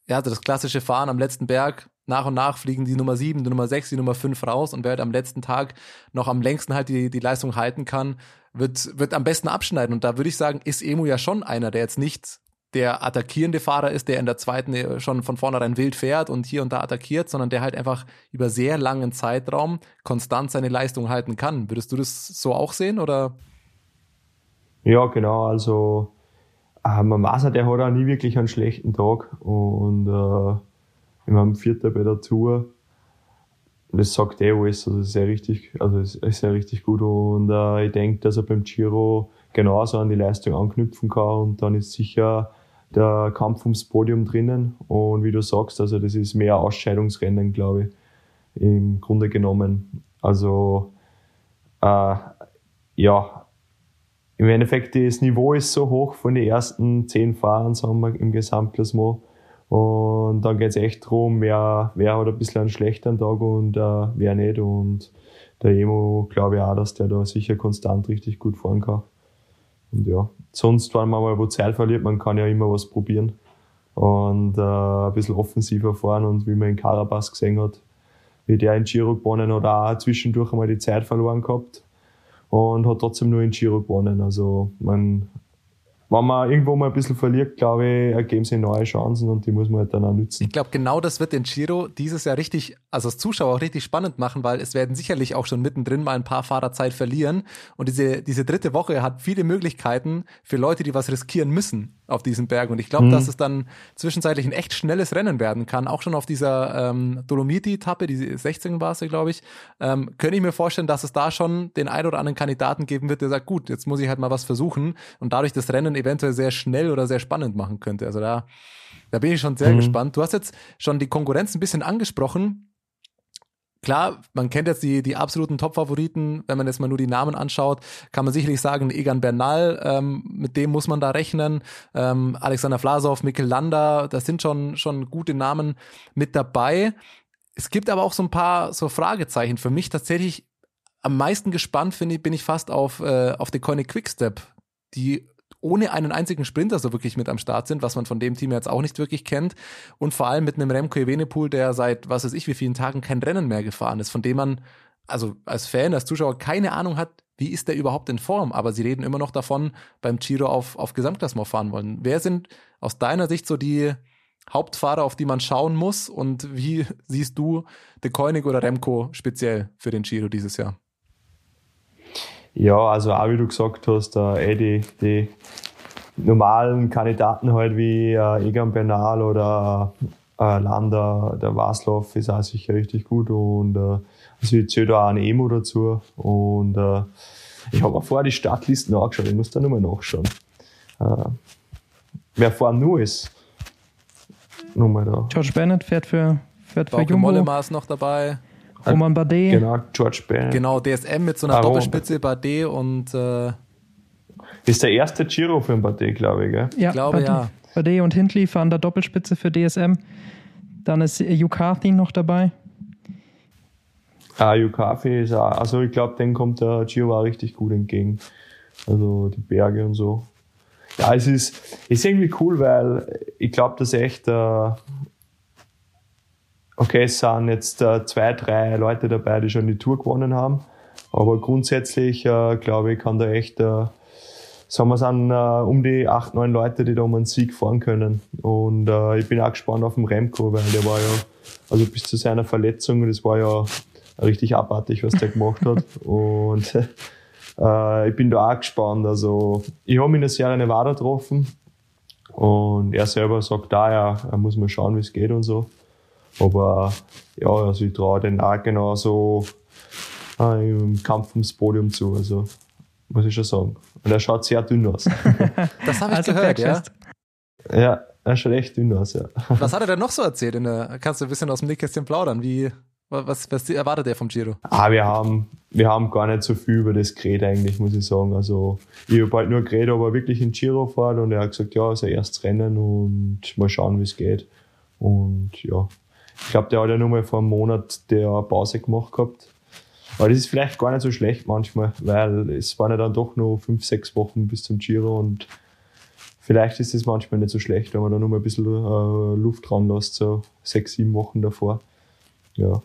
ja, also das klassische Fahren am letzten Berg, nach und nach fliegen die Nummer 7, die Nummer 6, die Nummer 5 raus und wer halt am letzten Tag noch am längsten halt die, die Leistung halten kann, wird, wird am besten abschneiden. Und da würde ich sagen, ist Emu ja schon einer, der jetzt nicht der attackierende Fahrer ist, der in der zweiten äh, schon von vornherein wild fährt und hier und da attackiert, sondern der halt einfach über sehr langen Zeitraum konstant seine Leistung halten kann. Würdest du das so auch sehen oder? Ja, genau. Also äh, man weiß ja, der hat auch nie wirklich einen schlechten Tag und äh, ich meine, Vierter bei der Tour, das sagt eh alles, also ja richtig, also ist, ja richtig gut und äh, ich denke, dass er beim Giro genauso an die Leistung anknüpfen kann und dann ist sicher der Kampf ums Podium drinnen. Und wie du sagst, also das ist mehr Ausscheidungsrennen, glaube ich, im Grunde genommen. Also äh, ja, im Endeffekt das Niveau ist so hoch von den ersten zehn Fahrern, sagen wir, im Gesamtklassement. Und dann geht es echt darum, wer, wer hat ein bisschen einen schlechteren Tag und äh, wer nicht. Und der Emo glaube ich auch, dass der da sicher konstant richtig gut fahren kann. Und ja, sonst, wenn man mal wo Zeit verliert, man kann ja immer was probieren und äh, ein bisschen offensiver fahren und wie man in Carabas gesehen hat, wie der in Giro gewonnen hat, auch zwischendurch einmal die Zeit verloren gehabt und hat trotzdem nur in Giro gewonnen. Also man wenn man irgendwo mal ein bisschen verliert, glaube ich, ergeben sich neue Chancen und die muss man halt dann auch nützen. Ich glaube, genau das wird den Giro dieses Jahr richtig, also als Zuschauer auch richtig spannend machen, weil es werden sicherlich auch schon mittendrin mal ein paar Fahrer Zeit verlieren. Und diese, diese dritte Woche hat viele Möglichkeiten für Leute, die was riskieren müssen auf diesem Berg. Und ich glaube, mhm. dass es dann zwischenzeitlich ein echt schnelles Rennen werden kann. Auch schon auf dieser ähm, Dolomiti-Etappe, die 16 war es, glaube ich, ähm, könnte ich mir vorstellen, dass es da schon den ein oder anderen Kandidaten geben wird, der sagt, gut, jetzt muss ich halt mal was versuchen und dadurch das Rennen eventuell sehr schnell oder sehr spannend machen könnte. Also da, da bin ich schon sehr mhm. gespannt. Du hast jetzt schon die Konkurrenz ein bisschen angesprochen. Klar, man kennt jetzt die, die absoluten Top-Favoriten. Wenn man jetzt mal nur die Namen anschaut, kann man sicherlich sagen, Egan Bernal, ähm, mit dem muss man da rechnen. Ähm, Alexander Vlasov, Mikkel Landa, das sind schon, schon gute Namen mit dabei. Es gibt aber auch so ein paar so Fragezeichen. Für mich tatsächlich am meisten gespannt finde ich, bin ich fast auf, äh, auf die Koenig Quickstep, die ohne einen einzigen Sprinter so wirklich mit am Start sind, was man von dem Team jetzt auch nicht wirklich kennt. Und vor allem mit einem Remco Evenepoel, der seit was weiß ich wie vielen Tagen kein Rennen mehr gefahren ist, von dem man also als Fan, als Zuschauer keine Ahnung hat, wie ist der überhaupt in Form. Aber sie reden immer noch davon, beim Giro auf, auf Gesamtklassement fahren wollen. Wer sind aus deiner Sicht so die Hauptfahrer, auf die man schauen muss? Und wie siehst du De Koenig oder Remco speziell für den Giro dieses Jahr? Ja, also auch wie du gesagt hast, äh, eh die, die normalen Kandidaten halt wie äh, Egan Bernal oder äh, Landa, der Waslav ist auch sicher richtig gut und äh, also ich zähle da auch einen Emo dazu und äh, ich habe mir vorher die Startlisten angeschaut, ich muss da nochmal nachschauen. Äh, wer vorne nur ist, nochmal da. George Bennett fährt für, fährt für Jumbo. Mollema ist noch dabei. Roman Bardet. Genau, George Bennett. Genau, DSM mit so einer Aron. Doppelspitze, Bardet und. Äh, ist der erste Giro für ein Bardet, glaube ich, gell? Ja, ich glaube Bardet, ja. Bardet und Hindley fahren da Doppelspitze für DSM. Dann ist Yukathi noch dabei. Ah, Yukathi ist auch, also ich glaube, den kommt der Giro auch richtig gut entgegen. Also die Berge und so. Ja, es ist, ist irgendwie cool, weil ich glaube, dass echt äh, okay, es sind jetzt äh, zwei, drei Leute dabei, die schon die Tour gewonnen haben. Aber grundsätzlich, äh, glaube ich, kann da echt, äh, sagen wir, sind äh, um die acht, neun Leute, die da um einen Sieg fahren können. Und ich bin auch gespannt auf den Remco, weil der war ja, also bis zu seiner Verletzung, das war ja richtig abartig, was der gemacht hat. Und äh, ich bin da auch gespannt. Also ich habe ihn in der Serie Nevada getroffen und er selber sagt da, ja, er muss mal schauen, wie es geht und so. Aber ja, also ich traue den auch genauso äh, im Kampf ums Podium zu. Also muss ich schon sagen. Und er schaut sehr dünn aus. Das habe ich Also gehört, ja. Ja, er schaut echt dünn aus, ja. Was hat er denn noch so erzählt? In der, kannst du ein bisschen aus dem Nähkästchen plaudern? Wie, was, was erwartet er vom Giro? Ah, wir haben, wir haben gar nicht so viel über das geredet eigentlich, muss ich sagen. Also ich habe halt nur geredet, ob er wirklich in Giro fährt und er hat gesagt, ja, sein erstes Rennen und mal schauen, wie es geht. Und ja, ich glaube, der hat ja nur mal vor einem Monat der Pause gemacht gehabt. Aber das ist vielleicht gar nicht so schlecht manchmal, weil es waren ja dann doch nur fünf, sechs Wochen bis zum Giro und vielleicht ist es manchmal nicht so schlecht, wenn man da nur mal ein bisschen äh, Luft dran lässt, so sechs, sieben Wochen davor. Ja,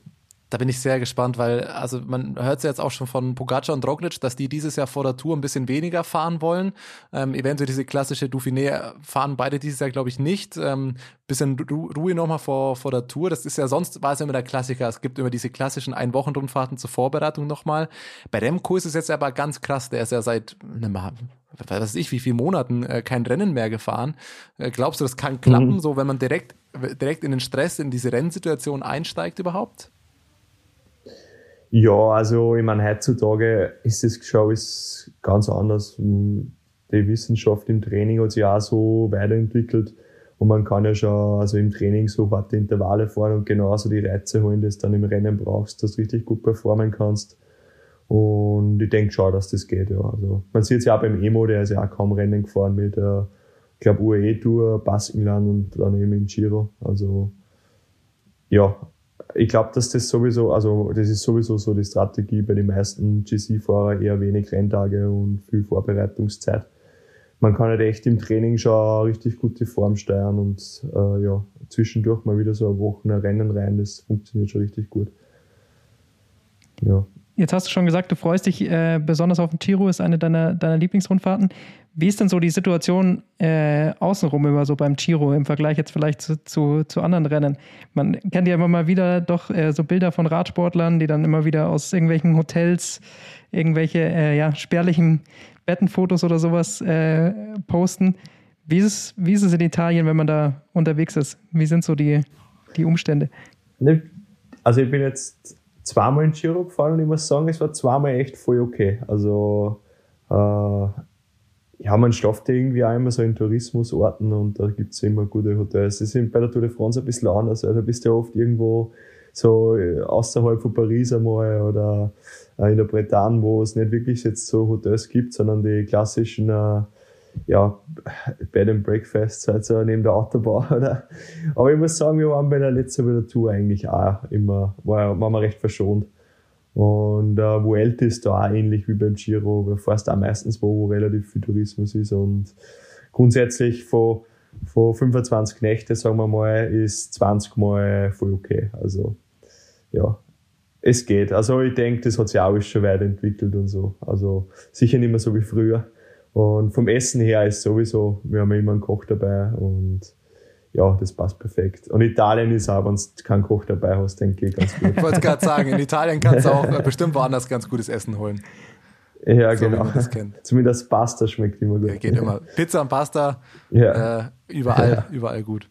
Da bin ich sehr gespannt, weil also man hört es ja jetzt auch schon von Pogacar und Roglic, dass die dieses Jahr vor der Tour ein bisschen weniger fahren wollen. Ähm, eventuell diese klassische Dauphiné fahren beide dieses Jahr, glaube ich, nicht. Ähm, bisschen Ru Ruhe nochmal vor, vor der Tour. Das ist ja sonst war es ja immer der Klassiker. Es gibt immer diese klassischen Ein-Wochen-Rundfahrten zur Vorbereitung nochmal. Bei Remco ist es jetzt aber ganz krass. Der ist ja seit einem, was weiß ich, wie vielen Monaten äh, kein Rennen mehr gefahren. Äh, glaubst du, das kann klappen, so wenn man direkt, direkt in den Stress, in diese Rennsituation einsteigt überhaupt? Ja, also ich meine, heutzutage ist das schon ist ganz anders. Die Wissenschaft im Training hat sich auch so weiterentwickelt und man kann ja schon also im Training so harte Intervalle fahren und genauso die Reize holen, die du dann im Rennen brauchst, dass du richtig gut performen kannst. Und ich denke schon, dass das geht, ja. Also man sieht es ja auch beim Emo, der ist ja auch kaum Rennen gefahren mit der, ich glaube, UAE-Tour, Baskenland und dann eben im Giro. Also ja, ich glaube, dass das sowieso, also das ist sowieso so die Strategie bei den meisten GC-Fahrer, eher wenig Renntage und viel Vorbereitungszeit. Man kann halt echt im Training schon richtig gute Form steuern und äh, ja, zwischendurch mal wieder so eine Woche ein Rennen rein, das funktioniert schon richtig gut. Ja. Jetzt hast du schon gesagt, du freust dich äh, besonders auf den Giro, ist eine deiner, deiner Lieblingsrundfahrten. Wie ist denn so die Situation äh, außenrum immer so beim Giro im Vergleich jetzt vielleicht zu, zu, zu anderen Rennen? Man kennt ja immer mal wieder doch äh, so Bilder von Radsportlern, die dann immer wieder aus irgendwelchen Hotels irgendwelche äh, ja, spärlichen Bettenfotos oder sowas äh, posten. Wie ist, es, wie ist es in Italien, wenn man da unterwegs ist? Wie sind so die, die Umstände? Ne, Also ich bin jetzt zweimal in Giro gefahren und ich muss sagen, es war zweimal echt voll okay. Also äh, ja, man schläft ja irgendwie auch immer so in Tourismusorten und da gibt es immer gute Hotels. Das ist bei der Tour de France ein bisschen anders, weil da bist du ja oft irgendwo so äh, außerhalb von Paris einmal oder äh, in der Bretagne, wo es nicht wirklich jetzt so Hotels gibt, sondern die klassischen äh, ja, Bed and Breakfasts halt so neben der Autobahn. Oder? Aber ich muss sagen, wir waren bei der letzten bei Tour eigentlich auch immer, war, waren wir recht verschont. Und äh, Vuelta ist da auch ähnlich wie beim Giro, du fährst auch meistens wo, wo relativ viel Tourismus ist und grundsätzlich von, von 25 Nächte, sagen wir mal, ist 20 Mal voll okay. Also ja, es geht. Also ich denke, das hat sich auch schon weiterentwickelt und so. Also sicher nicht mehr so wie früher. Und vom Essen her ist sowieso, wir haben immer einen Koch dabei und ja, das passt perfekt. Und Italien ist auch, wenn du keinen Koch dabei hast, denke ich, ganz gut. Ich wollte gerade sagen, in Italien kannst du auch bestimmt woanders ganz gutes Essen holen. Ja, So genau. man das kennt. Zumindest Pasta schmeckt immer gut. Ja, geht immer. Pizza und Pasta, Ja. äh, überall, überall gut.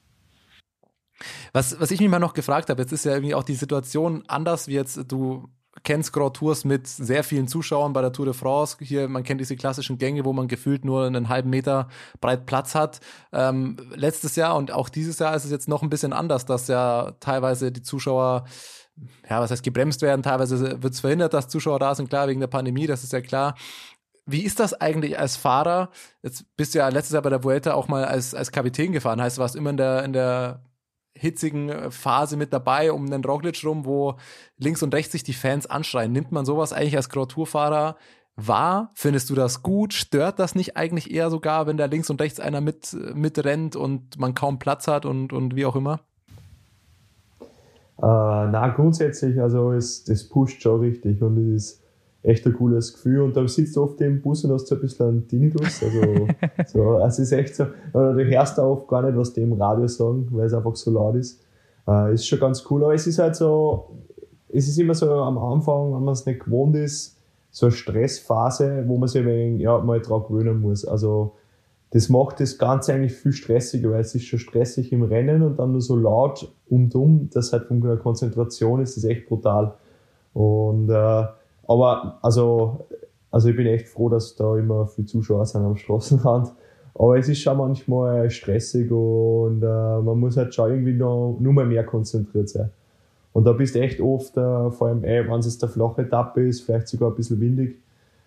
Was, was ich mich mal noch gefragt habe, jetzt ist ja irgendwie auch die Situation anders, wie jetzt du kennst Grand Tours mit sehr vielen Zuschauern bei der Tour de France. Hier, man kennt diese klassischen Gänge, wo man gefühlt nur einen halben Meter breit Platz hat. Ähm, letztes Jahr und auch dieses Jahr ist es jetzt noch ein bisschen anders, dass ja teilweise die Zuschauer ja, was heißt gebremst werden, teilweise wird es verhindert, dass Zuschauer da sind, klar, wegen der Pandemie, das ist ja klar. Wie ist das eigentlich als Fahrer? Jetzt bist du ja letztes Jahr bei der Vuelta auch mal als, als Kapitän gefahren, heißt, du warst immer in der, in der hitzigen Phase mit dabei um den Roglic rum, wo links und rechts sich die Fans anschreien. Nimmt man sowas eigentlich als Grand Tour-Fahrer wahr? Findest du das gut? Stört das nicht eigentlich eher sogar, wenn da links und rechts einer mit, mitrennt und man kaum Platz hat und, und wie auch immer? Äh, na, grundsätzlich, also es, das pusht schon richtig und es ist echt ein cooles Gefühl. Und da sitzt du oft im Bus und hast so ein bisschen einen Tinnitus. Also, so, also es ist echt so, oder du hörst da oft gar nicht, was die im Radio sagen, weil es einfach so laut ist. Äh, ist schon ganz cool, aber es ist halt so, es ist immer so am Anfang, wenn man es nicht gewohnt ist, so eine Stressphase, wo man sich wenig, ja, mal drauf gewöhnen muss. Also, das macht das Ganze eigentlich viel stressiger, weil es ist schon stressig im Rennen und dann nur so laut um und um, das halt von der Konzentration ist das echt brutal. Und äh, aber also, also ich bin echt froh, dass da immer viele Zuschauer sind am Straßenrand. Aber es ist schon manchmal stressig und äh, man muss halt schon irgendwie noch nur mal mehr konzentriert sein. Und da bist du echt oft, äh, vor allem, wenn es jetzt eine flache Etappe ist, vielleicht sogar ein bisschen windig, äh,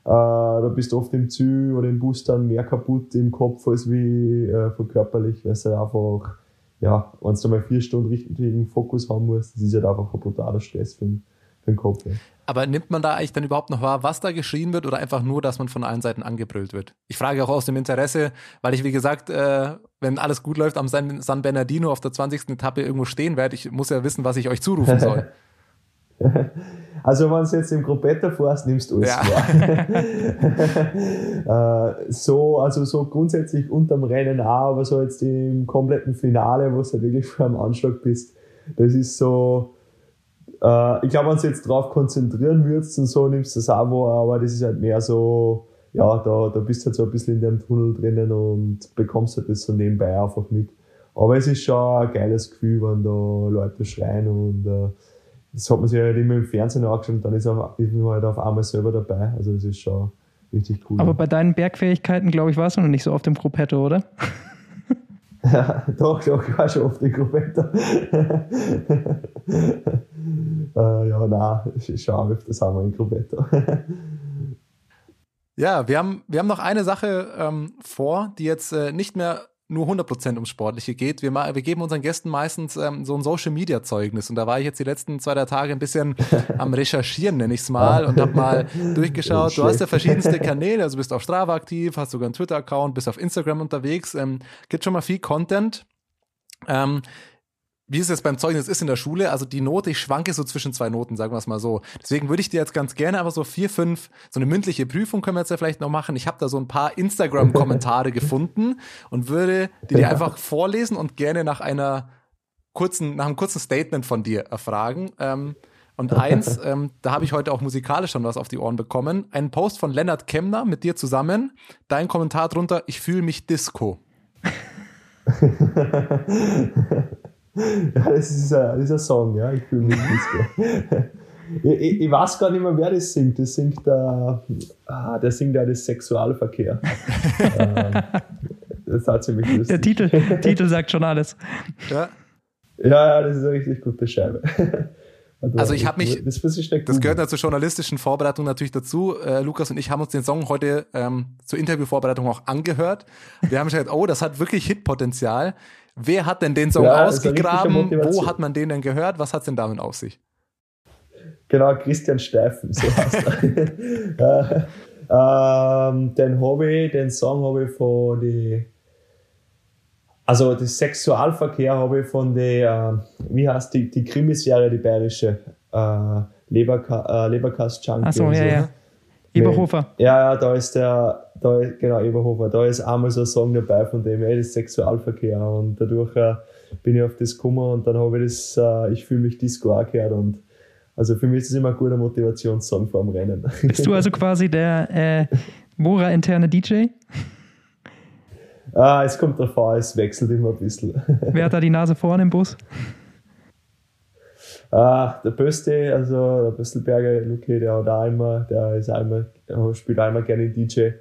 da bist du oft im Zug oder im Bus dann mehr kaputt im Kopf als wie äh, körperlich, weil es halt einfach, ja, wenn du mal vier Stunden richtigen Fokus haben musst, das ist halt einfach ein brutaler Stress für den, für den Kopf. Ja. Aber nimmt man da eigentlich dann überhaupt noch wahr, was da geschrien wird oder einfach nur, dass man von allen Seiten angebrüllt wird? Ich frage auch aus dem Interesse, weil ich, wie gesagt, äh, wenn alles gut läuft, am San, San Bernardino auf der 20. Etappe irgendwo stehen werde. Ich muss ja wissen, was ich euch zurufen soll. Also wenn du jetzt im Gruppetto fährst, nimmst du alles ja. äh, so, also so grundsätzlich unterm Rennen auch, aber so jetzt im kompletten Finale, wo du halt wirklich vor am Anschlag bist, das ist so, äh, ich glaube, wenn du jetzt drauf konzentrieren würdest und so, nimmst du das wahr, aber das ist halt mehr so, ja, da, da bist du halt so ein bisschen in dem Tunnel drinnen und bekommst halt das so nebenbei einfach mit. Aber es ist schon ein geiles Gefühl, wenn da Leute schreien und äh, das hat man sich halt immer im Fernsehen angeschaut und dann ist, auch, ist man halt auf einmal selber dabei. Also das ist schon richtig cool. Aber bei deinen Bergfähigkeiten, glaube ich, warst du noch nicht so oft im Gruppetto, oder? ja, doch, doch, ich war schon oft im Gruppetto. äh, ja, nein, schon öfters haben wir im Gruppetto. ja, wir haben, wir haben noch eine Sache ähm, vor, die jetzt äh, nicht mehr nur 100% ums Sportliche geht. Wir, wir geben unseren Gästen meistens ähm, so ein Social-Media-Zeugnis. Und da war ich jetzt die letzten zwei, drei Tage ein bisschen am Recherchieren, nenne ich es mal, und habe mal durchgeschaut. Du hast ja verschiedenste Kanäle, also bist auf Strava aktiv, hast sogar einen Twitter-Account, bist auf Instagram unterwegs, ähm, gibt schon mal viel Content. Ähm, wie es jetzt beim Zeugnis ist in der Schule, also die Note, ich schwanke so zwischen zwei Noten, sagen wir es mal so. Deswegen würde ich dir jetzt ganz gerne aber so vier, fünf, so eine mündliche Prüfung können wir jetzt ja vielleicht noch machen. Ich habe da so ein paar Instagram-Kommentare gefunden und würde die dir einfach vorlesen und gerne nach einer kurzen, nach einem kurzen Statement von dir erfragen. Ähm, und eins, ähm, da habe ich heute auch musikalisch schon was auf die Ohren bekommen. Ein Post von Lennart Kemner mit dir zusammen. Dein Kommentar drunter, ich fühle mich Disco. Ja, das ist ein, das ist ein Song, ja. Ich fühle mich Disco. ich, ich, ich, weiß gar nicht mehr, wer das singt. Das singt der, ah, der singt ja das Sexualverkehr. Ähm, das hat ziemlich lustig. Der Titel, Titel sagt schon alles. Ja. ja, ja, das ist eine richtig gute Scheibe. Also ich habe mich, das, das gehört ja zur journalistischen Vorbereitung natürlich dazu. Äh, Lukas und ich haben uns den Song heute ähm, zur Interviewvorbereitung auch angehört. Wir haben gesagt, oh, das hat wirklich Hitpotenzial. Wer hat denn den Song ja, ausgegraben? Wo hat man den denn gehört? Was hat es denn damit auf sich? Genau, Christian Steifen, so heißt er. ähm, den habe den Song habe ich von die, also das Sexualverkehr habe ich von der, äh, wie heißt die, die Krimiserie, die bayerische, äh, Leberka, äh, Leberkast Junkie. Achso, ja, so. ja. Eberhofer. Ja, ja, da ist der, da, genau, Eberhofer, da ist einmal so ein Song dabei von dem, ey, das Sexualverkehr und dadurch äh, bin ich auf das gekommen und dann habe ich das, äh, ich fühle mich Disco auch gehört und also für mich ist das immer ein guter Motivationssong vor dem Rennen. Bist du also quasi der äh, Mora-interne DJ? Ah, es kommt davor, es wechselt immer ein bisschen. Wer hat da die Nase vorne im Bus? Ah, der Böste, also der Böstelberger Luki, der hat auch immer, der ist der spielt immer gerne DJ.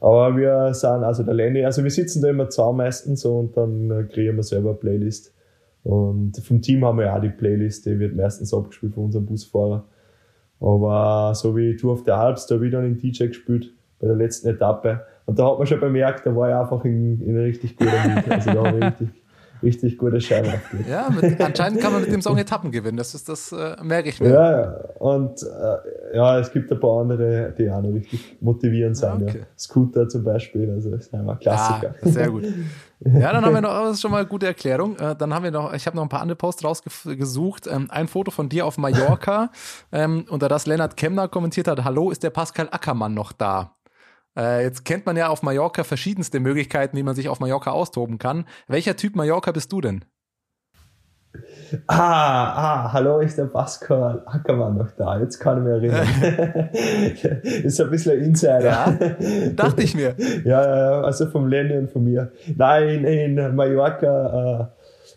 Aber wir sind, also der Lenny, also wir sitzen da immer zusammen meistens und dann äh, kriegen wir selber eine Playlist. Und vom Team haben wir ja auch die Playlist, die wird meistens abgespielt von unserem Busfahrer. Aber so wie Tour of the Alps, da habe ich dann den DJ gespielt bei der letzten Etappe. Und da hat man schon bemerkt, da war ich einfach in, in richtig guter Lied. Also da habe ich richtig, richtig gute Scheine aufgelegt. Ja, mit, anscheinend kann man mit dem Song Etappen gewinnen. Das ist das, äh, merke ich mir. Ja. Und äh, ja, es gibt ein paar andere, die auch noch richtig motivierend sind. Okay. ja. Scooter zum Beispiel, also das ist einfach Klassiker. Ja, sehr gut. Ja, dann haben wir noch, das ist schon mal eine gute Erklärung. Äh, dann haben wir noch, ich habe noch ein paar andere Posts rausgesucht. Ähm, ein Foto von dir auf Mallorca, ähm, unter das Lennart Kemner kommentiert hat, hallo, ist der Pascal Ackermann noch da? Äh, jetzt kennt man ja auf Mallorca verschiedenste Möglichkeiten, wie man sich auf Mallorca austoben kann. Welcher Typ Mallorca bist du denn? Ah, ah, hallo, ist der Pascal Ackermann noch da? Jetzt kann ich mich erinnern. ist ein bisschen ein Insider. Ja, dachte ich mir. ja, also vom Lenny und von mir. Nein, in Mallorca, äh,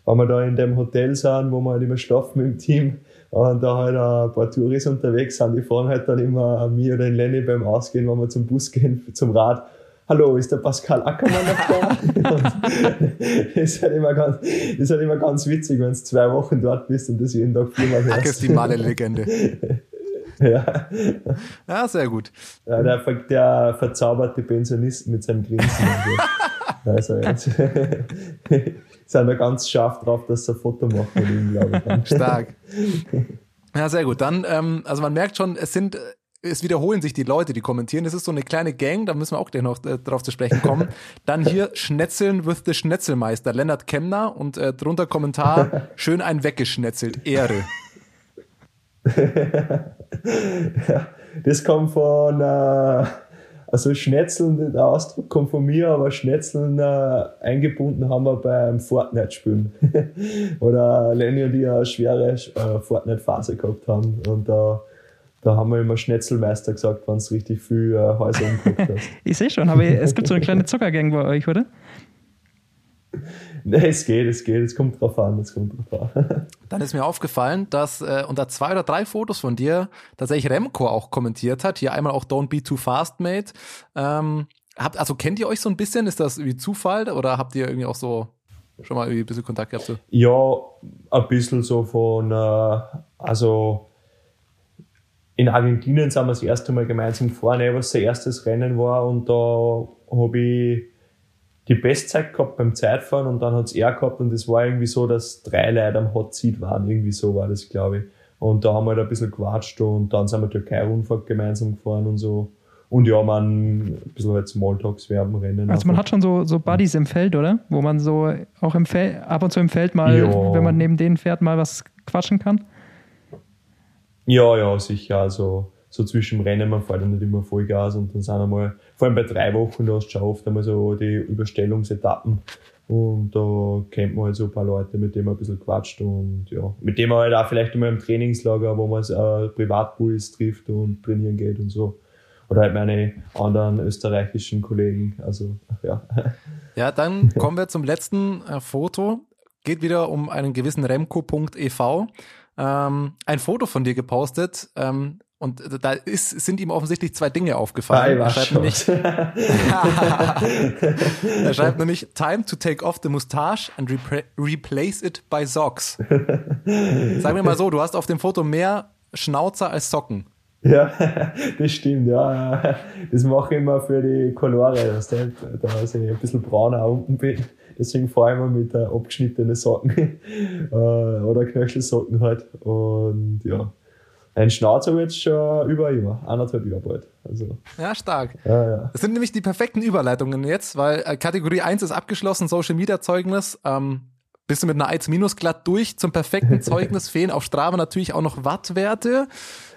wenn wir da in dem Hotel sind, wo wir halt immer schlafen mit dem Team, Und da halt ein paar Touris unterwegs sind, die fahren halt dann immer an mich oder den Lenny beim Ausgehen, wenn wir zum Bus gehen, zum Rad. Hallo, ist der Pascal Ackermann noch da? das ist halt immer ganz, ist halt immer ganz witzig, wenn du zwei Wochen dort bist und das jeden Tag viermal hörst. Ack ist die Male-Legende. Ja. Ja, sehr gut. Ja, der, der verzaubert die Pensionisten mit seinem Grinsen. Also, jetzt sind da ganz scharf drauf, dass sie ein Foto machen mit ihm, glaube ich. Stark. Ja, sehr gut. Dann, ähm, also man merkt schon, es sind, es wiederholen sich die Leute, die kommentieren. Es ist so eine kleine Gang, da müssen wir auch gleich noch äh, drauf zu sprechen kommen. Dann hier Schnetzeln with the Schnetzelmeister, Lennart Kemner und äh, drunter Kommentar, schön ein weggeschnetzelt, Ehre. Das kommt von, äh, also Schnetzeln, der Ausdruck kommt von mir, aber Schnetzeln äh, eingebunden haben wir beim Fortnite-Spielen. Oder Lenny und ich eine schwere äh, Fortnite-Phase gehabt haben. Und da da haben wir immer Schnetzelmeister gesagt, wenn es richtig viel äh, Häuser umgeguckt hast. Ich sehe schon, aber es gibt so eine kleine Zuckergang bei euch, oder? Nee, es geht, es geht, es kommt drauf an, es kommt drauf an. Dann ist mir aufgefallen, dass äh, unter zwei oder drei Fotos von dir tatsächlich Remco auch kommentiert hat. Hier einmal auch Don't Be Too Fast, Mate. Ähm, habt, also kennt ihr euch so ein bisschen? Ist das irgendwie Zufall oder habt ihr irgendwie auch so schon mal irgendwie ein bisschen Kontakt gehabt? So? Ja, ein bisschen so von, äh, also in Argentinien sind wir das erste Mal gemeinsam gefahren, eh, was sein erstes Rennen war und da habe ich die Bestzeit gehabt beim Zeitfahren und dann hat es er gehabt und es war irgendwie so, dass drei Leute am Hot Seat waren, irgendwie so war das, glaube ich. Und da haben wir halt ein bisschen gequatscht und dann sind wir Türkei-Rundfahrt gemeinsam gefahren und so. Und ja, man ein bisschen halt Smalltalks dem Rennen. Also man einfach. hat schon so, so Buddies im Feld, oder? Wo man so auch im Feld, ab und zu im Feld mal, Ja. wenn man neben denen fährt, mal was quatschen kann. Ja, ja, sicher. Also so zwischen dem Rennen, man fährt ja nicht immer Vollgas und dann sind einmal, vor allem bei drei Wochen, da hast du schon oft einmal so die Überstellungsetappen. Und da kennt man halt so ein paar Leute, mit denen man ein bisschen quatscht und ja, mit denen man halt auch vielleicht immer im Trainingslager, wo man äh, Privatbulls trifft und trainieren geht und so. Oder halt meine anderen österreichischen Kollegen. Also, ja. Ja, dann kommen wir zum letzten äh, Foto. Geht wieder um einen gewissen Remco.ev. Ähm, ein Foto von dir gepostet. Ähm, und da ist, sind ihm offensichtlich zwei Dinge aufgefallen. Er schreibt, nämlich, er schreibt nämlich, time to take off the mustache and repra- replace it by socks. Sag mir mal so, du hast auf dem Foto mehr Schnauzer als Socken. Ja, das stimmt, ja. Das mache ich immer für die Colore, dass ich, dass ich ein bisschen brauner unten bin. Deswegen fahre ich immer mit äh, abgeschnittenen Socken äh, oder Knöchelsocken halt. Und ja, ein Schnauzer jetzt schon über ein Jahr, eineinhalb Jahre bald. Also, Ja, stark. ja, ja. Das sind nämlich die perfekten Überleitungen jetzt, weil äh, Kategorie 1 ist abgeschlossen, Social Media Zeugnis. Ähm, bist du mit einer 1 minus glatt durch zum perfekten Zeugnis, fehlen auf Strava natürlich auch noch Wattwerte.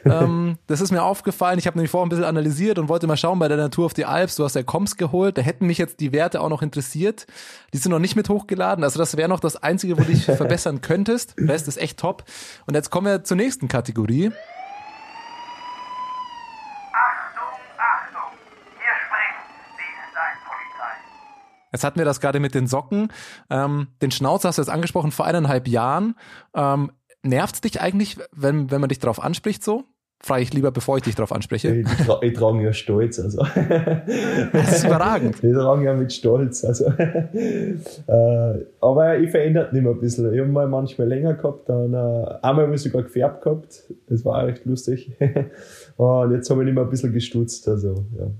ähm, das ist mir aufgefallen. Ich habe nämlich vorher ein bisschen analysiert und wollte mal schauen bei der Natur auf die Alps. Du hast ja Koms geholt. Da hätten mich jetzt die Werte auch noch interessiert. Die sind noch nicht mit hochgeladen. Also das wäre noch das Einzige, wo du dich verbessern könntest. Der Rest ist echt top. Und jetzt kommen wir zur nächsten Kategorie. Achtung, Achtung! Hier spricht die Polizei. Jetzt hatten wir das gerade mit den Socken. Ähm, den Schnauzer hast du jetzt angesprochen vor eineinhalb Jahren. Ähm, nervt's dich eigentlich, wenn, wenn man dich darauf anspricht so? Frage ich lieber, bevor ich dich darauf anspreche. Ich, tra ich trage ja Stolz. Also. Das ist überragend. Ich trage ja mit Stolz. Also. äh, aber ich verändert mich ein bisschen. Ich habe mal manchmal länger gehabt, dann äh, einmal habe ich sogar gefärbt gehabt. Das war auch recht lustig. Und jetzt habe ich immer ein bisschen gestutzt. Also, ja.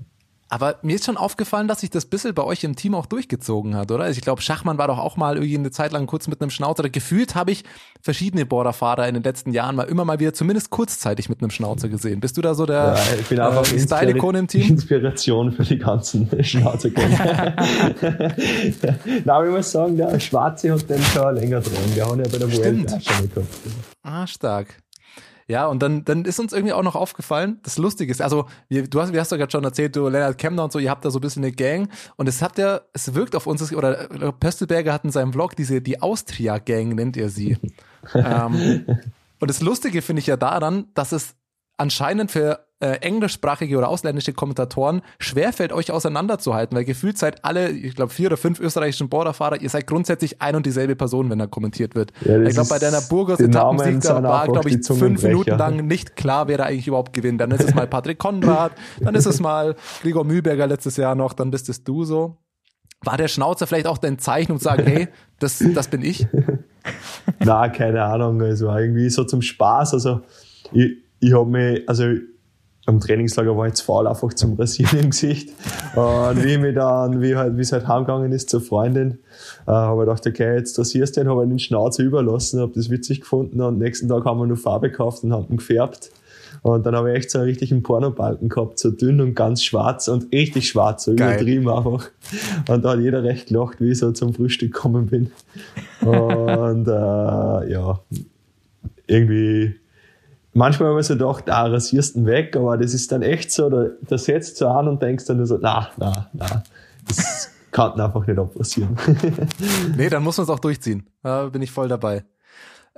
Aber mir ist schon aufgefallen, dass sich das bisschen bei euch im Team auch durchgezogen hat, oder? Also ich glaube, Schachmann war doch auch mal irgendwie eine Zeit lang kurz mit einem Schnauzer. Gefühlt habe ich verschiedene Borderfahrer in den letzten Jahren mal immer mal wieder zumindest kurzzeitig mit einem Schnauzer gesehen. Bist du da so der Ja, ich bin einfach äh, Style-Ikone im Team? Inspiration für die ganzen Schnauzergänger. Nein, aber ich muss sagen, der Schwarze hat den schon länger dran. Der hat ja bei der auch schon gehabt. Ah, stark. Ja, und dann, dann ist uns irgendwie auch noch aufgefallen, das Lustige ist, also, wir, du hast, wie hast du gerade schon erzählt, du, Leonard Kemner und so, ihr habt da so ein bisschen eine Gang und es habt ja, es wirkt auf uns, oder äh, Pöstelberger hat in seinem Vlog diese, die Austria-Gang nennt er sie. ähm, und das Lustige finde ich ja daran, dass es anscheinend für äh, englischsprachige oder ausländische Kommentatoren schwerfällt, euch auseinanderzuhalten, weil gefühlt seid alle, ich glaube, vier oder fünf österreichischen Borderfahrer, ihr seid grundsätzlich ein und dieselbe Person, wenn da kommentiert wird. Ja, ich glaube, bei deiner Burgos Etappensieg, war, glaube ich, fünf. Minuten lang nicht klar, wer da eigentlich überhaupt gewinnt. Dann ist es mal Patrick Konrad, dann ist es mal Gregor Mühlberger letztes Jahr noch, dann bist es du so. War der Schnauzer vielleicht auch dein Zeichen, um zu sagen, hey, das, das bin ich? Na, keine Ahnung. Es war irgendwie so zum Spaß. Also, ich, ich habe mich, also am Trainingslager war ich zu faul, einfach zum Rasieren im Gesicht. Und wie mich dann, wie halt, wie es halt heimgegangen ist zur Freundin, äh, habe ich gedacht, okay, jetzt rasierst du den, habe ich den Schnauze überlassen, habe das witzig gefunden und nächsten Tag haben wir nur Farbe gekauft und haben ihn gefärbt. Und dann habe ich echt so einen richtigen Pornobalken gehabt, so dünn und ganz schwarz und richtig schwarz, so Geil. übertrieben einfach. Und da hat jeder recht gelacht, wie ich so zum Frühstück gekommen bin. Und äh, ja, irgendwie, manchmal habe ich so gedacht, ah, rasierst du ihn weg, aber das ist dann echt so, da, da setzt du an und denkst dann nur so, na, na, na, das kann einfach nicht abpassieren. Nee, dann muss man es auch durchziehen. Da bin ich voll dabei.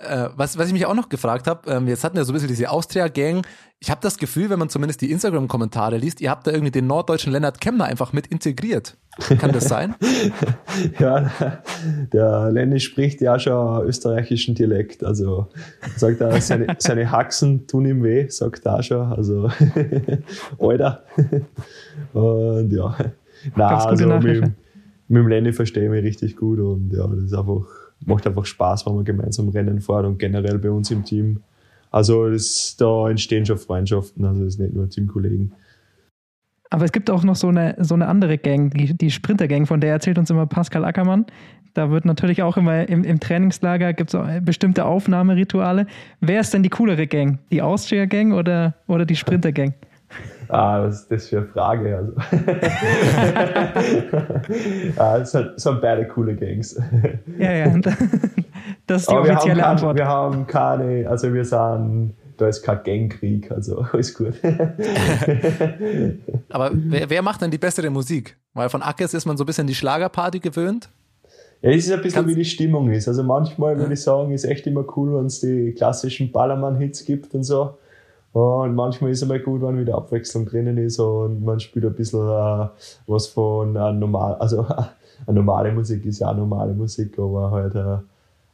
Äh, was, was ich mich auch noch gefragt habe, ähm, jetzt hatten wir so ein bisschen diese Austria-Gang. Ich habe das Gefühl, wenn man zumindest die Instagram-Kommentare liest, ihr habt da irgendwie den norddeutschen Lennart Kemner einfach mit integriert. Kann das sein? ja, der Lenny spricht ja schon österreichischen Dialekt, also sagt er, seine, seine Haxen tun ihm weh, sagt er auch schon, also Alter. Und ja, gute also mit, mit dem Lenny verstehe ich mich richtig gut und ja, das ist einfach, macht einfach Spaß, wenn man gemeinsam Rennen fährt und generell bei uns im Team. Also das, da entstehen schon Freundschaften, also das ist nicht nur Teamkollegen. Aber es gibt auch noch so eine, so eine andere Gang, die, die Sprinter-Gang, von der erzählt uns immer Pascal Ackermann. Da wird natürlich auch immer im, im Trainingslager gibt es bestimmte Aufnahmerituale. Wer ist denn die coolere Gang? Die Austria-Gang oder, oder die Sprinter-Gang? Ah, was ist das für eine Frage? Also. ah, es sind, beide coole Gangs. Ja, ja. Das ist die Aber wir haben, offizielle Antwort. wir haben keine, also wir sind, da ist kein Gangkrieg, also alles gut. Aber wer, wer macht denn die bessere Musik? Weil von Ackes ist man so ein bisschen die Schlagerparty gewöhnt. Ja, es ist ein bisschen Kannst- wie die Stimmung ist. Also manchmal würde ich sagen, ist echt immer cool, wenn es die klassischen Ballermann-Hits gibt und so. Und manchmal ist es einmal gut, wenn wieder Abwechslung drinnen ist und man spielt ein bisschen äh, was von äh, normal, also eine normale Musik ist ja auch normale Musik, aber halt äh,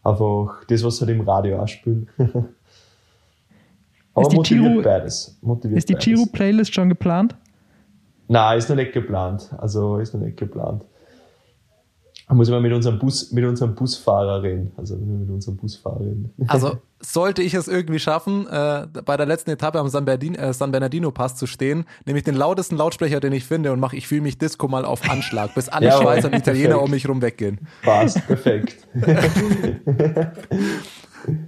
einfach das, was halt im Radio auch spielen. aber motiviert Giro- beides. Motiviert Ist die. Giro-Playlist schon geplant? Nein, ist noch nicht geplant. Also ist noch nicht geplant. Muss ich mal mit unserem Bus, mit unserem Busfahrer reden. Also mit unserem Busfahrer reden. Also sollte ich es irgendwie schaffen, äh, bei der letzten Etappe am San, Berdin, äh, San Bernardino Pass zu stehen, nehme ich den lautesten Lautsprecher, den ich finde und mache ich fühle mich Disco mal auf Anschlag, bis alle Jawohl, Schweizer und Italiener perfekt. um mich rum weggehen. Passt, perfekt.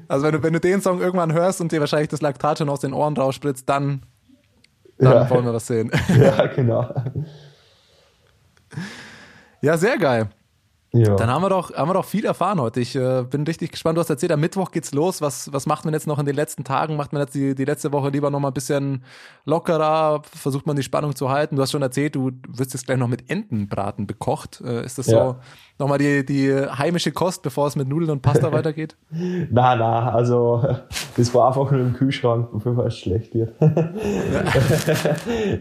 Also wenn du, wenn du den Song irgendwann hörst und dir wahrscheinlich das Laktat schon aus den Ohren rausspritzt, dann, dann Ja. wollen wir was sehen. ja, genau. Ja, sehr geil. Ja. Dann haben wir doch, haben wir doch viel erfahren heute. Ich äh, bin richtig gespannt. Du hast erzählt, am Mittwoch geht's los. Was, was macht man jetzt noch in den letzten Tagen? Macht man jetzt die, die letzte Woche lieber noch mal ein bisschen lockerer? Versucht man die Spannung zu halten? Du hast schon erzählt, du wirst jetzt gleich noch mit Entenbraten bekocht. Äh, ist das so Ja. nochmal die, die heimische Kost, bevor es mit Nudeln und Pasta weitergeht? Nein, nein, also das war einfach nur im Kühlschrank, bevor es schlecht wird. nein,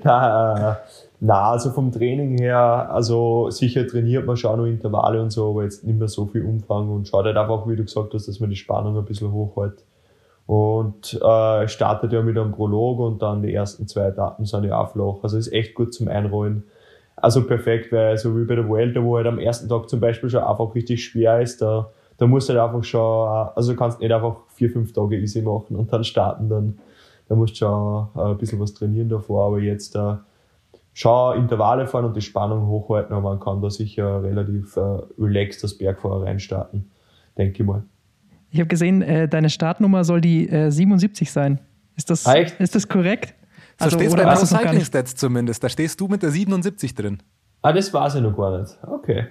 äh, nein, also vom Training her, also sicher trainiert man schon noch Intervalle und so, aber jetzt nicht mehr so viel Umfang und schaut halt einfach, wie du gesagt hast, dass man die Spannung ein bisschen hochhält. Und äh, startet ja mit einem Prolog und dann die ersten zwei Etappen sind ja auch flach. Also ist echt gut zum Einrollen. Also perfekt, weil so wie bei der Vuelta, wo halt am ersten Tag zum Beispiel schon einfach richtig schwer ist, da, da musst du halt einfach schon, also kannst nicht einfach vier, fünf Tage easy machen und dann starten, dann, da musst du schon äh, ein bisschen was trainieren davor, aber jetzt äh, schon Intervalle fahren und die Spannung hochhalten, aber man kann da sicher relativ äh, relaxed das Bergfahrer reinstarten, denke ich mal. Ich habe gesehen, äh, deine Startnummer soll die äh, 77 sein. Ist das, Ah, echt? ist das korrekt? So Also, steht's oder bei Pro Cycling? Stats zumindest. Da stehst du mit der 77 drin. Ah, das weiß ich noch gar nicht. Okay.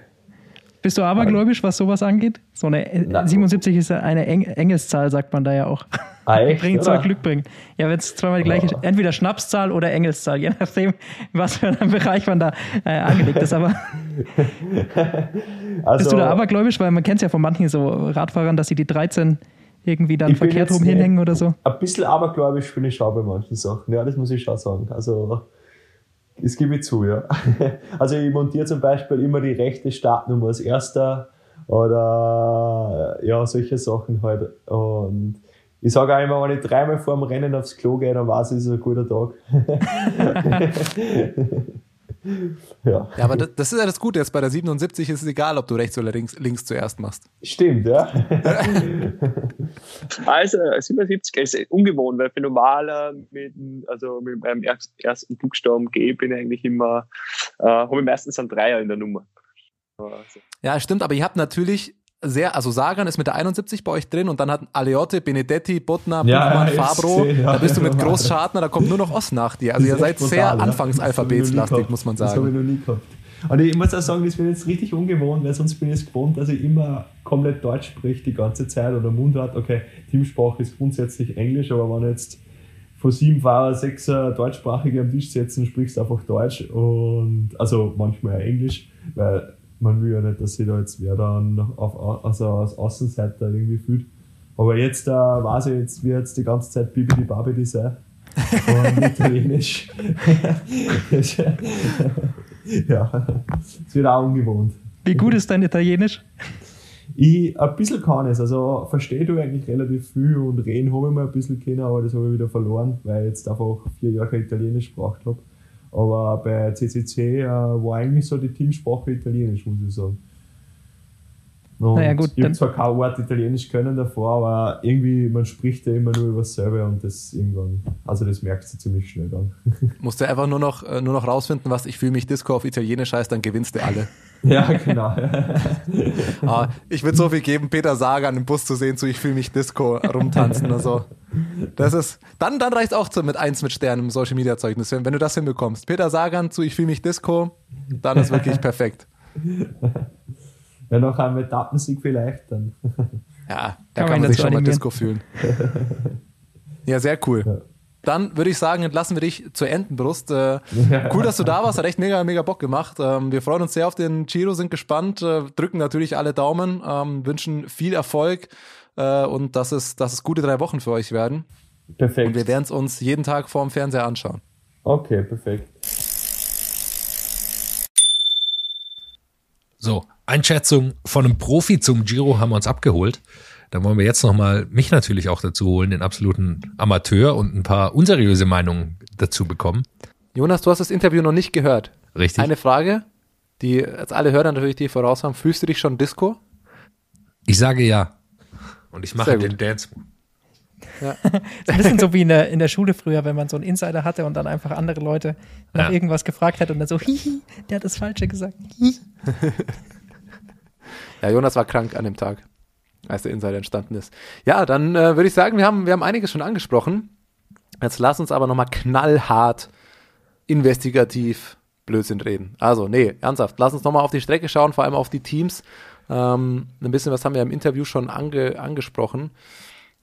Bist du abergläubisch, was sowas angeht? So eine äh, Nein. 77 ist ja eine Eng Engelszahl, sagt man da ja auch. Ah, echt, Bringt soll oder? Glück bringen. Ja, wenn es zweimal die gleiche, Oh. entweder Schnapszahl oder Engelszahl, je nachdem, was für ein Bereich man da äh, angelegt ist. Aber Also, bist du da abergläubisch? Weil man kennt es ja von manchen so Radfahrern, dass sie die 13 irgendwie dann verkehrt jetzt rum hinhängen oder so. Ein bisschen abergläubisch bin ich schon bei manchen Sachen. Ja, das muss ich schon sagen. Also, das gebe ich zu, ja. Also, ich montiere zum Beispiel immer die rechte Startnummer als erster oder ja, solche Sachen halt. Und ich sage auch immer, wenn ich dreimal vor dem Rennen aufs Klo gehe, dann weiß ich, es ist ein guter Tag. ja, Ja, aber das, das ist ja das Gute. Jetzt bei der 77 ist es egal, ob du rechts oder links, links zuerst machst. stimmt, ja. Also 77 ist ungewohnt, weil für normaler mit, also mit meinem erst- ersten Buchstaben G bin ich eigentlich immer, äh, habe ich meistens einen Dreier in der Nummer. Also, Ja, stimmt, aber ihr habt natürlich sehr, also Sagan ist mit der 71 bei euch drin und dann hat Aleotte, Benedetti, Bottner, Ja, Buchmann, ja, Fabro, ja. da bist du mit Großschartner, da kommt nur noch Ost nach dir. Also ihr seid sehr brutal, ja. anfangsalphabetslastig, muss man gehabt. Das habe ich sagen. noch nie gehabt. Und ich muss auch sagen, das bin jetzt richtig ungewohnt, weil sonst bin ich es gewohnt, dass ich immer komplett Deutsch spreche die ganze Zeit oder Mundart. Okay, Teamsprache ist grundsätzlich Englisch, aber wenn jetzt von sieben Fahrer sechs äh, Deutschsprachige am Tisch sitzen, sprichst du einfach Deutsch und also manchmal Englisch, weil man will ja nicht, dass sich da jetzt wer dann auf, Au- also als Außenseiter irgendwie fühlt. Aber jetzt äh, weiß ich, jetzt wird jetzt die ganze Zeit Bibidi Babidi sein. Und Italienisch. ja, es wird auch ungewohnt. Wie gut ist dein Italienisch? Ich ein bisschen kann es, also verstehe du eigentlich relativ viel und reden habe ich mal ein bisschen können, aber das habe ich wieder verloren, weil ich jetzt einfach vier Jahre Italienisch gebraucht habe. Aber bei CCC äh, war eigentlich so die Teamsprache Italienisch, muss ich sagen. Und Naja, gut, ich habe zwar kein Wort Italienisch können davor, aber irgendwie, man spricht ja immer nur über dasselbe und das irgendwann, also das merkst du ziemlich schnell dann. Musst du einfach nur noch, äh, nur noch rausfinden, was ich fühle mich Disco auf Italienisch heißt, dann gewinnst du alle. ja, genau. Ah, ich würde so viel geben, Peter Sagan im Bus zu sehen, zu ich fühle mich Disco rumtanzen oder so. Das ist, dann, dann reicht auch zu, mit eins mit Sternen im Social Media Zeugnis. Wenn wenn du das hinbekommst. Peter Sagan zu ich fühle mich Disco, dann ist wirklich perfekt. Ja, noch einem Etappensieg vielleicht dann. Ja, da Kann kann man sich schon mal. Disco fühlen. Ja, sehr cool. Ja. Dann würde ich sagen, entlassen wir dich zur Entenbrust. Äh, cool, dass du da warst. Hat echt mega, mega Bock gemacht. Ähm, wir freuen uns sehr auf den Giro, sind gespannt, äh, drücken natürlich alle Daumen, ähm, wünschen viel Erfolg äh, und dass es, dass es gute drei Wochen für euch werden. Perfekt. Und wir werden es uns jeden Tag vorm Fernseher anschauen. Okay, perfekt. So, Einschätzung von einem Profi zum Giro haben wir uns abgeholt. Da wollen wir jetzt nochmal mich natürlich auch dazu holen, den absoluten Amateur und ein paar unseriöse Meinungen dazu bekommen. Jonas, du hast das Interview noch nicht gehört. Richtig? Eine Frage, die jetzt alle Hörer natürlich die voraus haben. Fühlst du dich schon Disco? ich sage ja. Und ich mache den. Dance. Ist ein bisschen so wie in der, in der Schule früher, wenn man so einen Insider hatte und dann einfach andere Leute nach Ja. irgendwas gefragt hat und dann so, hihi, der hat das Falsche gesagt. Ja, Jonas war krank an dem Tag, als der Insider entstanden ist. Ja, dann äh, würde ich sagen, wir haben, wir haben einiges schon angesprochen. Jetzt lass uns aber nochmal knallhart, investigativ Blödsinn reden. Also, nee, ernsthaft, lass uns nochmal auf die Strecke schauen, vor allem auf die Teams. Ähm, ein bisschen was haben wir im Interview schon ange, angesprochen.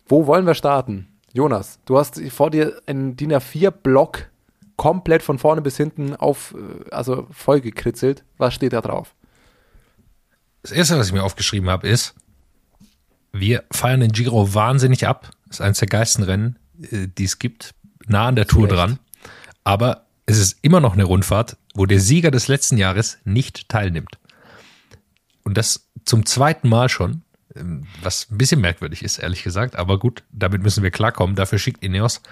Wo wollen wir starten? Jonas, du hast vor dir einen DIN A4-Block komplett von vorne bis hinten auf, äh, also voll gekritzelt. Was steht da drauf? Das erste, was ich mir aufgeschrieben habe, ist, wir feiern den Giro wahnsinnig ab. Das ist eines der geilsten Rennen, äh, die es gibt, nah an der Tour dran. Aber es ist immer noch eine Rundfahrt, wo der Sieger des letzten Jahres nicht teilnimmt. Und das zum zweiten Mal schon, ähm, was ein bisschen merkwürdig ist, ehrlich gesagt. Aber gut, damit müssen wir klarkommen. Dafür schickt Ineos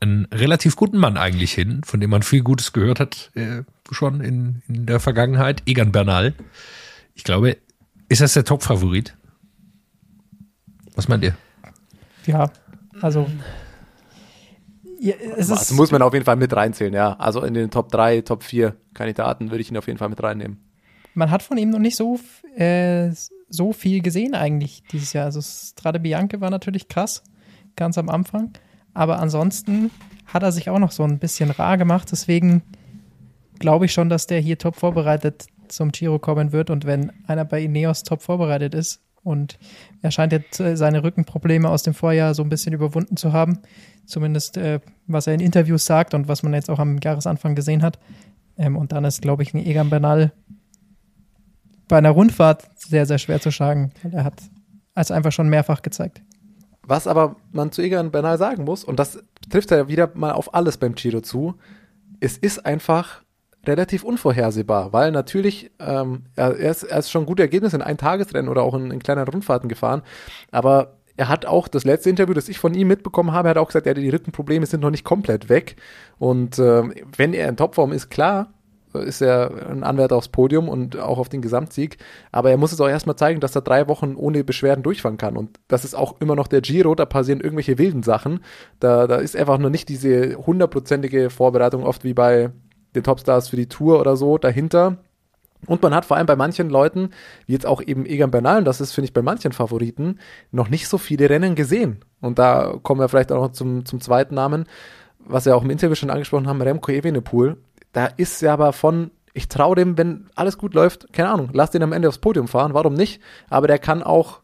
einen relativ guten Mann eigentlich hin, von dem man viel Gutes gehört hat, äh, schon in, in der Vergangenheit. Egan Bernal. Ich glaube, ist das der Top-Favorit? Was meint ihr? Ja, also. Ja, es Das ist, muss man auf jeden Fall mit reinzählen, ja. Also in den Top 3, Top 4 Kandidaten würde ich ihn auf jeden Fall mit reinnehmen. man hat von ihm noch nicht so, äh, so viel gesehen eigentlich dieses Jahr. Also Strade Bianche war natürlich krass, ganz am Anfang. Aber ansonsten hat er sich auch noch so ein bisschen rar gemacht. Deswegen glaube ich schon, dass der hier top vorbereitet zum Giro kommen wird. Und wenn einer bei Ineos top vorbereitet ist und er scheint jetzt äh, seine Rückenprobleme aus dem Vorjahr so ein bisschen überwunden zu haben, zumindest äh, was er in Interviews sagt und was man jetzt auch am Jahresanfang gesehen hat. Ähm, und dann ist, glaube ich, ein Egan Bernal bei einer Rundfahrt sehr, sehr schwer zu schlagen. Er hat es einfach schon mehrfach gezeigt. Was aber man zu Egan Bernal sagen muss, und das trifft ja wieder mal auf alles beim Giro zu, es ist einfach relativ unvorhersehbar, weil natürlich, ähm, er, ist, er ist schon gute Ergebnisse in Eintagesrennen oder auch in, in kleinen Rundfahrten gefahren, aber er hat auch das letzte Interview, das ich von ihm mitbekommen habe, hat auch gesagt, ja, die Rückenprobleme sind noch nicht komplett weg. Und ähm, wenn er in Topform ist, klar, ist er ein Anwärter aufs Podium und auch auf den Gesamtsieg. Aber er muss es auch erstmal zeigen, dass er drei Wochen ohne Beschwerden durchfahren kann. Und das ist auch immer noch der Giro, da passieren irgendwelche wilden Sachen. Da, da ist einfach noch nicht diese hundertprozentige Vorbereitung, oft wie bei den Topstars für die Tour oder so dahinter. Und man hat vor allem bei manchen Leuten, wie jetzt auch eben Egan Bernal, und das ist, finde ich, bei manchen Favoriten, noch nicht so viele Rennen gesehen. Und da kommen wir vielleicht auch noch zum, zum zweiten Namen, was wir auch im Interview schon angesprochen haben, Remco Evenepoel. Da ist ja aber von, ich traue dem, wenn alles gut läuft, keine Ahnung, lass den am Ende aufs Podium fahren, warum nicht? Aber der kann auch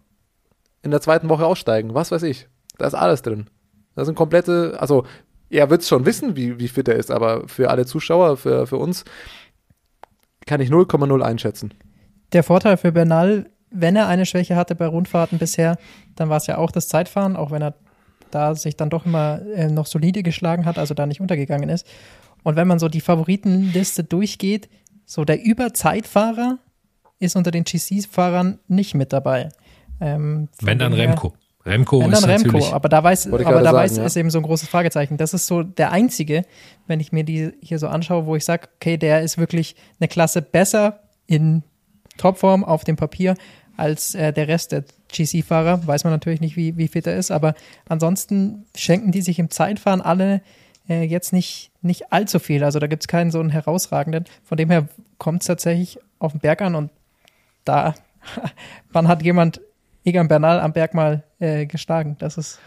in der zweiten Woche aussteigen, was weiß ich. Da ist alles drin. Das sind komplette, also er wird es schon wissen, wie, wie fit er ist, aber für alle Zuschauer, für, für uns, kann ich 0,0 einschätzen. Der Vorteil für Bernal, wenn er eine Schwäche hatte bei Rundfahrten bisher, dann war es ja auch das Zeitfahren, auch wenn er da sich dann doch immer äh, noch solide geschlagen hat, also da nicht untergegangen ist. Und wenn man so die Favoritenliste durchgeht, so der Überzeitfahrer ist unter den GC-Fahrern nicht mit dabei. Ähm, wenn dann Remco. Remco wenn ist dann Remco, natürlich. aber da weiß, aber da sagen, weiß ja. ist eben so ein großes Fragezeichen. Das ist so der einzige, wenn ich mir die hier so anschaue, wo ich sage, okay, der ist wirklich eine Klasse besser in Topform auf dem Papier als äh, der Rest der GC-Fahrer. Weiß man natürlich nicht, wie, wie fit er ist, aber ansonsten schenken die sich im Zeitfahren alle äh, jetzt nicht, nicht allzu viel. Also da gibt es keinen so einen herausragenden. Von dem her kommt es tatsächlich auf den Berg an und da, wann hat jemand Egan Bernal am Berg mal äh, geschlagen? Das ist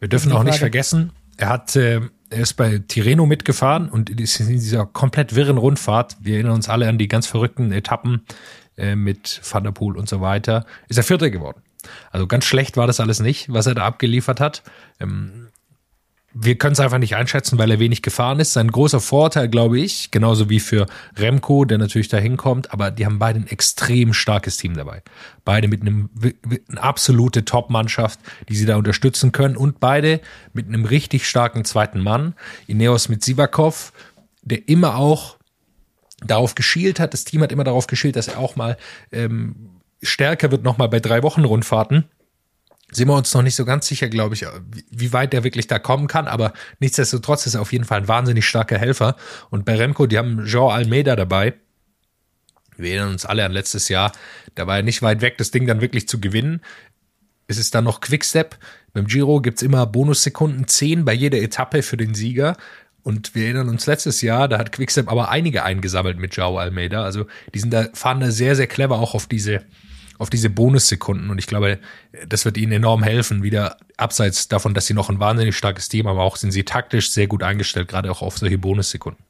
Wir dürfen auch nicht vergessen, er hat, äh, er ist bei Tirreno mitgefahren und ist in dieser komplett wirren Rundfahrt. Wir erinnern uns alle an die ganz verrückten Etappen äh, mit Van der Poel und so weiter. Ist er Vierter geworden. Also ganz schlecht war das alles nicht, was er da abgeliefert hat. Ähm, wir können es einfach nicht einschätzen, weil er wenig gefahren ist. Sein großer Vorteil, glaube ich, genauso wie für Remco, der natürlich da hinkommt, aber die haben beide ein extrem starkes Team dabei. Beide mit einem eine absolute Top-Mannschaft, die sie da unterstützen können und beide mit einem richtig starken zweiten Mann. Ineos mit Sivakov, der immer auch darauf geschielt hat, das Team hat immer darauf geschielt, dass er auch mal ähm, stärker wird, nochmal bei drei Wochen Rundfahrten sind wir uns noch nicht so ganz sicher, glaube ich, wie- weit der wirklich da kommen kann. Aber nichtsdestotrotz ist er auf jeden Fall ein wahnsinnig starker Helfer. Und bei Remco, die haben Jean Almeida dabei. Wir erinnern uns alle an letztes Jahr. Da war er nicht weit weg, das Ding dann wirklich zu gewinnen. Es ist dann noch Quickstep. Beim Giro gibt's immer Bonussekunden, 10 bei jeder Etappe für den Sieger. Und wir erinnern uns letztes Jahr, da hat Quickstep aber einige eingesammelt mit Joao Almeida. Also die sind da, fahren da sehr, sehr clever auch auf diese, auf diese Bonussekunden. Und ich glaube, das wird ihnen enorm helfen, wieder abseits davon, dass sie noch ein wahnsinnig starkes Team haben, aber auch sind sie taktisch sehr gut eingestellt, gerade auch auf solche Bonussekunden.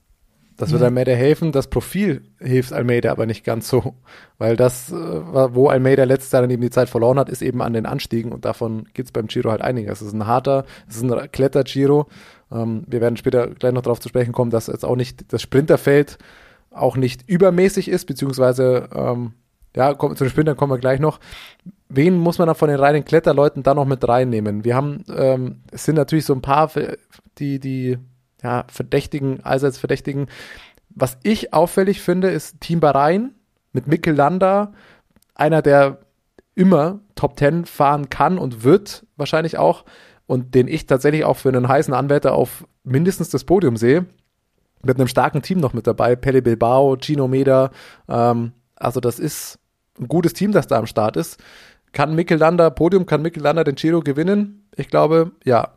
Das wird Almeida helfen. Das Profil hilft Almeida aber nicht ganz so. Weil das, äh, wo Almeida letztes Jahr dann eben die Zeit verloren hat, ist eben an den Anstiegen und davon gibt's beim Giro halt einiges. Es ist ein harter, es ist ein Kletter-Giro. Ähm, wir werden später gleich noch darauf zu sprechen kommen, dass jetzt auch nicht das Sprinterfeld auch nicht übermäßig ist, beziehungsweise ähm, ja, komm, zu den Sprintern kommen wir gleich noch. Wen muss man da von den reinen Kletterleuten da noch mit reinnehmen? Wir haben, ähm, es sind natürlich so ein paar, die, die ja, Verdächtigen, allseits Verdächtigen. Was ich auffällig finde, ist Team Bahrain mit Mikkel Landa, einer, der immer Top 10 fahren kann und wird wahrscheinlich auch und den ich tatsächlich auch für einen heißen Anwärter auf mindestens das Podium sehe. Mit einem starken Team noch mit dabei, Pelle Bilbao, Gino Meda. Ähm, also das ist ein gutes Team, das da am Start ist. Kann Mikkel Landa, Podium, kann Mikkel Landa den Giro gewinnen? Ich glaube, ja.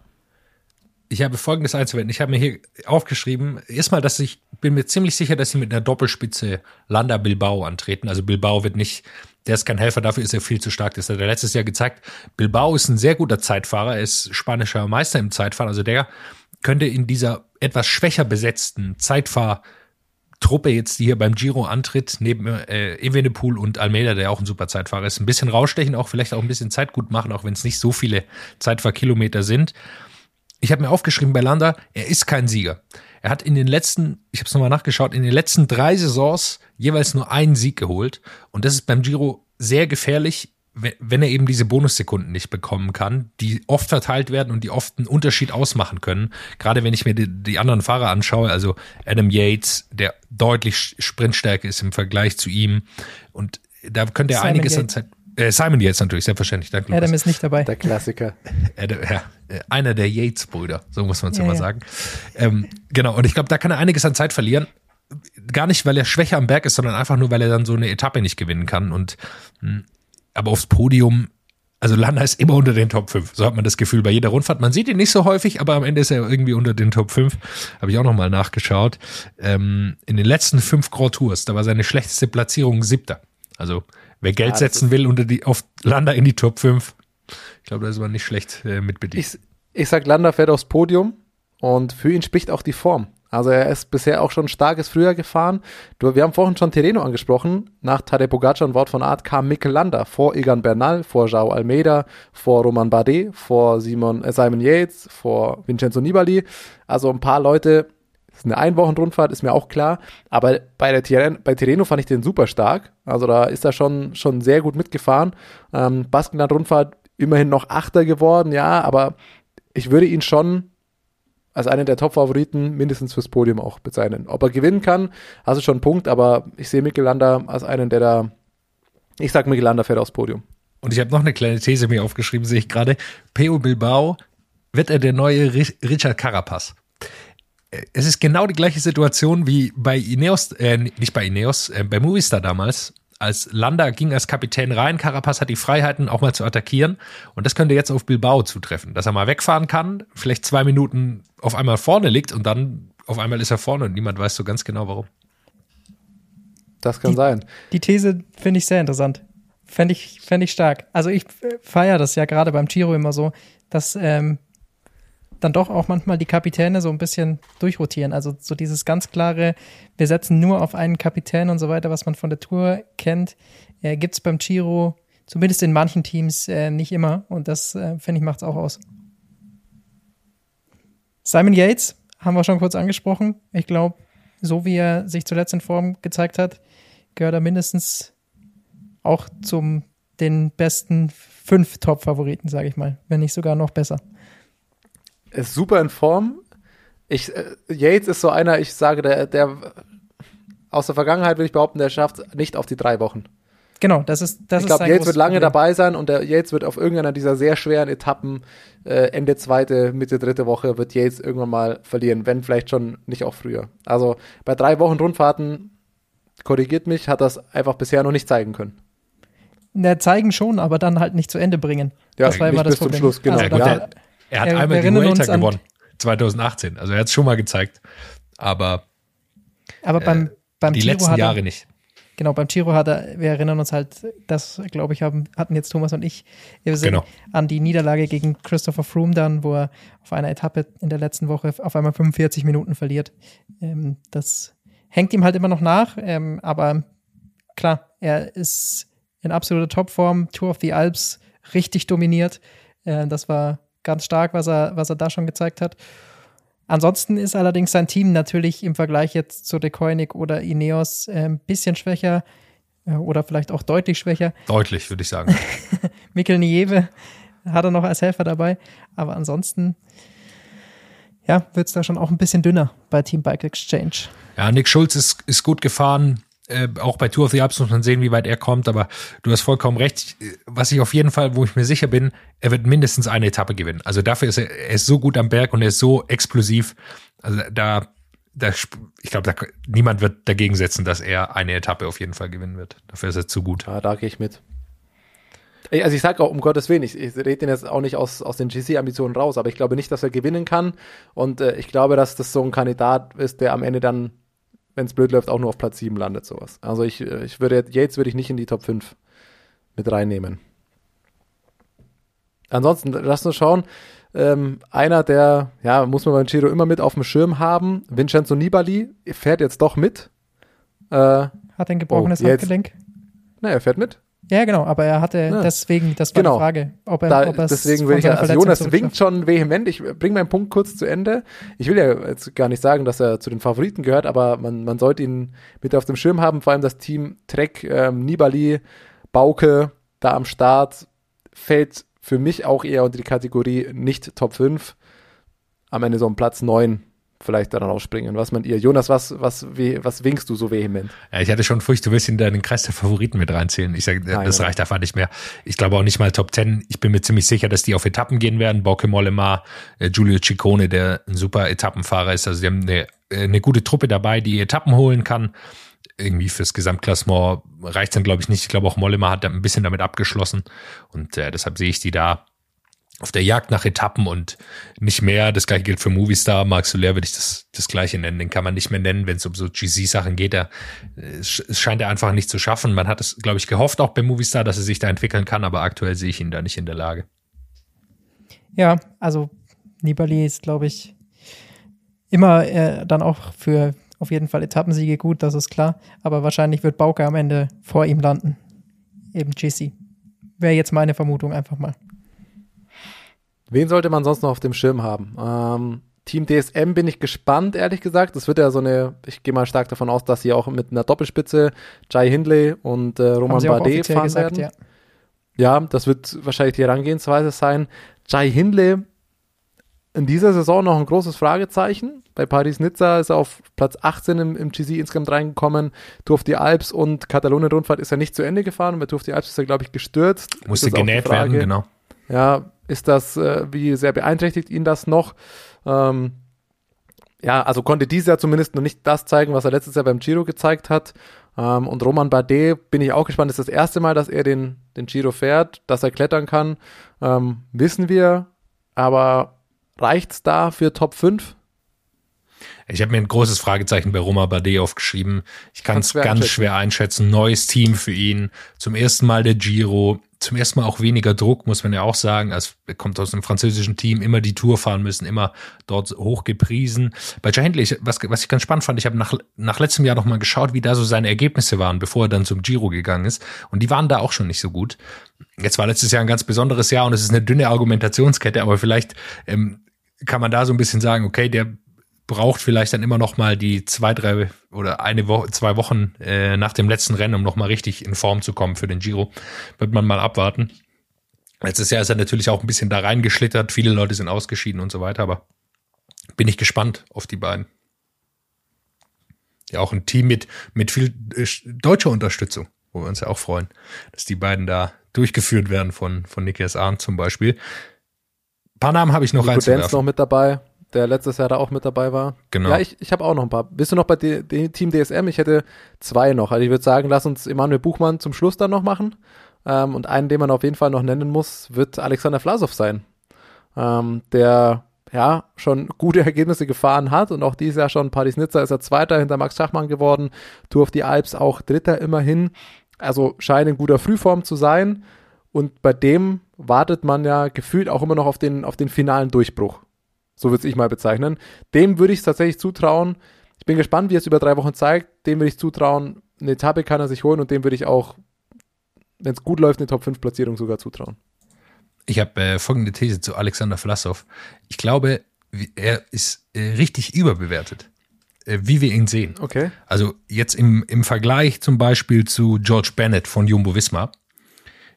Ich habe folgendes einzuwenden. Ich habe mir hier aufgeschrieben, erstmal, dass ich bin mir ziemlich sicher, dass sie mit einer Doppelspitze Landa Bilbao antreten. Also Bilbao wird nicht, der ist kein Helfer, dafür ist er viel zu stark. Das hat er letztes Jahr gezeigt. Bilbao ist ein sehr guter Zeitfahrer, er ist spanischer Meister im Zeitfahren. Also der könnte in dieser etwas schwächer besetzten Zeitfahrtruppe jetzt, die hier beim Giro antritt, neben äh, Evenepoel und Almeida, der auch ein super Zeitfahrer ist, ein bisschen rausstechen, auch vielleicht auch ein bisschen Zeit gut machen, auch wenn es nicht so viele Zeitfahrkilometer sind ich habe mir aufgeschrieben bei Landa, er ist kein Sieger. Er hat in den letzten, ich habe es nochmal nachgeschaut, in den letzten drei Saisons jeweils nur einen Sieg geholt. Und das ist beim Giro sehr gefährlich, wenn, wenn er eben diese Bonussekunden nicht bekommen kann, die oft verteilt werden und die oft einen Unterschied ausmachen können. Gerade wenn ich mir die, die anderen Fahrer anschaue, also Adam Yates, der deutlich Sprintstärke ist im Vergleich zu ihm. Und da könnte er Simon einiges Yates. an Zeit. Äh, Simon Yates natürlich, selbstverständlich. Danke, Adam ist nicht dabei. Der Klassiker. Adam, ja, äh, einer der Yates-Brüder, so muss man es Ja, immer ja. sagen. Ähm, genau, und ich glaube, da kann er einiges an Zeit verlieren. Gar nicht, weil er schwächer am Berg ist, sondern einfach nur, weil er dann so eine Etappe nicht gewinnen kann. Und mh, aber aufs Podium, also Landa ist immer unter den Top 5. So hat man das Gefühl bei jeder Rundfahrt. Man sieht ihn nicht so häufig, aber am Ende ist er irgendwie unter den Top 5. Habe ich auch nochmal nachgeschaut. Ähm, in den letzten fünf Grand Tours, da war seine schlechteste Platzierung siebter. Also wer Geld das setzen will unter die, auf Landa in die Top 5, ich glaube, da ist man nicht schlecht äh, mit bedient. Ich, ich sag, Landa fährt aufs Podium und für ihn spricht auch die Form. Also er ist bisher auch schon starkes Frühjahr gefahren. Wir haben vorhin schon Tereno angesprochen. Nach Tadej Pogacar und Wort von Art kam Mikel Landa vor Egan Bernal, vor João Almeida, vor Roman Bardet, vor Simon, äh, Simon Yates, vor Vincenzo Nibali. Also ein paar Leute. Ist eine Einwochenrundfahrt, ist mir auch klar. Aber bei der Tiren, bei Tirreno fand ich den super stark. Also da ist er schon, schon sehr gut mitgefahren. Ähm, Baskenland-Rundfahrt immerhin noch Achter geworden, ja, aber ich würde ihn schon als einen der Top-Favoriten mindestens fürs Podium auch bezeichnen. Ob er gewinnen kann, hast du schon einen Punkt, aber ich sehe Mikel Landa als einen, der da, ich sag Mikel Landa fährt aufs Podium. Und ich habe noch eine kleine These mir aufgeschrieben, sehe ich gerade. Peo Bilbao wird er der neue Ri- Richard Carapaz. Es ist genau die gleiche Situation wie bei Ineos, äh, nicht bei Ineos, äh, bei Movistar damals. Als Landa ging als Kapitän rein, Carapaz hat die Freiheiten, auch mal zu attackieren. Und das könnte jetzt auf Bilbao zutreffen, dass er mal wegfahren kann, vielleicht zwei Minuten auf einmal vorne liegt und dann auf einmal ist er vorne und niemand weiß so ganz genau warum. Das kann Die- sein. Die These finde ich sehr interessant. Fände ich, fänd ich stark. Also ich feiere das ja gerade beim Giro immer so, dass ähm, dann doch auch manchmal die Kapitäne so ein bisschen durchrotieren. Also so dieses ganz klare, wir setzen nur auf einen Kapitän und so weiter, was man von der Tour kennt, äh, gibt es beim Giro, zumindest in manchen Teams, äh, nicht immer. Und das, äh, finde ich, macht es auch aus. Simon Yates haben wir schon kurz angesprochen. Ich glaube, so wie er sich zuletzt in Form gezeigt hat, gehört er mindestens auch zum den besten fünf Top-Favoriten, sage ich mal, wenn nicht sogar noch besser. Ist super in Form. Ich, äh, Yates ist so einer, ich sage, der, der aus der Vergangenheit würde ich behaupten, der schafft nicht auf die drei Wochen. Genau, das ist das ich glaube, Yates wird lange Problem. dabei sein und der Yates wird auf irgendeiner dieser sehr schweren Etappen äh, Ende zweite, Mitte dritte Woche wird Yates irgendwann mal verlieren, wenn vielleicht schon nicht auch früher. Also bei drei Wochen Rundfahrten, korrigiert mich, hat das einfach bisher noch nicht zeigen können. Na, zeigen schon, aber dann halt nicht zu Ende bringen. Ja, das war nicht immer das bis zum Problem. Schluss, genau. Also Ja, er, hat wir einmal die Vuelta gewonnen, 2018. Also er hat es schon mal gezeigt. Aber aber beim, beim die Giro letzten hat er, Jahre nicht. Genau, beim Giro hat er, wir erinnern uns halt, das glaube ich, haben, hatten jetzt Thomas und ich, wir sind Genau. an die Niederlage gegen Christopher Froome dann, wo er auf einer Etappe in der letzten Woche auf einmal 45 Minuten verliert. Ähm, das hängt ihm halt immer noch nach, ähm, aber klar, er ist in absoluter Topform, Tour of the Alps richtig dominiert. Äh, das war ganz stark, was er, was er da schon gezeigt hat. Ansonsten ist allerdings sein Team natürlich im Vergleich jetzt zu De Koenig oder Ineos äh, ein bisschen schwächer äh, oder vielleicht auch deutlich schwächer. Deutlich, würde ich sagen. Mikkel Nieve hat er noch als Helfer dabei, aber ansonsten ja, wird es da schon auch ein bisschen dünner bei Team Bike Exchange. Ja, Nick Schulz ist, ist gut gefahren. Äh, auch bei Tour of the Alps muss man sehen, wie weit er kommt, aber du hast vollkommen recht. Was ich auf jeden Fall, wo ich mir sicher bin, er wird mindestens eine Etappe gewinnen. Also dafür ist er, er ist so gut am Berg und er ist so explosiv. Also da, da ich glaube, niemand wird dagegen setzen, dass er eine Etappe auf jeden Fall gewinnen wird. Dafür ist er zu gut. Ja, da gehe ich mit. Also ich sage auch, um Gottes Willen, ich, ich rede den jetzt auch nicht aus, aus den GC-Ambitionen raus, aber ich glaube nicht, dass er gewinnen kann. Und äh, ich glaube, dass das so ein Kandidat ist, der am Ende dann, wenn es blöd läuft, auch nur auf Platz 7 landet, sowas. Also ich, äh, ich würde, Yates würde ich nicht in die Top 5 mit reinnehmen. Ansonsten, lass uns schauen. Ähm, einer, der, ja, muss man beim Giro immer mit auf dem Schirm haben, Vincenzo Nibali, fährt jetzt doch mit. Äh, Hat ein gebrochenes Oh, Handgelenk? na, er fährt mit. Ja, genau, aber er hatte Ja. deswegen, das war Genau. die Frage, ob er, Da, ob deswegen will ich ja, also Jonas winkt schon vehement. Ich bringe meinen Punkt kurz zu Ende. Ich will ja jetzt gar nicht sagen, dass er zu den Favoriten gehört, aber man, man sollte ihn mit auf dem Schirm haben, vor allem das Team Trek, ähm, Nibali, Bauke, da am Start, fällt für mich auch eher unter die Kategorie nicht Top 5. Am Ende so um Platz 9 vielleicht dann rausspringen. Was meint ihr? Jonas, was, was, wie, was winkst du so vehement? Ja, ich hatte schon Furcht, du willst in den Kreis der Favoriten mit reinzählen. Ich sage, das reicht einfach nicht mehr. Ich glaube auch nicht mal Top 10. Ich bin mir ziemlich sicher, dass die auf Etappen gehen werden. Bauke Mollema, äh, Giulio Ciccone, der ein super Etappenfahrer ist. Also die haben eine, äh, eine gute Truppe dabei, die Etappen holen kann. Irgendwie fürs Gesamtklassement reicht dann, glaube ich, nicht. Ich glaube, auch Mollema hat ein bisschen damit abgeschlossen. Und äh, deshalb sehe ich die da auf der Jagd nach Etappen und nicht mehr. Das gleiche gilt für Movistar. Marc Soler würde ich das, das gleiche nennen. Den kann man nicht mehr nennen, wenn es um so GC-Sachen geht. Er, es scheint er einfach nicht zu schaffen. Man hat es, glaube ich, gehofft auch bei Movistar, dass er sich da entwickeln kann, aber aktuell sehe ich ihn da nicht in der Lage. Ja, also Nibali ist, glaube ich, immer äh, dann auch für auf jeden Fall Etappensiege gut, das ist klar. Aber wahrscheinlich wird Bauke am Ende vor ihm landen. Eben GC. Wäre jetzt meine Vermutung einfach mal. Wen sollte man sonst noch auf dem Schirm haben? Ähm, Team DSM bin ich gespannt, ehrlich gesagt. Das wird ja so eine, ich gehe mal stark davon aus, dass sie auch mit einer Doppelspitze Jai Hindley und äh, Roman Bardet fahren gesagt, werden. Ja. ja. das wird wahrscheinlich die Herangehensweise sein. Jai Hindley in dieser Saison noch ein großes Fragezeichen. Bei Paris-Nizza ist er auf Platz 18 im, im GC insgesamt reingekommen. Tour of die Alps und Katalonien-Rundfahrt ist er nicht zu Ende gefahren. Bei Tour of die Alps ist er, glaube ich, gestürzt. Musste genäht werden, genau. Ja, ist das, äh, wie sehr beeinträchtigt ihn das noch? Ähm, ja, also konnte dieses Jahr zumindest noch nicht das zeigen, was er letztes Jahr beim Giro gezeigt hat. Ähm, und Roman Bardet bin ich auch gespannt. Das ist das erste Mal, dass er den, den Giro fährt, dass er klettern kann. Ähm, wissen wir. Aber reicht's da für Top 5? Ich habe mir ein großes Fragezeichen bei Roma Bardet aufgeschrieben. Ich kann es ganz schwer einschätzen. Neues Team für ihn. Zum ersten Mal der Giro zum ersten Mal auch weniger Druck, muss man ja auch sagen. Also er kommt aus einem französischen Team, immer die Tour fahren müssen, immer dort hoch gepriesen. Bei Jay Hindley, was, was ich ganz spannend fand, ich habe nach, nach letztem Jahr noch mal geschaut, wie da so seine Ergebnisse waren, bevor er dann zum Giro gegangen ist. Und die waren da auch schon nicht so gut. Jetzt war letztes Jahr ein ganz besonderes Jahr und es ist eine dünne Argumentationskette, aber vielleicht ähm, kann man da so ein bisschen sagen, okay, der braucht vielleicht dann immer noch mal die zwei, drei oder eine Woche, zwei Wochen äh, nach dem letzten Rennen, um noch mal richtig in Form zu kommen für den Giro. Wird man mal abwarten. Letztes Jahr ist er natürlich auch ein bisschen da reingeschlittert. Viele Leute sind ausgeschieden und so weiter, aber bin ich gespannt auf die beiden. Ja, auch ein Team mit, mit viel äh, deutscher Unterstützung, wo wir uns ja auch freuen, dass die beiden da durchgeführt werden von, von Nikias Arndt zum Beispiel. Ein paar Namen habe ich noch Nico reinzuwerfen. noch mit dabei der letztes Jahr da auch mit dabei war. Genau. Ja, ich, ich habe auch noch ein paar. Bist du noch bei D D Team DSM? Ich hätte zwei noch. Also ich würde sagen, lass uns Emanuel Buchmann zum Schluss dann noch machen. Ähm, und einen, den man auf jeden Fall noch nennen muss, wird Alexander Vlasov sein. Ähm, der ja schon gute Ergebnisse gefahren hat und auch dieses Jahr schon Paris-Nizza ist er Zweiter hinter Max Schachmann geworden. Tour of the Alps auch Dritter immerhin. Also scheint in guter Frühform zu sein. Und bei dem wartet man ja gefühlt auch immer noch auf den, auf den finalen Durchbruch. So würde ich mal bezeichnen. Dem würde ich es tatsächlich zutrauen. Ich bin gespannt, wie er es über drei Wochen zeigt. Dem würde ich zutrauen, eine Etappe kann er sich holen und dem würde ich auch, wenn es gut läuft, eine Top 5 Platzierung sogar zutrauen. Ich habe äh, folgende These zu Alexander Vlasov. Ich glaube, er ist äh, richtig überbewertet, äh, wie wir ihn sehen. Okay. Also jetzt im, im Vergleich zum Beispiel zu George Bennett von Jumbo Visma,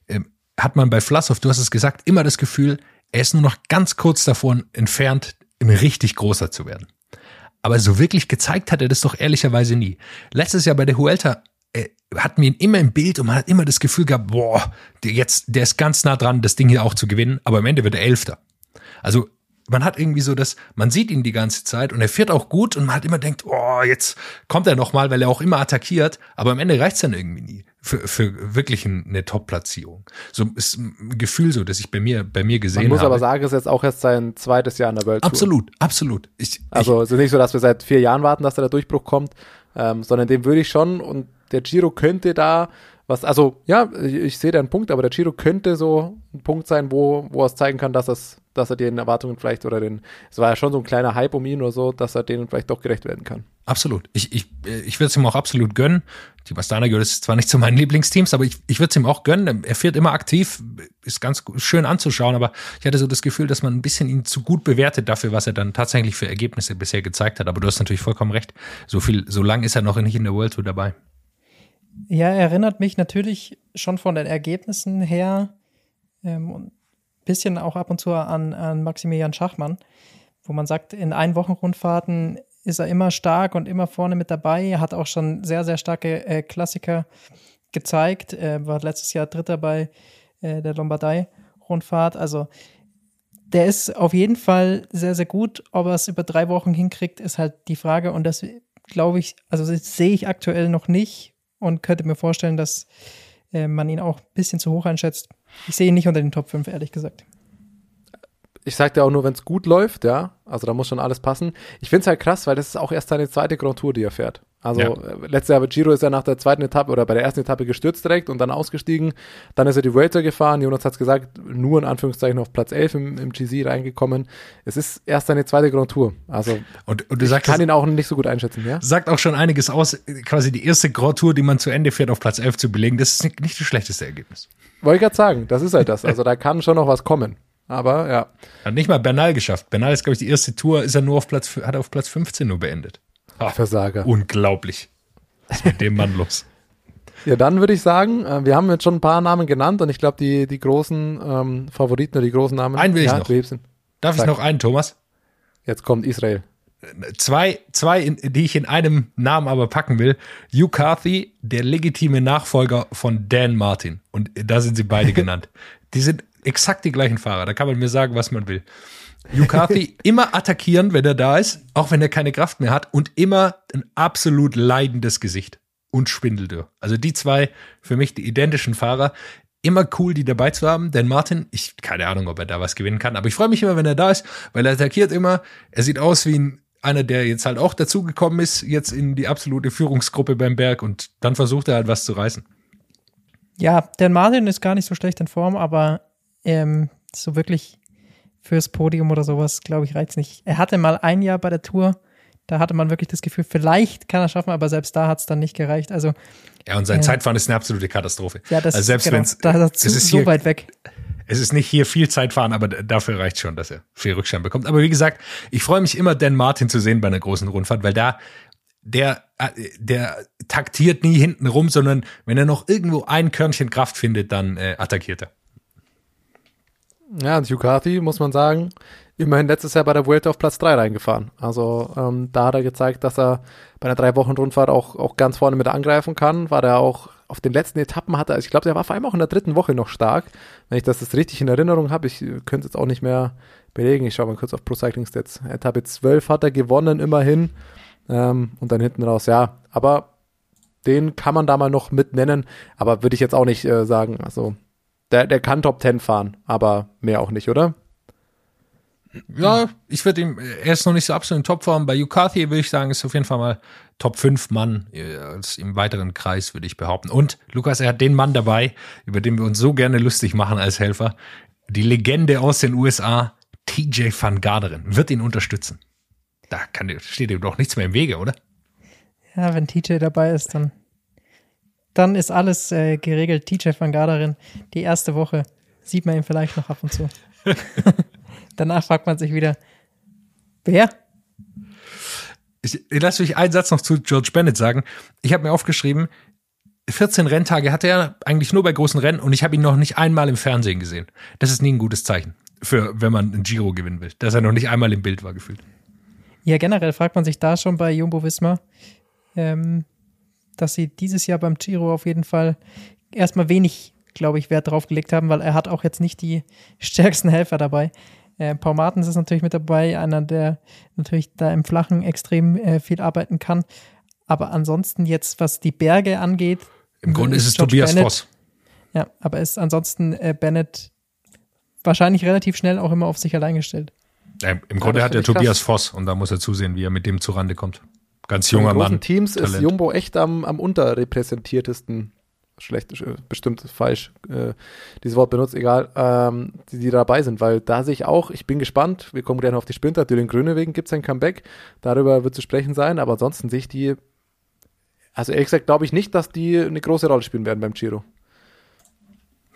ähm, hat man bei Vlasov, du hast es gesagt, immer das Gefühl, er ist nur noch ganz kurz davon entfernt, ein richtig großer zu werden. Aber so wirklich gezeigt hat er das doch ehrlicherweise nie. Letztes Jahr bei der Huelta äh, hatten wir ihn immer im Bild und man hat immer das Gefühl gehabt, boah, der jetzt, der ist ganz nah dran, das Ding hier auch zu gewinnen, aber am Ende wird er Elfter. Also man hat irgendwie so das, man sieht ihn die ganze Zeit und er fährt auch gut und man hat immer denkt, oh, jetzt kommt er noch mal, weil er auch immer attackiert, aber am Ende reicht's dann irgendwie nie für, für wirklich eine Top-Platzierung. So ist ein Gefühl so, dass ich bei mir bei mir gesehen habe. Man muss habe. aber sagen, es ist jetzt auch erst sein zweites Jahr in der Welt. Absolut, absolut. Ich, also es ist nicht so, dass wir seit vier Jahren warten, dass da der Durchbruch kommt, ähm, sondern dem würde ich schon und der Giro könnte da was, also ja, ich, ich sehe da einen Punkt, aber der Giro könnte so ein Punkt sein, wo, wo er es zeigen kann, dass, es, dass er den Erwartungen vielleicht oder den, es war ja schon so ein kleiner Hype um ihn oder so, dass er denen vielleicht doch gerecht werden kann. Absolut. Ich, ich, ich würde es ihm auch absolut gönnen. Die Bastana gehört zwar nicht zu meinen Lieblingsteams, aber ich, ich würde es ihm auch gönnen. Er fährt immer aktiv, ist ganz schön anzuschauen, aber ich hatte so das Gefühl, dass man ein bisschen ihn zu gut bewertet dafür, was er dann tatsächlich für Ergebnisse bisher gezeigt hat. Aber du hast natürlich vollkommen recht. So viel, so lang ist er noch nicht in der World Tour dabei. Ja, er erinnert mich natürlich schon von den Ergebnissen her ähm, bisschen auch ab und zu an, an Maximilian Schachmann, wo man sagt, in Einwochenrundfahrten ist er immer stark und immer vorne mit dabei. Er hat auch schon sehr, sehr starke äh, Klassiker gezeigt. Er war letztes Jahr Dritter bei äh, der Lombardei-Rundfahrt. Also der ist auf jeden Fall sehr, sehr gut. Ob er es über drei Wochen hinkriegt, ist halt die Frage. Und das glaube ich, also sehe ich aktuell noch nicht und könnte mir vorstellen, dass äh, man ihn auch ein bisschen zu hoch einschätzt. Ich sehe ihn nicht unter den Top 5, ehrlich gesagt. Ich sag dir auch nur, wenn es gut läuft, ja. Also da muss schon alles passen. Ich finde es halt krass, weil das ist auch erst seine zweite Grand Tour, die er fährt. Also Ja. äh, letztes Jahr bei Giro ist er nach der zweiten Etappe oder bei der ersten Etappe gestürzt direkt und dann ausgestiegen. Dann ist er die Vuelta gefahren. Jonas hat es gesagt, nur in Anführungszeichen auf Platz 11 im, im GC reingekommen. Es ist erst seine zweite Grand Tour. Also Und, und du ich sagst, kann ihn auch nicht so gut einschätzen, ja. sagt auch schon einiges aus, quasi die erste Grand Tour, die man zu Ende fährt, auf Platz 11 zu belegen. Das ist nicht nicht das schlechteste Ergebnis. Wollte ich gerade sagen, das ist halt das. Also da kann schon noch was kommen. Aber ja, Hat nicht mal Bernal geschafft. Bernal ist, glaube ich, die erste Tour, ist er nur auf Platz, hat er auf Platz 15 nur beendet. Ah, Versager. unglaublich. Was ist mit dem Mann los? Ja, dann würde ich sagen, äh, wir haben jetzt schon ein paar Namen genannt und ich glaube, die, die großen ähm, Favoriten oder die großen Namen. Einen will ich ja, noch. du hebst ihn. Darf Sag. ich noch einen, Thomas? Jetzt kommt Israel. Zwei, zwei, die ich in einem Namen aber packen will. Hugh Carthy, der legitime Nachfolger von Dan Martin. Und da sind sie beide genannt. Die sind exakt die gleichen Fahrer. Da kann man mir sagen, was man will. Carthy immer attackieren, wenn er da ist, auch wenn er keine Kraft mehr hat und immer ein absolut leidendes Gesicht und Schwindeldürr. Also die zwei für mich die identischen Fahrer. Immer cool, die dabei zu haben. Denn Martin, ich keine Ahnung, ob er da was gewinnen kann, aber ich freue mich immer, wenn er da ist, weil er attackiert immer. Er sieht aus wie ein, einer, der jetzt halt auch dazugekommen ist, jetzt in die absolute Führungsgruppe beim Berg und dann versucht er halt was zu reißen. Ja, der Martin ist gar nicht so schlecht in Form, aber ähm, so wirklich fürs Podium oder sowas, glaube ich, reizt nicht. Er hatte mal ein Jahr bei der Tour, da hatte man wirklich das Gefühl, vielleicht kann er schaffen, aber selbst da hat es dann nicht gereicht. Also, Ja, und sein Ja. Zeitfahren ist eine absolute Katastrophe. ja, das also selbst genau, wenn's, da ist es ist so hier, weit weg. Es ist nicht hier viel Zeitfahren, aber dafür reicht schon, dass er viel Rückstand bekommt. Aber wie gesagt, ich freue mich immer, Dan Martin zu sehen bei einer großen Rundfahrt, weil da der, äh, der taktiert nie hinten rum, sondern wenn er noch irgendwo ein Körnchen Kraft findet, dann äh, attackiert er. Ja, und Hugh Carthy, muss man sagen, immerhin letztes Jahr bei der Vuelta auf Platz 3 reingefahren. Also ähm, da hat er gezeigt, dass er bei einer drei Wochen Rundfahrt auch, auch ganz vorne mit angreifen kann. War der auch auf den letzten Etappen hatte, also ich glaube, der war vor allem auch in der dritten Woche noch stark. Wenn ich das jetzt richtig in Erinnerung habe, ich äh, könnte es jetzt auch nicht mehr belegen. Ich schaue mal kurz auf Pro Cycling Stats. Etappe 12 hat er gewonnen, immerhin. Ähm, und dann hinten raus, ja. Aber den kann man da mal noch mit nennen. Aber würde ich jetzt auch nicht äh, sagen. Also der, der kann Top 10 fahren, aber mehr auch nicht, oder? Ja, ich würde ihm, er ist noch nicht so absolut in Topform. Bei Yukathi würde ich sagen, ist auf jeden Fall mal Top 5 Mann äh, als im weiteren Kreis, würde ich behaupten. Und Lukas, er hat den Mann dabei, über den wir uns so gerne lustig machen als Helfer. Die Legende aus den USA, TJ van Garderen, wird ihn unterstützen. Da kann, steht ihm doch nichts mehr im Wege, oder? Ja, wenn TJ dabei ist, dann, dann ist alles äh, geregelt. TJ van Garderen, die erste Woche, sieht man ihn vielleicht noch ab und zu. Danach fragt man sich wieder, wer? Ich, ich lasse mich einen Satz noch zu George Bennett sagen. Ich habe mir aufgeschrieben, 14 Renntage hatte er eigentlich nur bei großen Rennen und ich habe ihn noch nicht einmal im Fernsehen gesehen. Das ist nie ein gutes Zeichen, für wenn man ein Giro gewinnen will, dass er noch nicht einmal im Bild war gefühlt. Ja, generell fragt man sich da schon bei Jumbo Visma, ähm, dass sie dieses Jahr beim Giro auf jeden Fall erstmal wenig, glaube ich, Wert drauf gelegt haben, weil er hat auch jetzt nicht die stärksten Helfer dabei. Äh, Paul Martens ist natürlich mit dabei, einer, der natürlich da im Flachen extrem äh, viel arbeiten kann. Aber ansonsten jetzt, was die Berge angeht. Im Grunde ist es George Tobias Bennett- Voss. Ja, aber ist ansonsten äh, Bennett wahrscheinlich relativ schnell auch immer auf sich allein gestellt. Ja, Im Grunde hat er Tobias krass. Voss und da muss er zusehen, wie er mit dem zurande kommt. Ganz In junger großen Mann. Teams ist Talent. Jumbo echt am, am unterrepräsentiertesten. Schlecht, äh, bestimmt falsch, äh, dieses Wort benutzt, egal, ähm, die, die dabei sind, weil da sehe ich auch, ich bin gespannt, wir kommen gleich noch auf die Sprinter, Dylan Grönewegen gibt es ein Comeback, darüber wird zu sprechen sein, aber ansonsten sehe ich die, also ehrlich gesagt glaube ich nicht, dass die eine große Rolle spielen werden beim Giro.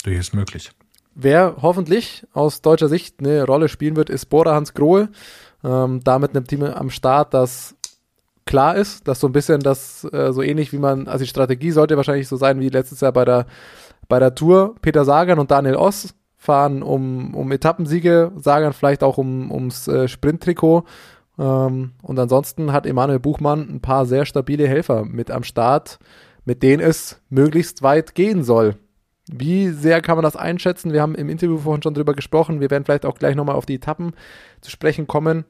Durchaus möglich. Wer hoffentlich aus deutscher Sicht eine Rolle spielen wird, ist Bora Hans Grohe. Ähm, da mit einem Team am Start, das klar ist, dass so ein bisschen das, äh, so ähnlich wie man, also die Strategie sollte wahrscheinlich so sein wie letztes Jahr bei der, bei der Tour. Peter Sagan und Daniel Oss fahren um, um Etappensiege, Sagan vielleicht auch um, ums äh, Sprinttrikot. Ähm, und ansonsten hat Emanuel Buchmann ein paar sehr stabile Helfer mit am Start, mit denen es möglichst weit gehen soll. Wie sehr kann man das einschätzen? Wir haben im Interview vorhin schon drüber gesprochen. Wir werden vielleicht auch gleich nochmal auf die Etappen zu sprechen kommen.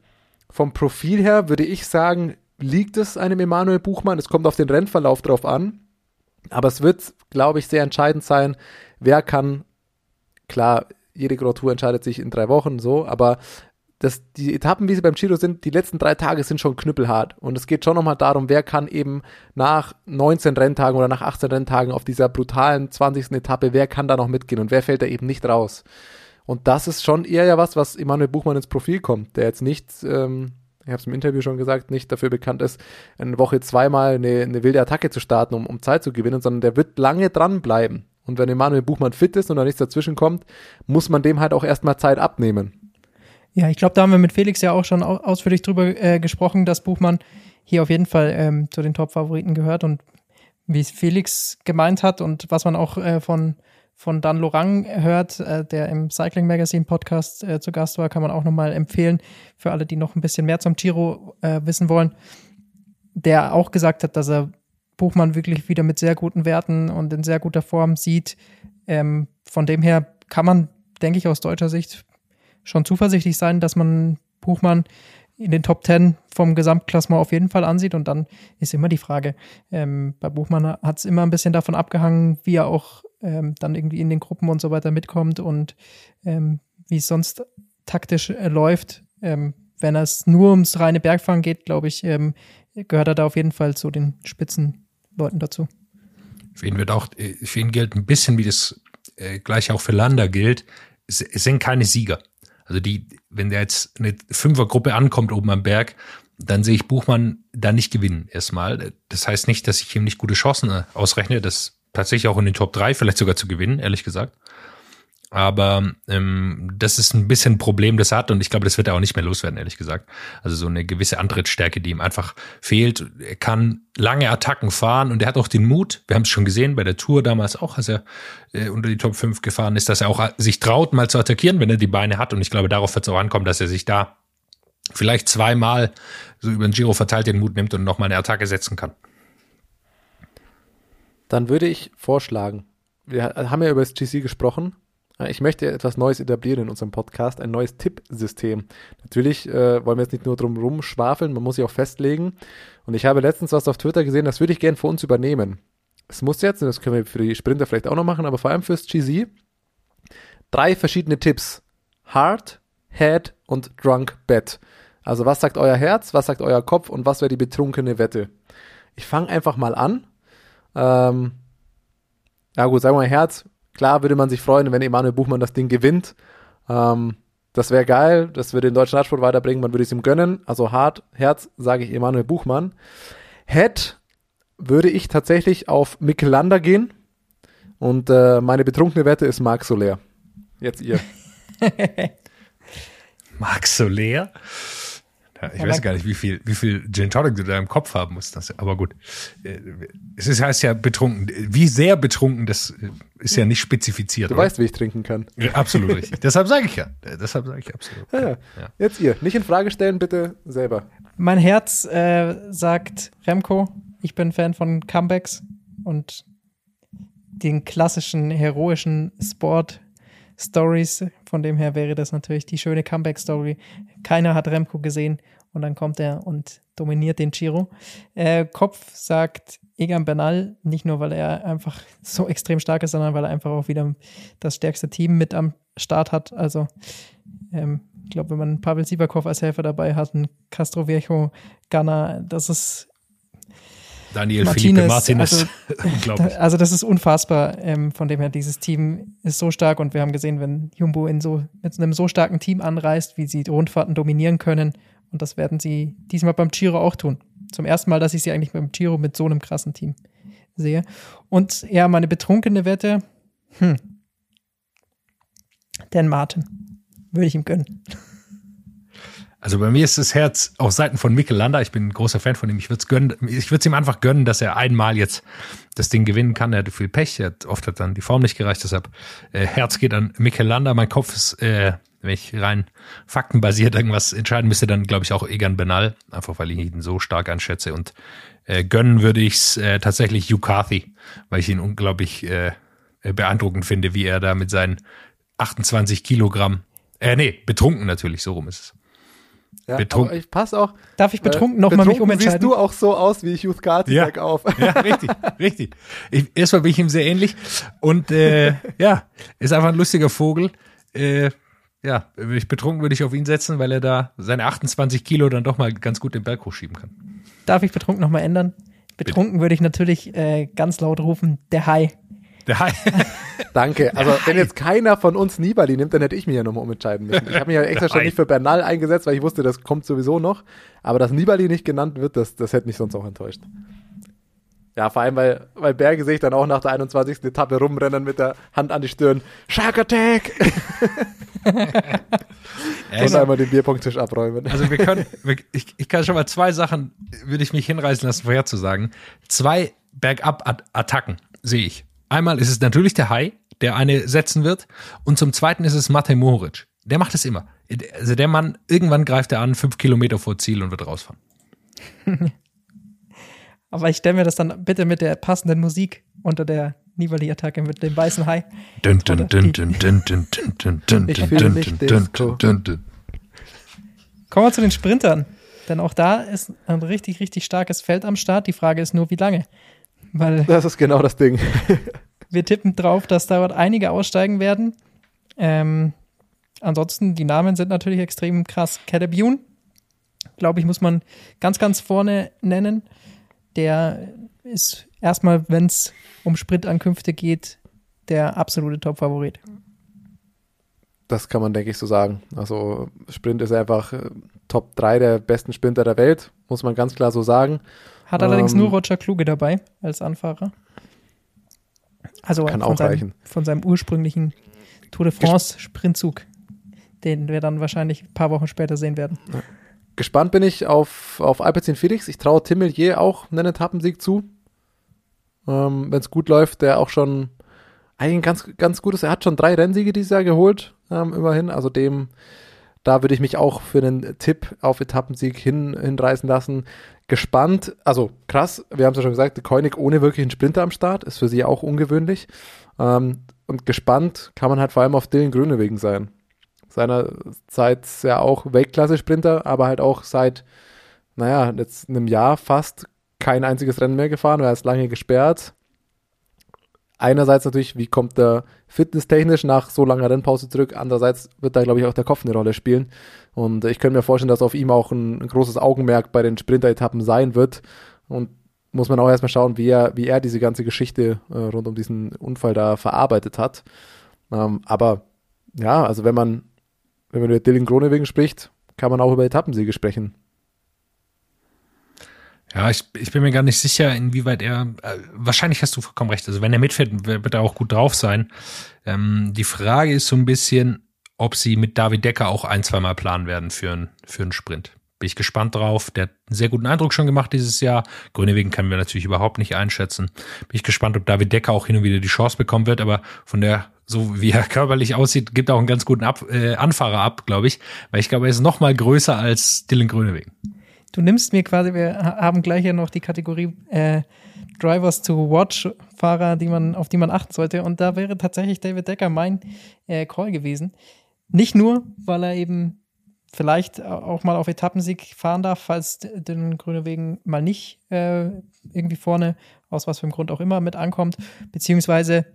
Vom Profil her würde ich sagen, liegt es einem Emanuel Buchmann. Es kommt auf den Rennverlauf drauf an. Aber es wird, glaube ich, sehr entscheidend sein, wer kann, klar, jede Grand Tour entscheidet sich in drei Wochen so, aber das, die Etappen, wie sie beim Giro sind, die letzten drei Tage sind schon knüppelhart. Und es geht schon nochmal darum, wer kann eben nach 19 Renntagen oder nach 18 Renntagen auf dieser brutalen 20. Etappe, wer kann da noch mitgehen und wer fällt da eben nicht raus. Und das ist schon eher ja was, was Emanuel Buchmann ins Profil kommt, der jetzt nicht, ähm, ich habe es im Interview schon gesagt, nicht dafür bekannt ist, eine Woche zweimal eine, eine wilde Attacke zu starten, um, um Zeit zu gewinnen, sondern der wird lange dranbleiben. Und wenn Emanuel Buchmann fit ist und da nichts dazwischen kommt, muss man dem halt auch erstmal Zeit abnehmen. Ja, ich glaube, da haben wir mit Felix ja auch schon au ausführlich drüber äh, gesprochen, dass Buchmann hier auf jeden Fall ähm, zu den Top-Favoriten gehört und wie es Felix gemeint hat und was man auch äh, von, von Dan Lorang hört, äh, der im Cycling Magazine Podcast äh, zu Gast war, kann man auch nochmal empfehlen für alle, die noch ein bisschen mehr zum Giro äh, wissen wollen, der auch gesagt hat, dass er Buchmann wirklich wieder mit sehr guten Werten und in sehr guter Form sieht. Ähm, von dem her kann man, denke ich, aus deutscher Sicht schon zuversichtlich sein, dass man Buchmann in den Top 10 vom Gesamtklassement auf jeden Fall ansieht. Und dann ist immer die Frage, ähm, bei Buchmann hat es immer ein bisschen davon abgehangen, wie er auch ähm, dann irgendwie in den Gruppen und so weiter mitkommt und ähm, wie es sonst taktisch äh, läuft. Ähm, wenn es nur ums reine Bergfahren geht, glaube ich, ähm, gehört er da auf jeden Fall zu den Spitzenleuten dazu. Für ihn wird auch, äh, für ihn gilt ein bisschen, wie das äh, gleich auch für Lander gilt, es sind keine Sieger. Also die, wenn der jetzt eine Fünfergruppe ankommt oben am Berg, dann sehe ich Buchmann da nicht gewinnen erstmal. Das heißt nicht, dass ich ihm nicht gute Chancen ausrechne, das tatsächlich auch in den Top 3 vielleicht sogar zu gewinnen, ehrlich gesagt. Aber ähm, das ist ein bisschen ein Problem, das er hat und ich glaube, das wird er auch nicht mehr loswerden, ehrlich gesagt. Also so eine gewisse Antrittsstärke, die ihm einfach fehlt. Er kann lange Attacken fahren und er hat auch den Mut, wir haben es schon gesehen bei der Tour damals auch, als er äh, unter die Top 5 gefahren ist, dass er auch sich traut, mal zu attackieren, wenn er die Beine hat. Und ich glaube, darauf wird es auch ankommen, dass er sich da vielleicht zweimal so über den Giro verteilt den Mut nimmt und nochmal eine Attacke setzen kann. Dann würde ich vorschlagen, wir haben ja über das GC gesprochen, ich möchte etwas Neues etablieren in unserem Podcast, ein neues Tippsystem. Natürlich äh, wollen wir jetzt nicht nur drum rumschwafeln, man muss sich auch festlegen. Und ich habe letztens was auf Twitter gesehen, das würde ich gerne für uns übernehmen. Es muss jetzt, und das können wir für die Sprinter vielleicht auch noch machen, aber vor allem fürs GZ, drei verschiedene Tipps. Hard, Head und Drunk Bet. Also was sagt euer Herz, was sagt euer Kopf und was wäre die betrunkene Wette? Ich fange einfach mal an. Ähm, ja gut, sagen wir mal Herz, Klar würde man sich freuen, wenn Emanuel Buchmann das Ding gewinnt. Ähm, das wäre geil, das würde den deutschen Radsport weiterbringen, man würde es ihm gönnen. Also hart, Herz, sage ich Emanuel Buchmann. Head würde ich tatsächlich auf Mikkel Lander gehen. Und äh, meine betrunkene Wette ist Marc Soler. Jetzt ihr. Marc Soler? Ja, ich ja, weiß gar nicht, wie viel, wie viel Gin Tonic du da im Kopf haben musst. Das, aber gut. Äh, es ist, heißt ja betrunken. Wie sehr betrunken, das äh, ist ja nicht spezifiziert. Du oder? weißt, wie ich trinken kann. Ja, absolut richtig. Deshalb sage ich ja. Deshalb sage ich absolut. Ja, Jetzt ihr. Nicht in Frage stellen, bitte selber. Mein Herz äh, sagt Remco. Ich bin Fan von Comebacks und den klassischen heroischen Sport Stories. Von dem her wäre das natürlich die schöne Comeback-Story. Keiner hat Remco gesehen und dann kommt er und dominiert den Giro. Äh, Kopf sagt Egan Bernal, nicht nur, weil er einfach so extrem stark ist, sondern weil er einfach auch wieder das stärkste Team mit am Start hat. Also ähm, ich glaube, wenn man Pavel Sivakov als Helfer dabei hat, ein Castro Viejo, Ghana, das ist Daniel Martinez, Martinez. Also, also das ist unfassbar. Ähm, von dem her, dieses Team ist so stark und wir haben gesehen, wenn Jumbo in so, mit einem so starken Team anreist, wie sie die Rundfahrten dominieren können. Und das werden sie diesmal beim Giro auch tun. Zum ersten Mal, dass ich sie eigentlich beim Giro mit so einem krassen Team sehe. Und ja, meine betrunkene Wette, hm. Dan Martin. Würde ich ihm gönnen. Also bei mir ist das Herz auf Seiten von Mikkel Lander. Ich bin ein großer Fan von ihm. Ich würde es gönnen, ich würde ihm einfach gönnen, dass er einmal jetzt das Ding gewinnen kann. Er hatte viel Pech. Er hat, oft hat dann die Form nicht gereicht. Deshalb äh, Herz geht an Mikkel Lander. Mein Kopf ist, äh, wenn ich rein faktenbasiert irgendwas entscheiden müsste, dann glaube ich auch Egan Benal. Einfach weil ich ihn so stark einschätze. Und äh, gönnen würde ich es äh, tatsächlich Hugh Carthy, weil ich ihn unglaublich äh, beeindruckend finde, wie er da mit seinen 28 Kilogramm, äh, nee, betrunken natürlich, so rum ist es. Ja, Betrunken. aber ich pass auch. Darf ich betrunken äh, noch mal mich umentscheiden? siehst du auch so aus wie Hugh Carty Ja. bergauf. Ja, richtig, richtig. Ich, erstmal bin ich ihm sehr ähnlich und äh, ja, ist einfach ein lustiger Vogel. Äh, ja, wenn ich betrunken würde ich auf ihn setzen, weil er da seine 28 Kilo dann doch mal ganz gut den Berg hochschieben kann. Darf ich betrunken noch mal ändern? Betrunken würde ich natürlich äh, ganz laut rufen, der Hai. Danke. Also, wenn jetzt keiner von uns Nibali nimmt, dann hätte ich mich ja nochmal umentscheiden müssen. Ich habe mich ja extra schon Nein. nicht für Bernal eingesetzt, weil ich wusste, das kommt sowieso noch. Aber dass Nibali nicht genannt wird, das, das hätte mich sonst auch enttäuscht. Ja, vor allem, weil, weil Berge sehe ich dann auch nach der 21. Etappe rumrennen mit der Hand an die Stirn. Shark Attack! Und einmal den Bierpunkttisch abräumen. Also wir können, ich, ich kann schon mal zwei Sachen, würde ich mich hinreißen lassen, vorherzusagen. Zwei Bergab-Attacken sehe ich. Einmal ist es natürlich der Hai, der eine setzen wird. Und zum zweiten ist es Matej Mohoric. Der macht es immer. Also der Mann, irgendwann greift er an, fünf Kilometer vor Ziel und wird rausfahren. Aber ich stelle mir das dann bitte mit der passenden Musik unter der Nibali-Attacke mit dem weißen Hai. Ich. Kommen wir zu den Sprintern. Denn auch da ist ein richtig, richtig starkes Feld am Start. Die Frage ist nur, wie lange. Weil Das ist genau das Ding. wir tippen drauf, dass dort einige aussteigen werden. Ähm, ansonsten, die Namen sind natürlich extrem krass. Caleb glaube ich, muss man ganz, ganz vorne nennen. Der ist erstmal, wenn es um Sprintankünfte geht, der absolute Top-Favorit. Das kann man, denke ich, so sagen. Also Sprint ist einfach äh, Top 3 der besten Sprinter der Welt, muss man ganz klar so sagen. Hat allerdings Ähm, nur Roger Kluge dabei als Anfahrer. Also Kann von, auch seinem, reichen. von seinem ursprünglichen Tour de France Sprintzug, den wir dann wahrscheinlich ein paar Wochen später sehen werden. Gespannt bin ich auf, auf Alpecin Felix. Ich traue Tim Millier auch einen Etappensieg zu. Ähm, Wenn es gut läuft, der auch schon eigentlich ein ganz, ganz gutes, er hat schon drei Rennsiege dieses Jahr geholt, ähm, immerhin. Also dem, da würde ich mich auch für einen Tipp auf Etappensieg hin, hinreißen lassen. Gespannt, also krass, wir haben es ja schon gesagt, Koenig ohne wirklichen Sprinter am Start, ist für sie auch ungewöhnlich. Ähm, und gespannt kann man halt vor allem auf Dylan Grünewegen sein. Seinerseits ja auch Weltklasse-Sprinter, aber halt auch seit, naja, jetzt einem Jahr fast kein einziges Rennen mehr gefahren, er ist lange gesperrt. Einerseits natürlich, wie kommt der fitnesstechnisch nach so langer Rennpause zurück? Andererseits wird da, glaube ich, auch der Kopf eine Rolle spielen. Und ich könnte mir vorstellen, dass auf ihm auch ein, ein großes Augenmerk bei den Sprinter-Etappen sein wird. Und muss man auch erstmal schauen, wie er, wie er diese ganze Geschichte äh, rund um diesen Unfall da verarbeitet hat. Ähm, aber ja, also wenn man, wenn man über Dylan Gronewegen spricht, kann man auch über Etappensiege sprechen. Ja, ich, ich bin mir gar nicht sicher, inwieweit er, äh, wahrscheinlich hast du vollkommen recht. Also wenn er mitfährt, wird er auch gut drauf sein. Ähm, die Frage ist so ein bisschen, ob sie mit David Decker auch ein, zweimal planen werden für, ein, für einen Sprint. Bin ich gespannt drauf. Der hat einen sehr guten Eindruck schon gemacht dieses Jahr. Grünewegen können wir natürlich überhaupt nicht einschätzen. Bin ich gespannt, ob David Decker auch hin und wieder die Chance bekommen wird. Aber von der, so wie er körperlich aussieht, gibt er auch einen ganz guten ab, äh, Anfahrer ab, glaube ich. Weil ich glaube, er ist noch mal größer als Dylan Grünewegen. Du nimmst mir quasi, wir ha- haben gleich ja noch die Kategorie äh, Drivers to Watch Fahrer, die man, auf die man achten sollte. Und da wäre tatsächlich David Decker mein äh, Call gewesen. Nicht nur, weil er eben vielleicht auch mal auf Etappensieg fahren darf, falls den Grünewegen mal nicht äh, irgendwie vorne, aus was für einem Grund auch immer, mit ankommt. Beziehungsweise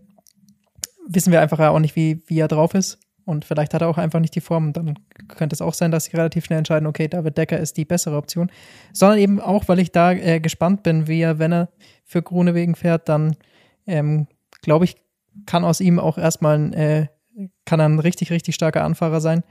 wissen wir einfach auch nicht, wie, wie er drauf ist. Und vielleicht hat er auch einfach nicht die Form. Dann könnte es auch sein, dass sie relativ schnell entscheiden, okay, David Decker ist die bessere Option. Sondern eben auch, weil ich da äh, gespannt bin, wie er, wenn er für Grunewegen fährt, dann ähm, glaube ich, kann aus ihm auch erstmal ein, äh, kann ein richtig, richtig starker Anfahrer sein.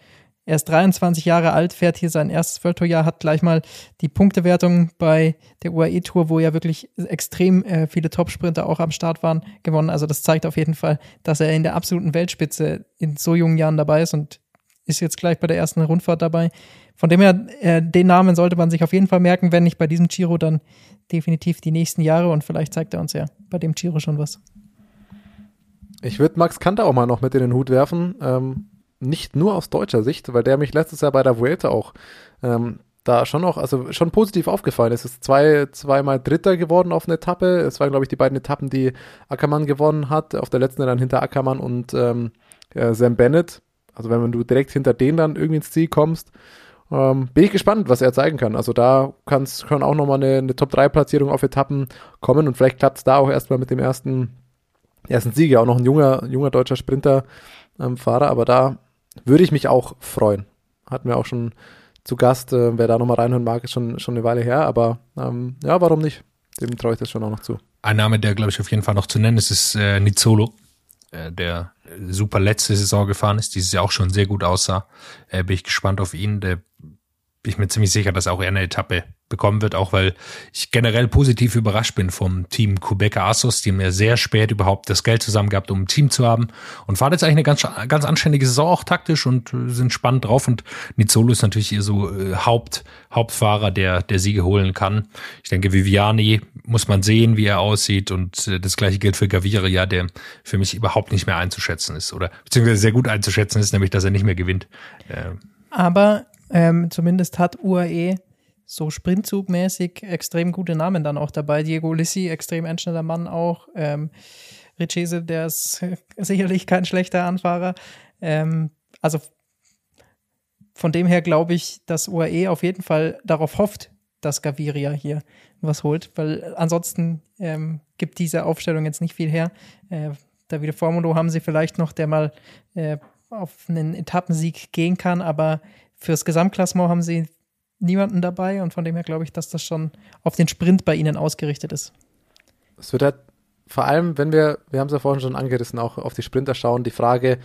Er ist 23 Jahre alt, fährt hier sein erstes World Tour Jahr, hat gleich mal die Punktewertung bei der UAE Tour, wo ja wirklich extrem äh, viele Top-Sprinter auch am Start waren, gewonnen. Also das zeigt auf jeden Fall, dass er in der absoluten Weltspitze in so jungen Jahren dabei ist und ist jetzt gleich bei der ersten Rundfahrt dabei. Von dem her, äh, den Namen sollte man sich auf jeden Fall merken, wenn nicht bei diesem Giro, dann definitiv die nächsten Jahre und vielleicht zeigt er uns ja bei dem Giro schon was. Ich würde Max Kanter auch mal noch mit in den Hut werfen. Ähm, nicht nur aus deutscher Sicht, weil der mich letztes Jahr bei der Vuelta auch ähm, da schon noch, also schon positiv aufgefallen ist. Es ist zwei, zweimal Dritter geworden auf einer Etappe. Es waren, glaube ich, die beiden Etappen, die Ackermann gewonnen hat. Auf der letzten dann hinter Ackermann und ähm, äh, Sam Bennett. Also wenn du direkt hinter denen dann irgendwie ins Ziel kommst, ähm, bin ich gespannt, was er zeigen kann. Also da kann's, kann auch nochmal eine, eine Top-3-Platzierung auf Etappen kommen und vielleicht klappt es da auch erstmal mit dem ersten, ersten Sieg. Ja, auch noch ein junger, junger deutscher Sprinter-Fahrer, ähm, aber da würde ich mich auch freuen. Hatten wir auch schon zu Gast. Äh, wer da nochmal reinhören mag, ist schon, schon eine Weile her, aber ähm, ja, warum nicht? Dem traue ich das schon auch noch zu. Ein Name, der, glaube ich, auf jeden Fall noch zu nennen ist, ist äh, Nizzolo, äh, der super letzte Saison gefahren ist, dieses Jahr auch schon sehr gut aussah. Äh, bin ich gespannt auf ihn. Der ich mir ziemlich sicher, dass auch er eine Etappe bekommen wird, auch weil ich generell positiv überrascht bin vom Team Quebecer Asos, die mir sehr spät überhaupt das Geld zusammen gehabt, um ein Team zu haben. Und fahren jetzt eigentlich eine ganz, ganz anständige Saison auch taktisch und äh, sind spannend drauf. Und Nizzolo ist natürlich hier so äh, Haupt, Hauptfahrer, der, der Siege holen kann. Ich denke, Viviani muss man sehen, wie er aussieht. Und äh, das gleiche gilt für Gaviria, der für mich überhaupt nicht mehr einzuschätzen ist oder? Beziehungsweise sehr gut einzuschätzen ist, nämlich, dass er nicht mehr gewinnt. Äh, Aber ähm, zumindest hat UAE so sprintzugmäßig extrem gute Namen dann auch dabei. Diego Lissi, extrem endschneller Mann auch. Ähm, Richese, der ist sicherlich kein schlechter Anfahrer. Ähm, also von dem her glaube ich, dass UAE auf jeden Fall darauf hofft, dass Gaviria hier was holt, weil ansonsten ähm, gibt diese Aufstellung jetzt nicht viel her. Äh, Davide Formulo haben sie vielleicht noch, der mal äh, auf einen Etappensieg gehen kann, aber fürs Gesamtklassement haben sie niemanden dabei und von dem her glaube ich, dass das schon auf den Sprint bei ihnen ausgerichtet ist. Es wird halt vor allem, wenn wir, wir haben es ja vorhin schon angerissen, auch auf die Sprinter schauen, die Frage,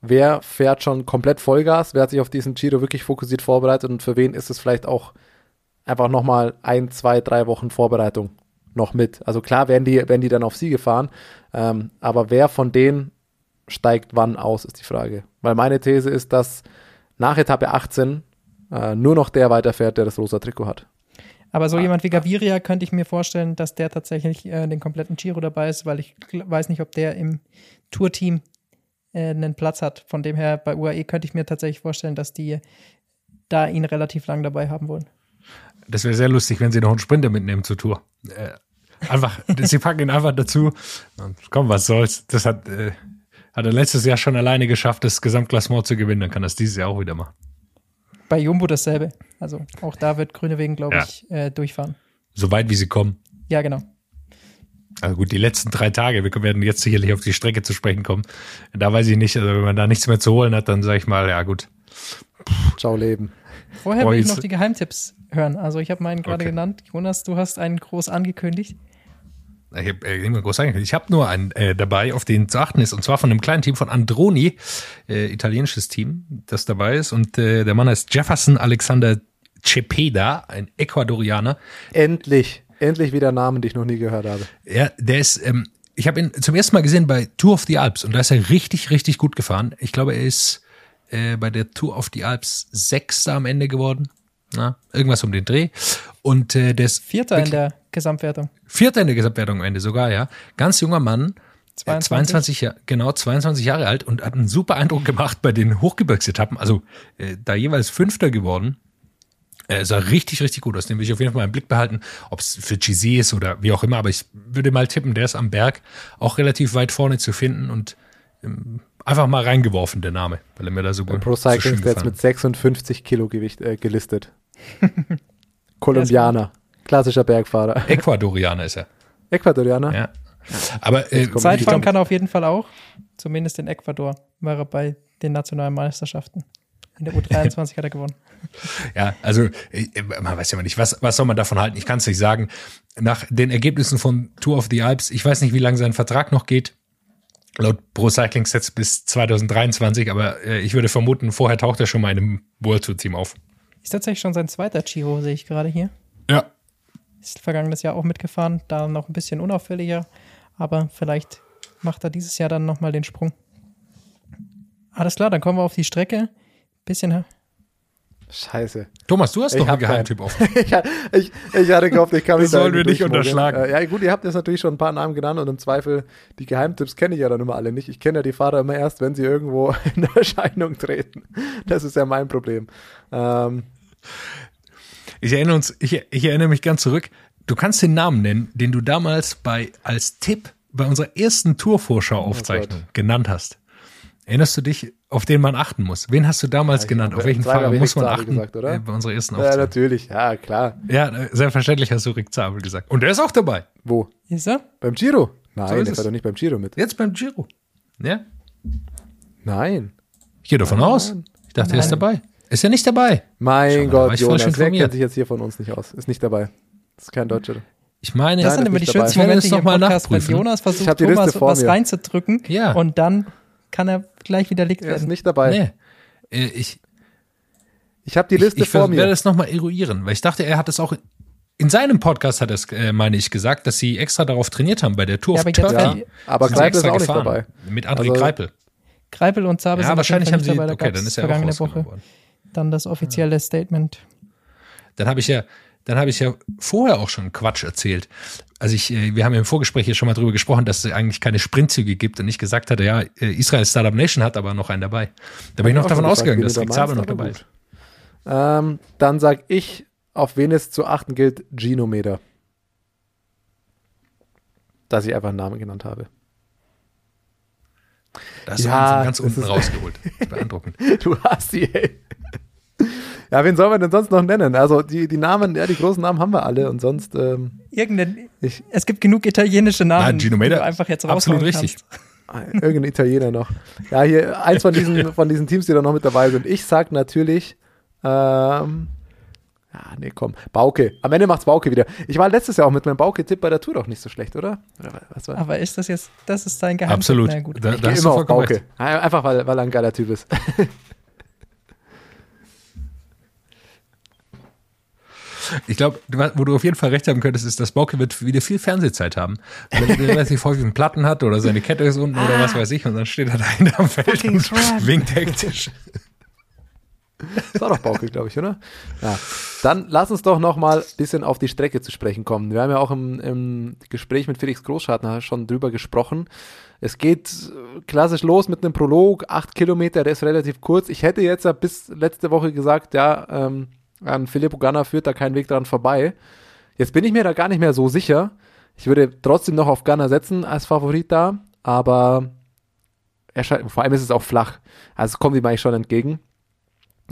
wer fährt schon komplett Vollgas, wer hat sich auf diesen Giro wirklich fokussiert vorbereitet und für wen ist es vielleicht auch einfach nochmal ein, zwei, drei Wochen Vorbereitung noch mit. Also klar werden die, werden die dann auf Siege fahren, ähm, aber wer von denen steigt wann aus, ist die Frage. Weil meine These ist, dass nach Etappe 18 äh, nur noch der weiterfährt, der das rosa Trikot hat. Aber so jemand wie Gaviria könnte ich mir vorstellen, dass der tatsächlich äh, den kompletten Giro dabei ist, weil ich weiß nicht, ob der im Tourteam äh, einen Platz hat. Von dem her bei UAE könnte ich mir tatsächlich vorstellen, dass die da ihn relativ lang dabei haben wollen. Das wäre sehr lustig, wenn sie noch einen Sprinter mitnehmen zur Tour. Äh, einfach, sie packen ihn einfach dazu. Komm, was soll's. Das hat, äh, hat er letztes Jahr schon alleine geschafft, das Gesamtklassement zu gewinnen. Dann kann das dieses Jahr auch wieder machen. Bei Jumbo dasselbe. Also auch da wird Grünewegen, glaube Ja. ich, äh, durchfahren. So weit, wie sie kommen. Ja, genau. Also gut, die letzten drei Tage, wir werden jetzt sicherlich auf die Strecke zu sprechen kommen. Da weiß ich nicht, also wenn man da nichts mehr zu holen hat, dann sage ich mal, ja gut. Ciao Leben. Vorher Boah, will ich noch die Geheimtipps hören. Also ich habe meinen gerade Okay. genannt. Jonas, du hast einen groß angekündigt. Ich habe äh, groß angekündigt. Ich habe nur einen äh, dabei, auf den zu achten ist, und zwar von einem kleinen Team von Androni, äh, italienisches Team, das dabei ist. Und äh, der Mann heißt Jefferson Alexander Cepeda, ein Ecuadorianer. Endlich, endlich wieder Namen, die ich noch nie gehört habe. Ja, der ist, ähm, ich habe ihn zum ersten Mal gesehen bei Tour of the Alps und da ist er richtig, richtig gut gefahren. Ich glaube, er ist äh, bei der Tour of the Alps Sechster am Ende geworden. Na, irgendwas um den Dreh. Und äh, der ist Vierter in der Gesamtwertung. Vierter in der Gesamtwertung am Ende sogar, ja. Ganz junger Mann. 22. 22, Jahre, genau, 22 Jahre alt und hat einen super Eindruck gemacht bei den Hochgebirgsetappen. Also äh, da jeweils Fünfter geworden. Er sah richtig, richtig gut aus. Den will ich auf jeden Fall mal im Blick behalten, ob es für Gizé ist oder wie auch immer. Aber ich würde mal tippen, der ist am Berg auch relativ weit vorne zu finden und ähm, einfach mal reingeworfen, der Name, weil er mir da so Bei gut Pro so Cycling schön ist der jetzt mit 56 Kilo Gewicht äh, gelistet. Kolumbianer. Klassischer Bergfahrer. Ecuadorianer ist er. Ecuadorianer. Ja. Aber äh, Zeitfahren kann er auf jeden Fall auch. Zumindest in Ecuador war er bei den nationalen Meisterschaften. In der U23 hat er gewonnen. Ja, also äh, man weiß ja immer nicht, was, was soll man davon halten? Ich kann es nicht sagen. Nach den Ergebnissen von Tour of the Alps, ich weiß nicht, wie lange sein Vertrag noch geht. Laut Pro Cycling Sets bis 2023, aber äh, ich würde vermuten, vorher taucht er schon mal in einem World Tour Team auf. Ist tatsächlich schon sein zweiter Giro, sehe ich gerade hier. Ja. Ist vergangenes Jahr auch mitgefahren, da noch ein bisschen unauffälliger, aber vielleicht macht er dieses Jahr dann nochmal den Sprung. Alles klar, dann kommen wir auf die Strecke. Bisschen. Scheiße. Thomas, du hast Ich doch einen. Geheimtipp offen. ich, ich, ich hatte gehofft, ich kann mich Das sollen wir nicht unterschlagen. Äh, ja, gut, ihr habt jetzt natürlich schon ein paar Namen genannt und im Zweifel die Geheimtipps kenne ich ja dann immer alle nicht. Ich kenne ja die Fahrer immer erst, wenn sie irgendwo in Erscheinung treten. Das ist ja mein Problem. Ähm, Ich erinnere, uns, ich, ich erinnere mich ganz zurück. Du kannst den Namen nennen, den du damals bei, als Tipp bei unserer ersten Tourvorschau-Aufzeichnung Oh genannt hast. Erinnerst du dich, auf den man achten muss? Wen hast du damals ich genannt? Auf welchen Fahrer muss man Zabel achten? gesagt, oder? Bei unserer ersten ja, Aufzeichnung. natürlich. Ja, klar. Ja, selbstverständlich hast du Rick Zabel gesagt. Und der ist auch dabei. Wo? Ist er? Beim Giro? Nein, So der war doch nicht beim Giro mit. Jetzt beim Giro. Ja? Nein. Ich gehe davon aus. Ich dachte, er ist dabei. Ist er nicht dabei? Mein Schau Gott, ich Jonas, wer kennt sich jetzt hier von uns nicht aus? Ist nicht dabei. ist kein Deutscher. Ich meine, Das Nein, sind das immer ist die dabei. schönsten Ich werde Momente hier mal Podcast, wenn nachprüfen. Jonas Ich versucht, Thomas Liste vor was mir. reinzudrücken Ja. und dann kann er gleich widerlegt Er ist werden. nicht dabei. nee. Äh, Ich, Ich habe die Liste ich, ich vor werde mir. das nochmal eruieren, weil ich dachte, er hat es auch in seinem Podcast hat es, äh, meine ich, gesagt, dass sie extra darauf trainiert haben bei der Tour Ja, of aber jetzt Turkey. werden- Aber Greipel ist auch nicht dabei. Mit André Also- Greipel. Greipel und Zabe Ja, sind wahrscheinlich auf haben sie, okay, dann ist er auch vergangene rausgenommen Woche worden. Dann das offizielle Statement. Dann habe ich ja, dann habe ich ja vorher auch schon Quatsch erzählt. Also ich, äh, wir haben im Vorgespräch hier schon mal drüber gesprochen, dass es eigentlich keine Sprintzüge gibt und ich gesagt hatte, ja, äh, Israel Startup Nation hat aber noch einen dabei. Da bin ich noch davon schon ausgegangen, dass Rick Zabel noch dabei ist. Ähm, dann sag ich, auf wen es zu achten gilt, Ginometer. Dass ich einfach einen Namen genannt habe. Da hast du Ja, einen von ganz unten ist- rausgeholt. Das ist beeindruckend. Du hast die, ey. Ja, wen soll man denn sonst noch nennen? Also die, die Namen, ja, die großen Namen haben wir alle und sonst, ähm, Irgendein, ich, es gibt genug italienische Namen, Nein, Gino du einfach jetzt absolut richtig. kannst. irgendein Italiener noch. Ja, hier, eins von diesen, von diesen Teams, die da noch mit dabei sind. Ich sag natürlich, ähm, ja, nee, komm, Bauke. Am Ende macht's Bauke wieder. Ich war letztes Jahr auch mit meinem Bauke-Tipp bei der Tour doch nicht so schlecht, oder? oder was war? Aber ist das jetzt, das ist dein Geheimtipp? Absolut. Na gut. Da, Ich da immer auf Bauke. recht. Einfach, weil, weil er ein geiler Typ ist. Ich glaube, wo du auf jeden Fall recht haben könntest, ist, dass Bauke wird wieder viel Fernsehzeit haben. Weil er relativ häufig einen Platten hat oder seine Kette ist unten oder was weiß ich und dann steht er da hinterm Feld und winkt hektisch. Das war doch Bauke, glaube ich, oder? Ja. Dann lass uns doch noch mal ein bisschen auf die Strecke zu sprechen kommen. Wir haben ja auch im, im Gespräch mit Felix Großschartner schon drüber gesprochen. Es geht äh, klassisch los mit einem Prolog, acht Kilometer, der ist relativ kurz. Ich hätte jetzt ja bis letzte Woche gesagt, ja, ähm, an Filippo Ganna führt da kein Weg dran vorbei. Jetzt bin ich mir da gar nicht mehr so sicher. Ich würde trotzdem noch auf Ganna setzen als Favorit da, aber er scheint, vor allem ist es auch flach. Also es kommt ihm eigentlich schon entgegen.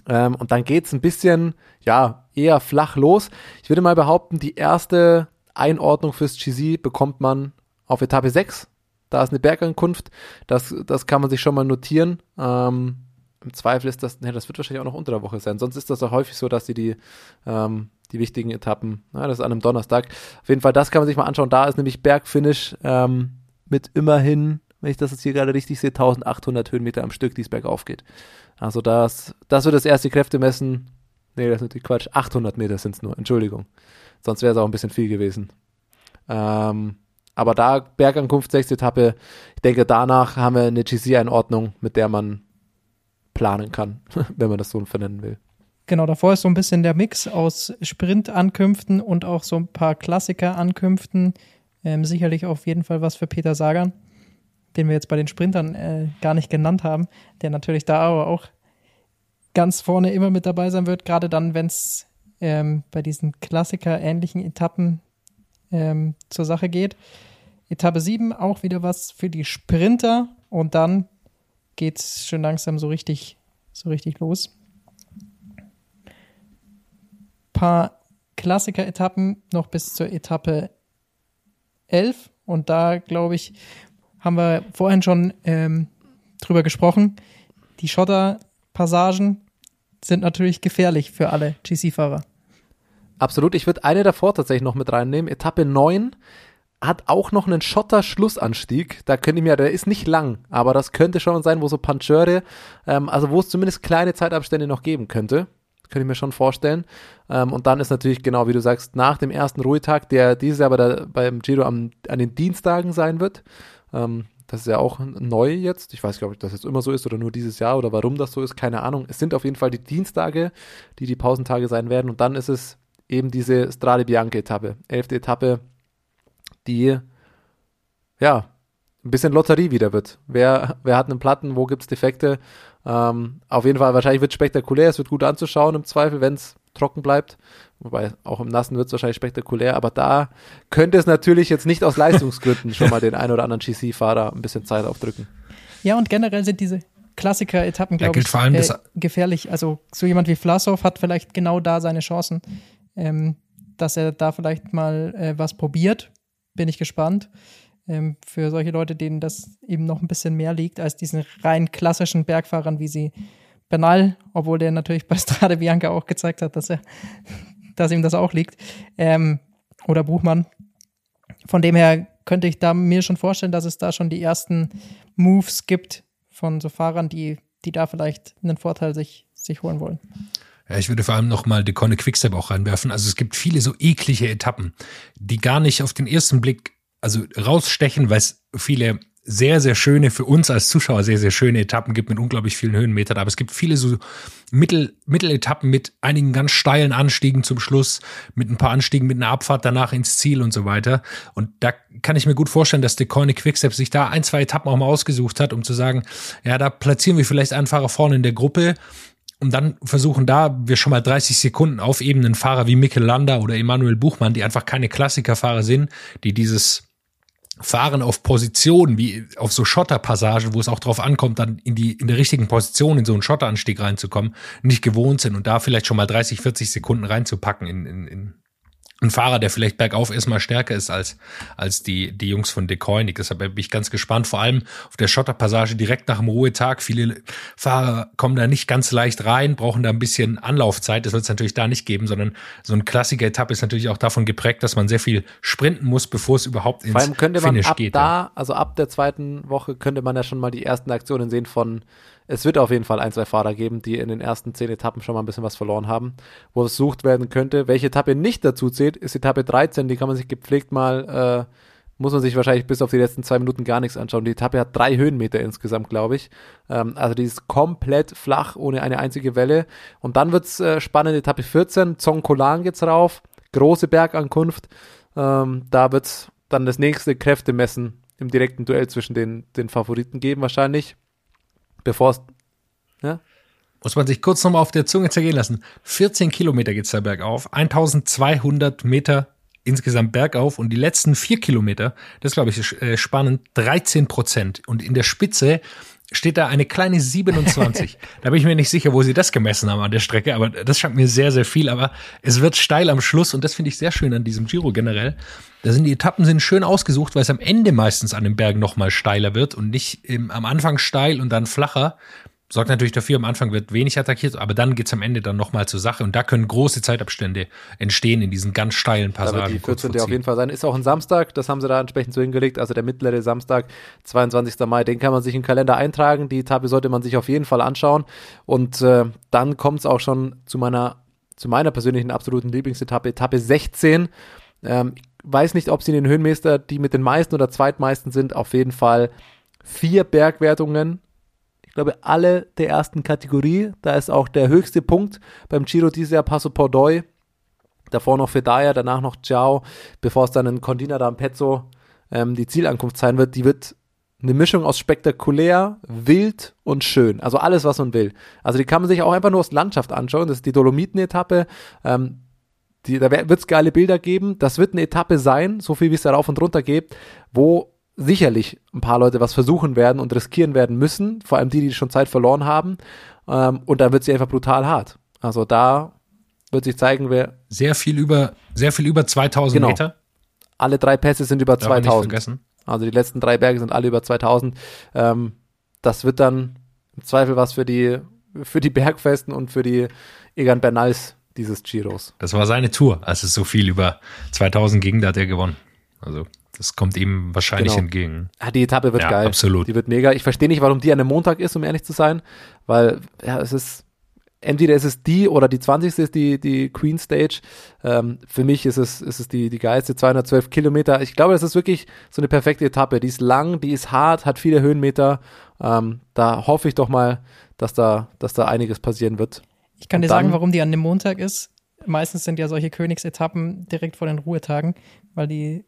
Ähm, und dann geht's ein bisschen, ja, eher flach los. Ich würde mal behaupten, die erste Einordnung fürs GC bekommt man auf Etappe 6. Da ist eine Bergankunft. Das, das kann man sich schon mal notieren. Ähm, Im Zweifel ist das, ne, das wird wahrscheinlich auch noch unter der Woche sein. Sonst ist das auch häufig so, dass sie die, ähm, die wichtigen Etappen, na, das ist an einem Donnerstag. Auf jeden Fall, das kann man sich mal anschauen. Da ist nämlich Bergfinish ähm, mit immerhin, wenn ich das jetzt hier gerade richtig sehe, 1800 Höhenmeter am Stück, die es bergauf geht. Also das, das wird das erste Kräftemessen. Nee, das ist natürlich Quatsch. 800 Meter sind es nur, Entschuldigung. Sonst wäre es auch ein bisschen viel gewesen. Ähm, aber da Bergankunft, sechste Etappe. Ich denke, danach haben wir eine GC-Einordnung, mit der man planen kann, wenn man das so vernennen will. Genau, davor ist so ein bisschen der Mix aus Sprint-Ankünften und auch so ein paar Klassiker-Ankünften. Ähm, sicherlich auf jeden Fall was für Peter Sagan, den wir jetzt bei den Sprintern äh, gar nicht genannt haben, der natürlich da aber auch ganz vorne immer mit dabei sein wird, gerade dann, wenn es ähm, bei diesen Klassiker-ähnlichen Etappen ähm, zur Sache geht. Etappe 7 auch wieder was für die Sprinter und dann geht es schon langsam so richtig, so richtig los. Paar Klassiker-Etappen noch bis zur Etappe 11 und da glaube ich, haben wir vorhin schon ähm, drüber gesprochen. Die Schotterpassagen sind natürlich gefährlich für alle GC-Fahrer. Absolut. Ich würde eine davor tatsächlich noch mit reinnehmen. Etappe 9 hat auch noch einen Schotter-Schlussanstieg. Da könnte ich mir, der ist nicht lang, aber das könnte schon sein, wo so Pancheure, ähm, also wo es zumindest kleine Zeitabstände noch geben könnte. Könnte ich mir schon vorstellen. Ähm, und dann ist natürlich genau, wie du sagst, nach dem ersten Ruhetag, der dieses Jahr bei der, beim Giro am, an den Dienstagen sein wird. Ähm, das ist ja auch neu jetzt. Ich weiß gar nicht, ob das jetzt immer so ist oder nur dieses Jahr oder warum das so ist, keine Ahnung. Es sind auf jeden Fall die Dienstage, die die Pausentage sein werden. Und dann ist es eben diese Strade Bianca-Etappe, elfte Etappe, die ja ein bisschen Lotterie wieder wird. Wer, wer hat einen Platten, wo gibt es Defekte? Ähm, auf jeden Fall, wahrscheinlich wird es spektakulär, es wird gut anzuschauen im Zweifel, wenn es trocken bleibt. Wobei auch im Nassen wird es wahrscheinlich spektakulär, aber da könnte es natürlich jetzt nicht aus Leistungsgründen schon mal den ein oder anderen GC-Fahrer ein bisschen Zeit aufdrücken. Ja, und generell sind diese Klassiker-Etappen, glaube ich, vor allem äh, das- gefährlich. Also so jemand wie Vlasov hat vielleicht genau da seine Chancen, ähm, dass er da vielleicht mal äh, was probiert. Bin ich gespannt. Ähm, für solche Leute, denen das eben noch ein bisschen mehr liegt als diesen rein klassischen Bergfahrern, wie sie Bernal, obwohl der natürlich bei Strade Bianca auch gezeigt hat, dass er, dass ihm das auch liegt. Ähm, oder Buchmann. Von dem her könnte ich da mir schon vorstellen, dass es da schon die ersten Moves gibt von so Fahrern, die, die da vielleicht einen Vorteil sich, sich holen wollen. Ja, ich würde vor allem noch mal Decone Quickstep auch reinwerfen. Also es gibt viele so eklige Etappen, die gar nicht auf den ersten Blick also rausstechen, weil es viele sehr, sehr schöne, für uns als Zuschauer sehr, sehr schöne Etappen gibt mit unglaublich vielen Höhenmetern. Aber es gibt viele so Mittel, Mitteletappen mit einigen ganz steilen Anstiegen zum Schluss, mit ein paar Anstiegen, mit einer Abfahrt danach ins Ziel und so weiter. Und da kann ich mir gut vorstellen, dass Decone Quickstep sich da ein, zwei Etappen auch mal ausgesucht hat, um zu sagen, ja, da platzieren wir vielleicht einen Fahrer vorne in der Gruppe, und dann versuchen da wir schon mal 30 Sekunden auf eben einen Fahrer wie Mikkel Landa oder Emanuel Buchmann, die einfach keine Klassikerfahrer sind, die dieses Fahren auf Position, wie auf so Schotterpassagen, wo es auch drauf ankommt, dann in die, in der richtigen Position in so einen Schotteranstieg reinzukommen, nicht gewohnt sind und da vielleicht schon mal 30, 40 Sekunden reinzupacken in, in, in ein Fahrer, der vielleicht bergauf erstmal stärker ist als, als die, die Jungs von Decoynic. Deshalb bin ich ganz gespannt, vor allem auf der Schotterpassage direkt nach dem Ruhetag. Viele Fahrer kommen da nicht ganz leicht rein, brauchen da ein bisschen Anlaufzeit. Das wird es natürlich da nicht geben, sondern so ein Klassiker-Etappe ist natürlich auch davon geprägt, dass man sehr viel sprinten muss, bevor es überhaupt ins Vor allem könnte man Finish ab geht. da, also ab der zweiten Woche, könnte man ja schon mal die ersten Aktionen sehen von, es wird auf jeden Fall ein, zwei Fahrer geben, die in den ersten zehn Etappen schon mal ein bisschen was verloren haben, wo es sucht werden könnte. Welche Etappe nicht dazu zählt, ist Etappe 13, die kann man sich gepflegt mal, äh, muss man sich wahrscheinlich bis auf die letzten zwei Minuten gar nichts anschauen. Die Etappe hat drei Höhenmeter insgesamt, glaube ich. Ähm, also die ist komplett flach, ohne eine einzige Welle. Und dann wird's äh, spannend, Etappe 14, Zongkolan geht's rauf, große Bergankunft. Ähm, da wird's dann das nächste Kräftemessen im direkten Duell zwischen den, den Favoriten geben, wahrscheinlich. Bevor es. Ja? Muss man sich kurz nochmal auf der Zunge zergehen lassen. 14 Kilometer geht's da bergauf, 1200 Meter insgesamt bergauf und die letzten vier Kilometer, das glaube ich ist äh, spannend, 13 Prozent. Und in der Spitze steht da eine kleine 27. da bin ich mir nicht sicher, wo sie das gemessen haben an der Strecke, aber das scheint mir sehr, sehr viel. Aber es wird steil am Schluss und das finde ich sehr schön an diesem Giro generell. Da sind die Etappen sind schön ausgesucht, weil es am Ende meistens an den Bergen nochmal steiler wird und nicht im, am Anfang steil und dann flacher. Sorgt natürlich dafür, am Anfang wird wenig attackiert, aber dann geht's am Ende dann nochmal zur Sache und da können große Zeitabstände entstehen in diesen ganz steilen Da wird Passagen. die kurz 14. vor auf jeden Fall sein. Ist auch ein Samstag, das haben sie da entsprechend so hingelegt. Also der mittlere Samstag, 22. Mai, den kann man sich im Kalender eintragen. Die Etappe sollte man sich auf jeden Fall anschauen. Und äh, dann kommt es auch schon zu meiner, zu meiner persönlichen absoluten Lieblingsetappe, Etappe 16. Ähm, ich weiß nicht, ob sie in den Höhenmeister, die mit den meisten oder zweitmeisten sind, auf jeden Fall vier Bergwertungen. Glaube, alle der ersten Kategorie. Da ist auch der höchste Punkt beim Giro dieses Jahr Passo Pordoi. Davor noch Fedaya, danach noch Ciao, bevor es dann in Condina d'Ampezzo ähm, die Zielankunft sein wird. Die wird eine Mischung aus spektakulär, wild und schön. Also alles, was man will. Also die kann man sich auch einfach nur aus Landschaft anschauen. Das ist die Dolomiten-Etappe. Ähm, die, da wird es geile Bilder geben. Das wird eine Etappe sein, so viel wie es da rauf und runter geht, wo sicherlich ein paar Leute was versuchen werden und riskieren werden müssen. Vor allem die, die schon Zeit verloren haben. Ähm, und da wird sie einfach brutal hart. Also da wird sich zeigen, wer Sehr viel über, sehr viel über 2000 Genau. Meter. alle drei Pässe sind über Darf man nicht 2000. vergessen. Also die letzten drei Berge sind alle über 2000. Ähm, das wird dann im Zweifel was für die, für die Bergfesten und für die Egan Bernals dieses Giros. Das war seine Tour, als es so viel über 2000 ging, da hat er gewonnen. Also das kommt ihm wahrscheinlich Genau. entgegen. Ah, die Etappe wird Ja, geil. absolut. Die wird mega. Ich verstehe nicht, warum die an einem Montag ist, um ehrlich zu sein, weil ja, es ist entweder ist es die oder die 20. ist die, die Queen Stage. Ähm, für mich ist es, ist es die, die geilste 212 Kilometer. Ich glaube, das ist wirklich so eine perfekte Etappe. Die ist lang, die ist hart, hat viele Höhenmeter. Ähm, da hoffe ich doch mal, dass da, dass da einiges passieren wird. Ich kann Und dir sagen, warum die an dem Montag ist. Meistens sind ja solche Königsetappen direkt vor den Ruhetagen, weil die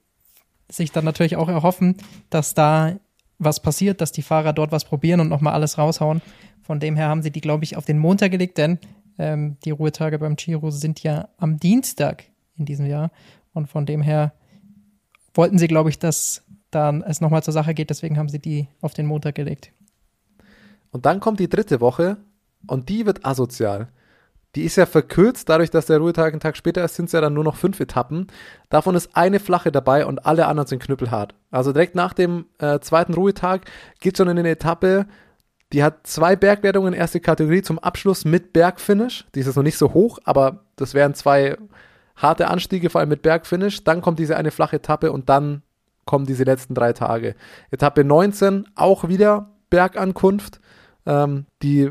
sich dann natürlich auch erhoffen, dass da was passiert, dass die Fahrer dort was probieren und nochmal alles raushauen. Von dem her haben sie die, glaube ich, auf den Montag gelegt, denn ähm, die Ruhetage beim Giro sind ja am Dienstag in diesem Jahr. Und von dem her wollten sie, glaube ich, dass dann es nochmal zur Sache geht. Deswegen haben sie die auf den Montag gelegt. Und dann kommt die dritte Woche und die wird asozial. Die ist ja verkürzt, dadurch, dass der Ruhetag einen Tag später ist, sind es ja dann nur noch fünf Etappen. Davon ist eine flache dabei und alle anderen sind knüppelhart. Also direkt nach dem äh, zweiten Ruhetag geht schon in eine Etappe, die hat zwei Bergwertungen erste Kategorie zum Abschluss mit Bergfinish. Die ist jetzt noch nicht so hoch, aber das wären zwei harte Anstiege, vor allem mit Bergfinish. Dann kommt diese eine flache Etappe und dann kommen diese letzten drei Tage. Etappe 19, auch wieder Bergankunft, ähm, die,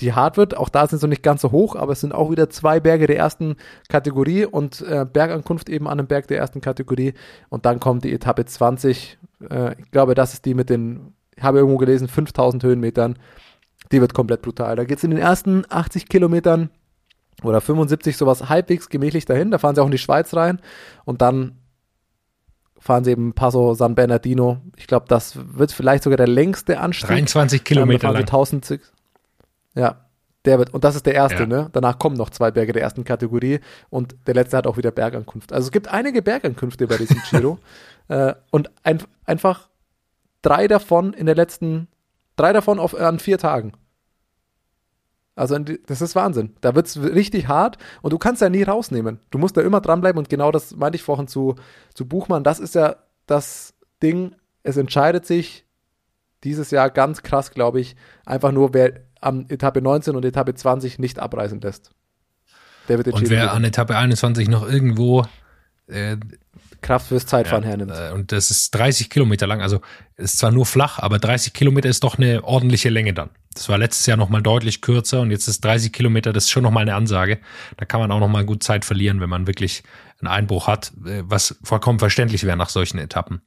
die hart wird. Auch da sind sie noch nicht ganz so hoch, aber es sind auch wieder zwei Berge der ersten Kategorie und äh, Bergankunft eben an einem Berg der ersten Kategorie. Und dann kommt die Etappe 20. Äh, ich glaube, das ist die mit den, ich habe irgendwo gelesen, 5000 Höhenmetern. Die wird komplett brutal. Da geht es in den ersten 80 Kilometern oder 75 sowas halbwegs gemächlich dahin. Da fahren sie auch in die Schweiz rein und dann fahren sie eben Passo San Bernardino. Ich glaube, das wird vielleicht sogar der längste Anstieg. 23 Ähm, Kilometer lang. 1000 ja, der wird, und das ist der erste, Ja. ne? Danach kommen noch zwei Berge der ersten Kategorie und der letzte hat auch wieder Bergankunft. Also es gibt einige Bergankünfte bei diesem Giro äh, und ein, einfach drei davon in der letzten, drei davon auf, an vier Tagen. Also das ist Wahnsinn. Da wird es richtig hart und du kannst ja nie rausnehmen. Du musst da immer dranbleiben und genau das meinte ich vorhin zu, zu Buchmann. Das ist ja das Ding, es entscheidet sich dieses Jahr ganz krass, glaube ich, einfach nur, wer am Etappe 19 und Etappe 20 nicht abreisen lässt. Der wird den Und wer an Etappe 21 noch irgendwo äh, Kraft fürs Zeitfahren ja, hernimmt. äh, und das ist 30 Kilometer lang, also ist zwar nur flach, aber 30 Kilometer ist doch eine ordentliche Länge dann. Das war letztes Jahr noch mal deutlich kürzer und jetzt ist 30 Kilometer, das ist schon noch mal eine Ansage. Da kann man auch noch mal gut Zeit verlieren, wenn man wirklich einen Einbruch hat, äh, was vollkommen verständlich wäre nach solchen Etappen,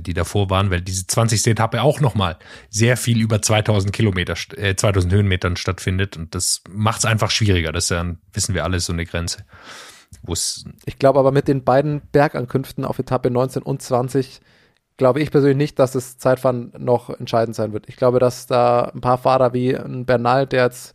die davor waren, weil diese 20. Etappe auch noch mal sehr viel über 2000 Kilometer, äh, 2000 Höhenmetern stattfindet und das macht es einfach schwieriger. Das ist ja, wissen wir alle, so eine Grenze. Ich glaube aber mit den beiden Bergankünften auf Etappe 19 und 20 glaube ich persönlich nicht, dass das Zeitfahren noch entscheidend sein wird. Ich glaube, dass da ein paar Fahrer wie ein Bernal, der jetzt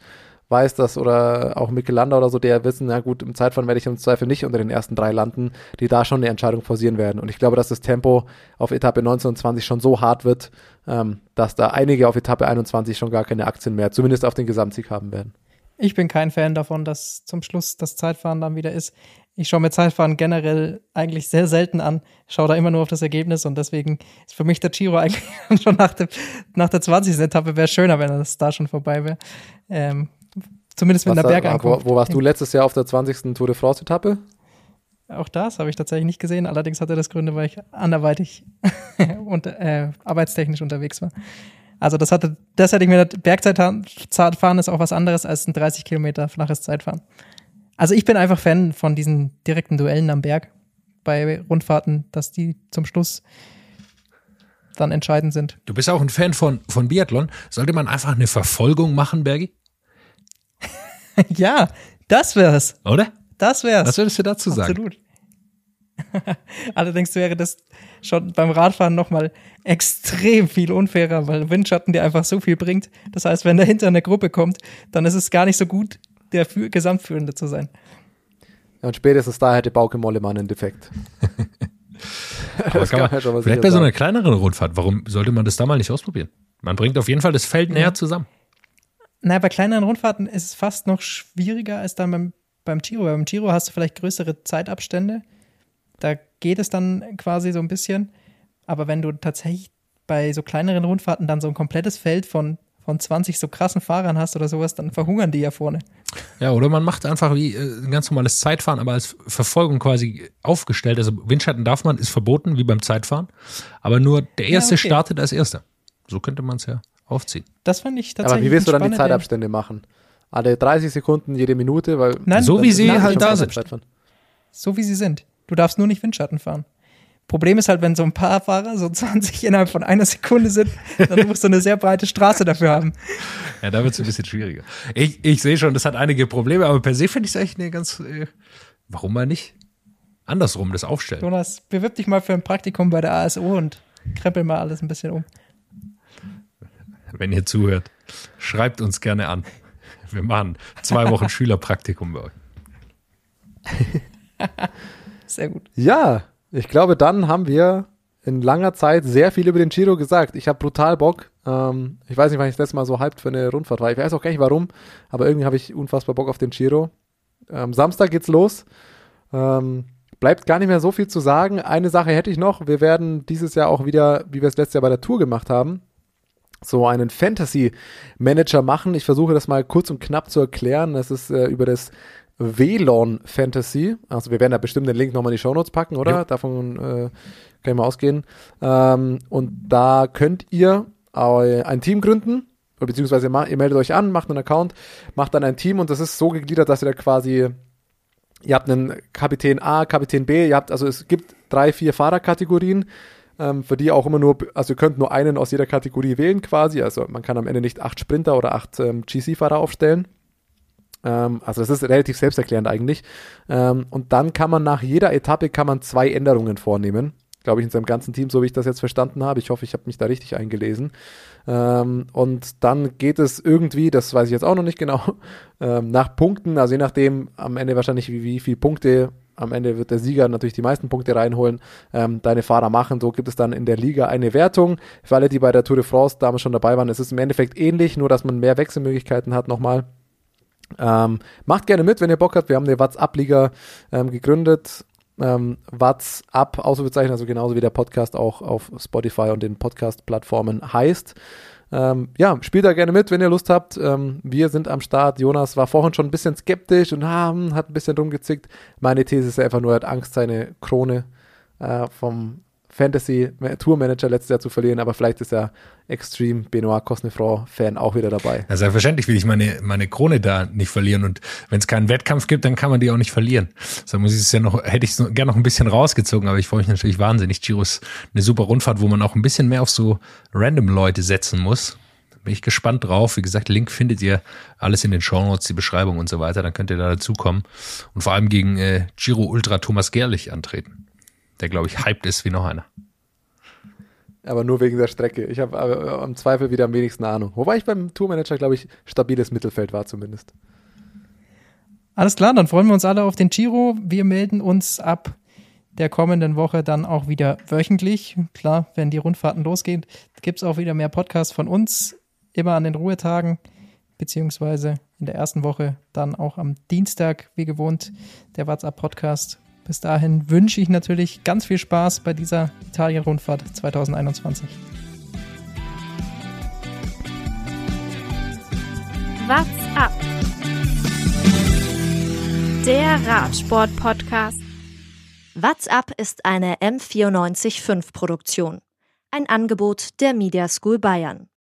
weiß das, oder auch Mikelander oder so, der wissen, na gut, im Zeitfahren werde ich im Zweifel nicht unter den ersten drei landen, die da schon eine Entscheidung forcieren werden. Und ich glaube, dass das Tempo auf Etappe 19 und 20 schon so hart wird, ähm, dass da einige auf Etappe 21 schon gar keine Aktien mehr, zumindest auf den Gesamtsieg haben werden. Ich bin kein Fan davon, dass zum Schluss das Zeitfahren dann wieder ist. Ich schaue mir Zeitfahren generell eigentlich sehr selten an, schaue da immer nur auf das Ergebnis und deswegen ist für mich der Giro eigentlich schon nach, dem, nach der 20. Etappe wäre schöner, wenn das da schon vorbei wäre. Ähm, zumindest mit Was einer da- Bergankunft. wo, wo warst du letztes Jahr auf der 20. Tour de France Etappe? Auch das habe ich tatsächlich nicht gesehen. Allerdings hatte das Gründe, weil ich anderweitig und äh, arbeitstechnisch unterwegs war. Also das hatte, das hätte ich mir Bergzeitfahren ist auch was anderes als ein 30 Kilometer flaches Zeitfahren. Also ich bin einfach Fan von diesen direkten Duellen am Berg bei Rundfahrten, dass die zum Schluss dann entscheidend sind. Du bist auch ein Fan von, von Biathlon. Sollte man einfach eine Verfolgung machen, Bergi? ja, das wär's. Oder? Das wär's. Was würdest du dazu sagen? Absolut. Allerdings wäre das schon beim Radfahren nochmal extrem viel unfairer, weil Windschatten dir einfach so viel bringt. Das heißt, wenn dahinter eine Gruppe kommt, dann ist es gar nicht so gut, der Fü- Gesamtführende zu sein. Ja, und spätestens da hätte Bauke Mollemann einen Defekt. Aber Das kann man, man schon mal vielleicht bei so einer kleineren Rundfahrt, warum sollte man das da mal nicht ausprobieren? Man bringt auf jeden Fall das Feld näher zusammen. Na, bei kleineren Rundfahrten ist es fast noch schwieriger als dann beim, beim Giro. Beim Giro hast du vielleicht größere Zeitabstände. Da geht es dann quasi so ein bisschen. Aber wenn du tatsächlich bei so kleineren Rundfahrten dann so ein komplettes Feld von, von 20 so krassen Fahrern hast oder sowas, dann verhungern die ja vorne. Ja, oder man macht einfach wie äh, ein ganz normales Zeitfahren, aber als Verfolgung quasi aufgestellt. Also Windschatten darf man, ist verboten, wie beim Zeitfahren. Aber nur der Erste okay. startet als Erster. So könnte man es ja aufziehen. Das fand ich tatsächlich. Aber wie willst du dann die Zeitabstände machen? alle 30 Sekunden, jede Minute, weil Nein, So wie sie halt da sind. So wie sie sind. Du darfst nur nicht Windschatten fahren. Problem ist halt, wenn so ein paar Fahrer so 20 innerhalb von einer Sekunde sind, dann musst du eine sehr breite Straße dafür haben. Ja, da wird es ein bisschen schwieriger. Ich, ich sehe schon, das hat einige Probleme, aber per se finde ich es eigentlich eine ganz. Äh, warum mal nicht? Andersrum das aufstellen. Jonas, bewirb dich mal für ein Praktikum bei der ASO und krempel mal alles ein bisschen um. Wenn ihr zuhört, schreibt uns gerne an. Wir machen zwei Wochen Schülerpraktikum bei euch. Sehr gut. Ja, ich glaube, dann haben wir in langer Zeit sehr viel über den Giro gesagt. Ich habe brutal Bock. Ähm, ich weiß nicht, wann ich das letzte Mal so hyped für eine Rundfahrt war. Ich weiß auch gar nicht warum, aber irgendwie habe ich unfassbar Bock auf den Giro. Ähm, Samstag geht's los. Ähm, bleibt gar nicht mehr so viel zu sagen. Eine Sache hätte ich noch. Wir werden dieses Jahr auch wieder, wie wir es letztes Jahr bei der Tour gemacht haben, so einen Fantasy Manager machen. Ich versuche das mal kurz und knapp zu erklären. Das ist äh, über das WLAN Fantasy. Also wir werden da bestimmt den Link nochmal in die Shownotes packen, oder? Ja. Davon äh, kann ich mal ausgehen. Ähm, und da könnt ihr ein Team gründen, beziehungsweise ihr meldet euch an, macht einen Account, macht dann ein Team und das ist so gegliedert, dass ihr da quasi Ihr habt einen Kapitän A, Kapitän B, ihr habt, also es gibt drei, vier Fahrerkategorien, ähm, für die auch immer nur, also ihr könnt nur einen aus jeder Kategorie wählen quasi, also man kann am Ende nicht acht Sprinter oder acht ähm, GC-Fahrer aufstellen. Ähm, also das ist relativ selbsterklärend eigentlich. Ähm, und dann kann man nach jeder Etappe kann man zwei Änderungen vornehmen. Glaube ich, in seinem ganzen Team, so wie ich das jetzt verstanden habe. Ich hoffe, ich habe mich da richtig eingelesen. Ähm, und dann geht es irgendwie, das weiß ich jetzt auch noch nicht genau, ähm, nach Punkten, also je nachdem am Ende wahrscheinlich, wie, wie viele Punkte, am Ende wird der Sieger natürlich die meisten Punkte reinholen, ähm, deine Fahrer machen. So gibt es dann in der Liga eine Wertung. Für alle, die bei der Tour de France damals schon dabei waren, es ist im Endeffekt ähnlich, nur dass man mehr Wechselmöglichkeiten hat nochmal. Ähm, macht gerne mit, wenn ihr Bock habt. Wir haben eine WhatsApp-Liga ähm, gegründet. Ähm, WhatsApp, Ausrufezeichen, also genauso wie der Podcast auch auf Spotify und den Podcast-Plattformen heißt. Ähm, ja, spielt da gerne mit, wenn ihr Lust habt. Ähm, wir sind am Start. Jonas war vorhin schon ein bisschen skeptisch und ah, hm, hat ein bisschen rumgezickt. Meine These ist einfach nur, er hat Angst, seine Krone äh, vom Fantasy Tour Manager letztes Jahr zu verlieren, aber vielleicht ist ja Extreme Benoit Cosnefroid Fan auch wieder dabei. Ja, selbstverständlich will ich meine, meine Krone da nicht verlieren. Und wenn es keinen Wettkampf gibt, dann kann man die auch nicht verlieren. So muss ich es ja noch, hätte ich es gerne noch ein bisschen rausgezogen, aber ich freue mich natürlich wahnsinnig. Giro ist eine super Rundfahrt, wo man auch ein bisschen mehr auf so random Leute setzen muss. Bin ich gespannt drauf. Wie gesagt, Link findet ihr alles in den Shownotes, die Beschreibung und so weiter. Dann könnt ihr da dazukommen. Und vor allem gegen äh, Giro Ultra Thomas Gerlich antreten. Der, glaube ich, hyped ist wie noch einer. Aber nur wegen der Strecke. Ich habe äh, am Zweifel wieder am wenigsten Ahnung. Wobei ich beim Tourmanager, glaube ich, stabiles Mittelfeld war zumindest. Alles klar, dann freuen wir uns alle auf den Giro. Wir melden uns ab der kommenden Woche dann auch wieder wöchentlich. Klar, wenn die Rundfahrten losgehen, gibt es auch wieder mehr Podcasts von uns, immer an den Ruhetagen, beziehungsweise in der ersten Woche dann auch am Dienstag, wie gewohnt, der WhatsApp-Podcast. Bis dahin wünsche ich natürlich ganz viel Spaß bei dieser Italien-Rundfahrt 2021. What's up? Der Radsport-Podcast. WhatsApp ist eine M945 Produktion. Ein Angebot der Media School Bayern.